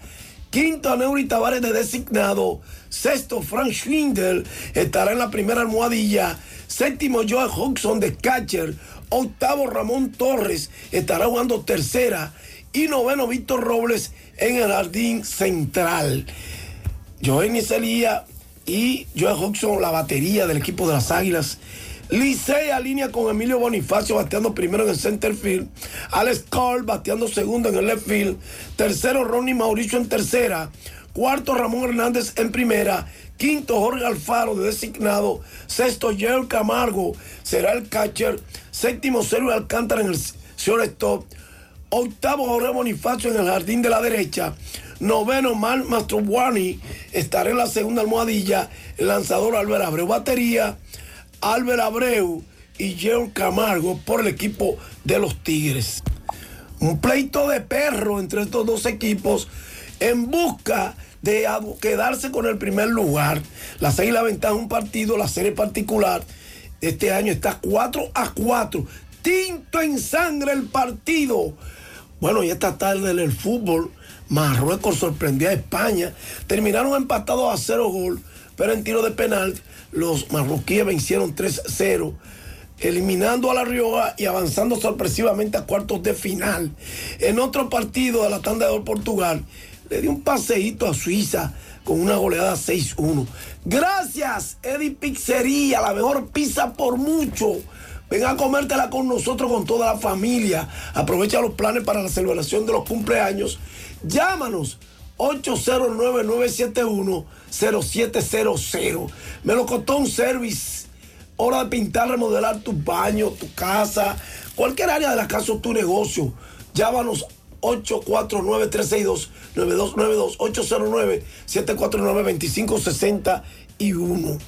Quinto, Neuri Tavares de designado. Sexto, Frank Schwindel estará en la primera almohadilla. Séptimo, Joe Hodgson de catcher. Octavo, Ramón Torres estará jugando tercera. Y noveno, Víctor Robles en el jardín central. Joel Nicelía y Joe Hodgson, la batería del equipo de las Águilas. Licey línea con Emilio Bonifacio bateando primero en el center field. Alex Carl bateando segundo en el left field. Tercero Ronnie Mauricio en tercera. Cuarto Ramón Hernández en primera. Quinto Jorge Alfaro de designado. Sexto Jerry Camargo será el catcher. Séptimo Sergio Alcántara en el shortstop. Octavo Jorge Bonifacio en el jardín de la derecha. Noveno Mal Mastrobuani estará en la segunda almohadilla. El lanzador Álvaro Abreu batería. Álvaro Abreu y Jerry Camargo por el equipo de los Tigres. Un pleito de perro entre estos dos equipos en busca de quedarse con el primer lugar. La la ventaja un partido, la serie particular este año está 4 a 4. Tinto en sangre el partido. Bueno, y esta tarde en el fútbol, Marruecos sorprendió a España. Terminaron empatados a cero gol, pero en tiro de penal los marroquíes vencieron 3-0 eliminando a La Rioja y avanzando sorpresivamente a cuartos de final. En otro partido de la tanda de Portugal, le dio un paseíto a Suiza con una goleada 6-1. Gracias, Eddie Pizzería, la mejor pizza por mucho. Ven a comértela con nosotros, con toda la familia. Aprovecha los planes para la celebración de los cumpleaños. Llámanos 809-971-0700. Me lo costó un service. Hora de pintar, remodelar tu baño, tu casa, cualquier área de la casa o tu negocio. Llámanos 849-362-9292, 809-749-2561.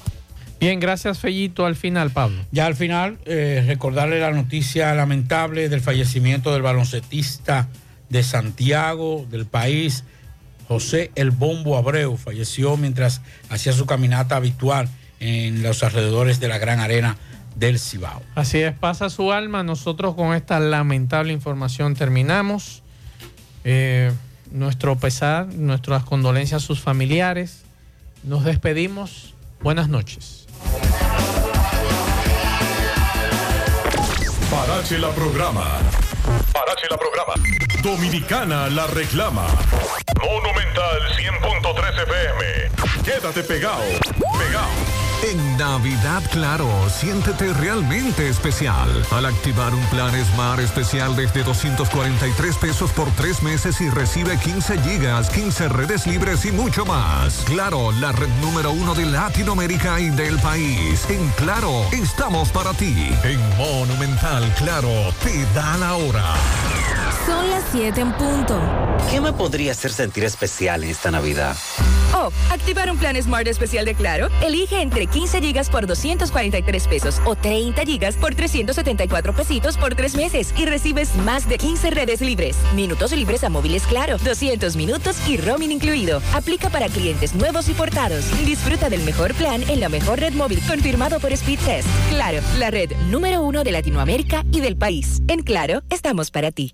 Bien, gracias Fellito. Al final, Pablo. Ya al final, eh, recordarle la noticia lamentable del fallecimiento del baloncetista de Santiago, del país, José El Bombo Abreu. Falleció mientras hacía su caminata habitual en los alrededores de la gran arena del Cibao. Así es, pasa su alma. Nosotros con esta lamentable información terminamos. Eh, nuestro pesar, nuestras condolencias a sus familiares. Nos despedimos. Buenas noches. Parache la programa. Parache la programa. Dominicana la reclama. Monumental 100.13 FM. Quédate pegado. Pegado. En Navidad Claro, siéntete realmente especial al activar un plan Smart especial desde 243 pesos por tres meses y recibe 15 gigas, 15 redes libres y mucho más. Claro, la red número uno de Latinoamérica y del país. En Claro, estamos para ti. En Monumental Claro, te da la hora. Son las 7 en punto. ¿Qué me podría hacer sentir especial en esta Navidad? Oh, activar un plan Smart especial de Claro. Elige entre 15 gigas por 243 pesos o 30 gigas por 374 pesitos por tres meses y recibes más de 15 redes libres, minutos libres a móviles Claro, 200 minutos y roaming incluido. Aplica para clientes nuevos y portados. Disfruta del mejor plan en la mejor red móvil confirmado por Speedtest. Claro, la red número uno de Latinoamérica y del país. En Claro, estamos para ti.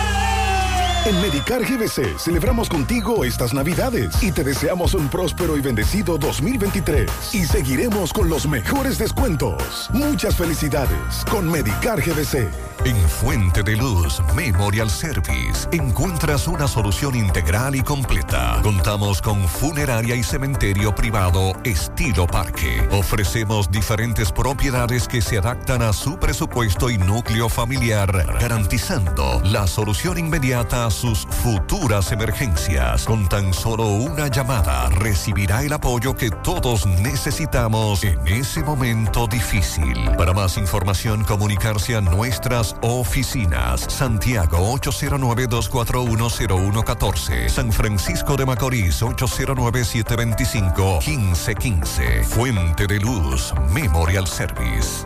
En Medicar GBC celebramos contigo estas Navidades y te deseamos un próspero y bendecido 2023. Y seguiremos con los mejores descuentos. Muchas felicidades con Medicar GBC. En Fuente de Luz Memorial Service encuentras una solución integral y completa. Contamos con funeraria y cementerio privado estilo parque. Ofrecemos diferentes propiedades que se adaptan a su presupuesto y núcleo familiar, garantizando la solución inmediata sus futuras emergencias. Con tan solo una llamada recibirá el apoyo que todos necesitamos en ese momento difícil. Para más información, comunicarse a nuestras oficinas. Santiago 809-241-0114. San Francisco de Macorís 809-725-1515. Fuente de Luz Memorial Service.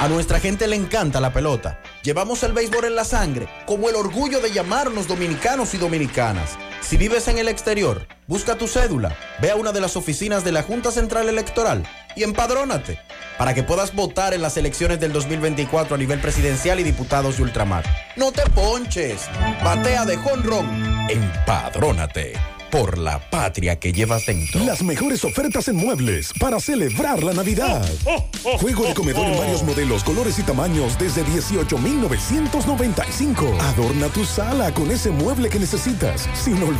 A nuestra gente le encanta la pelota. Llevamos el béisbol en la sangre, como el orgullo de llamarnos dominicanos y dominicanas. Si vives en el exterior, busca tu cédula, ve a una de las oficinas de la Junta Central Electoral y empadrónate para que puedas votar en las elecciones del 2024 a nivel presidencial y diputados de ultramar. No te ponches, batea de jonrón, empadrónate por la patria que llevas dentro. Las mejores ofertas en muebles para celebrar la Navidad. Juego de comedor en varios modelos, colores y tamaños desde 18,995. Adorna tu sala con ese mueble que necesitas, sin olvidar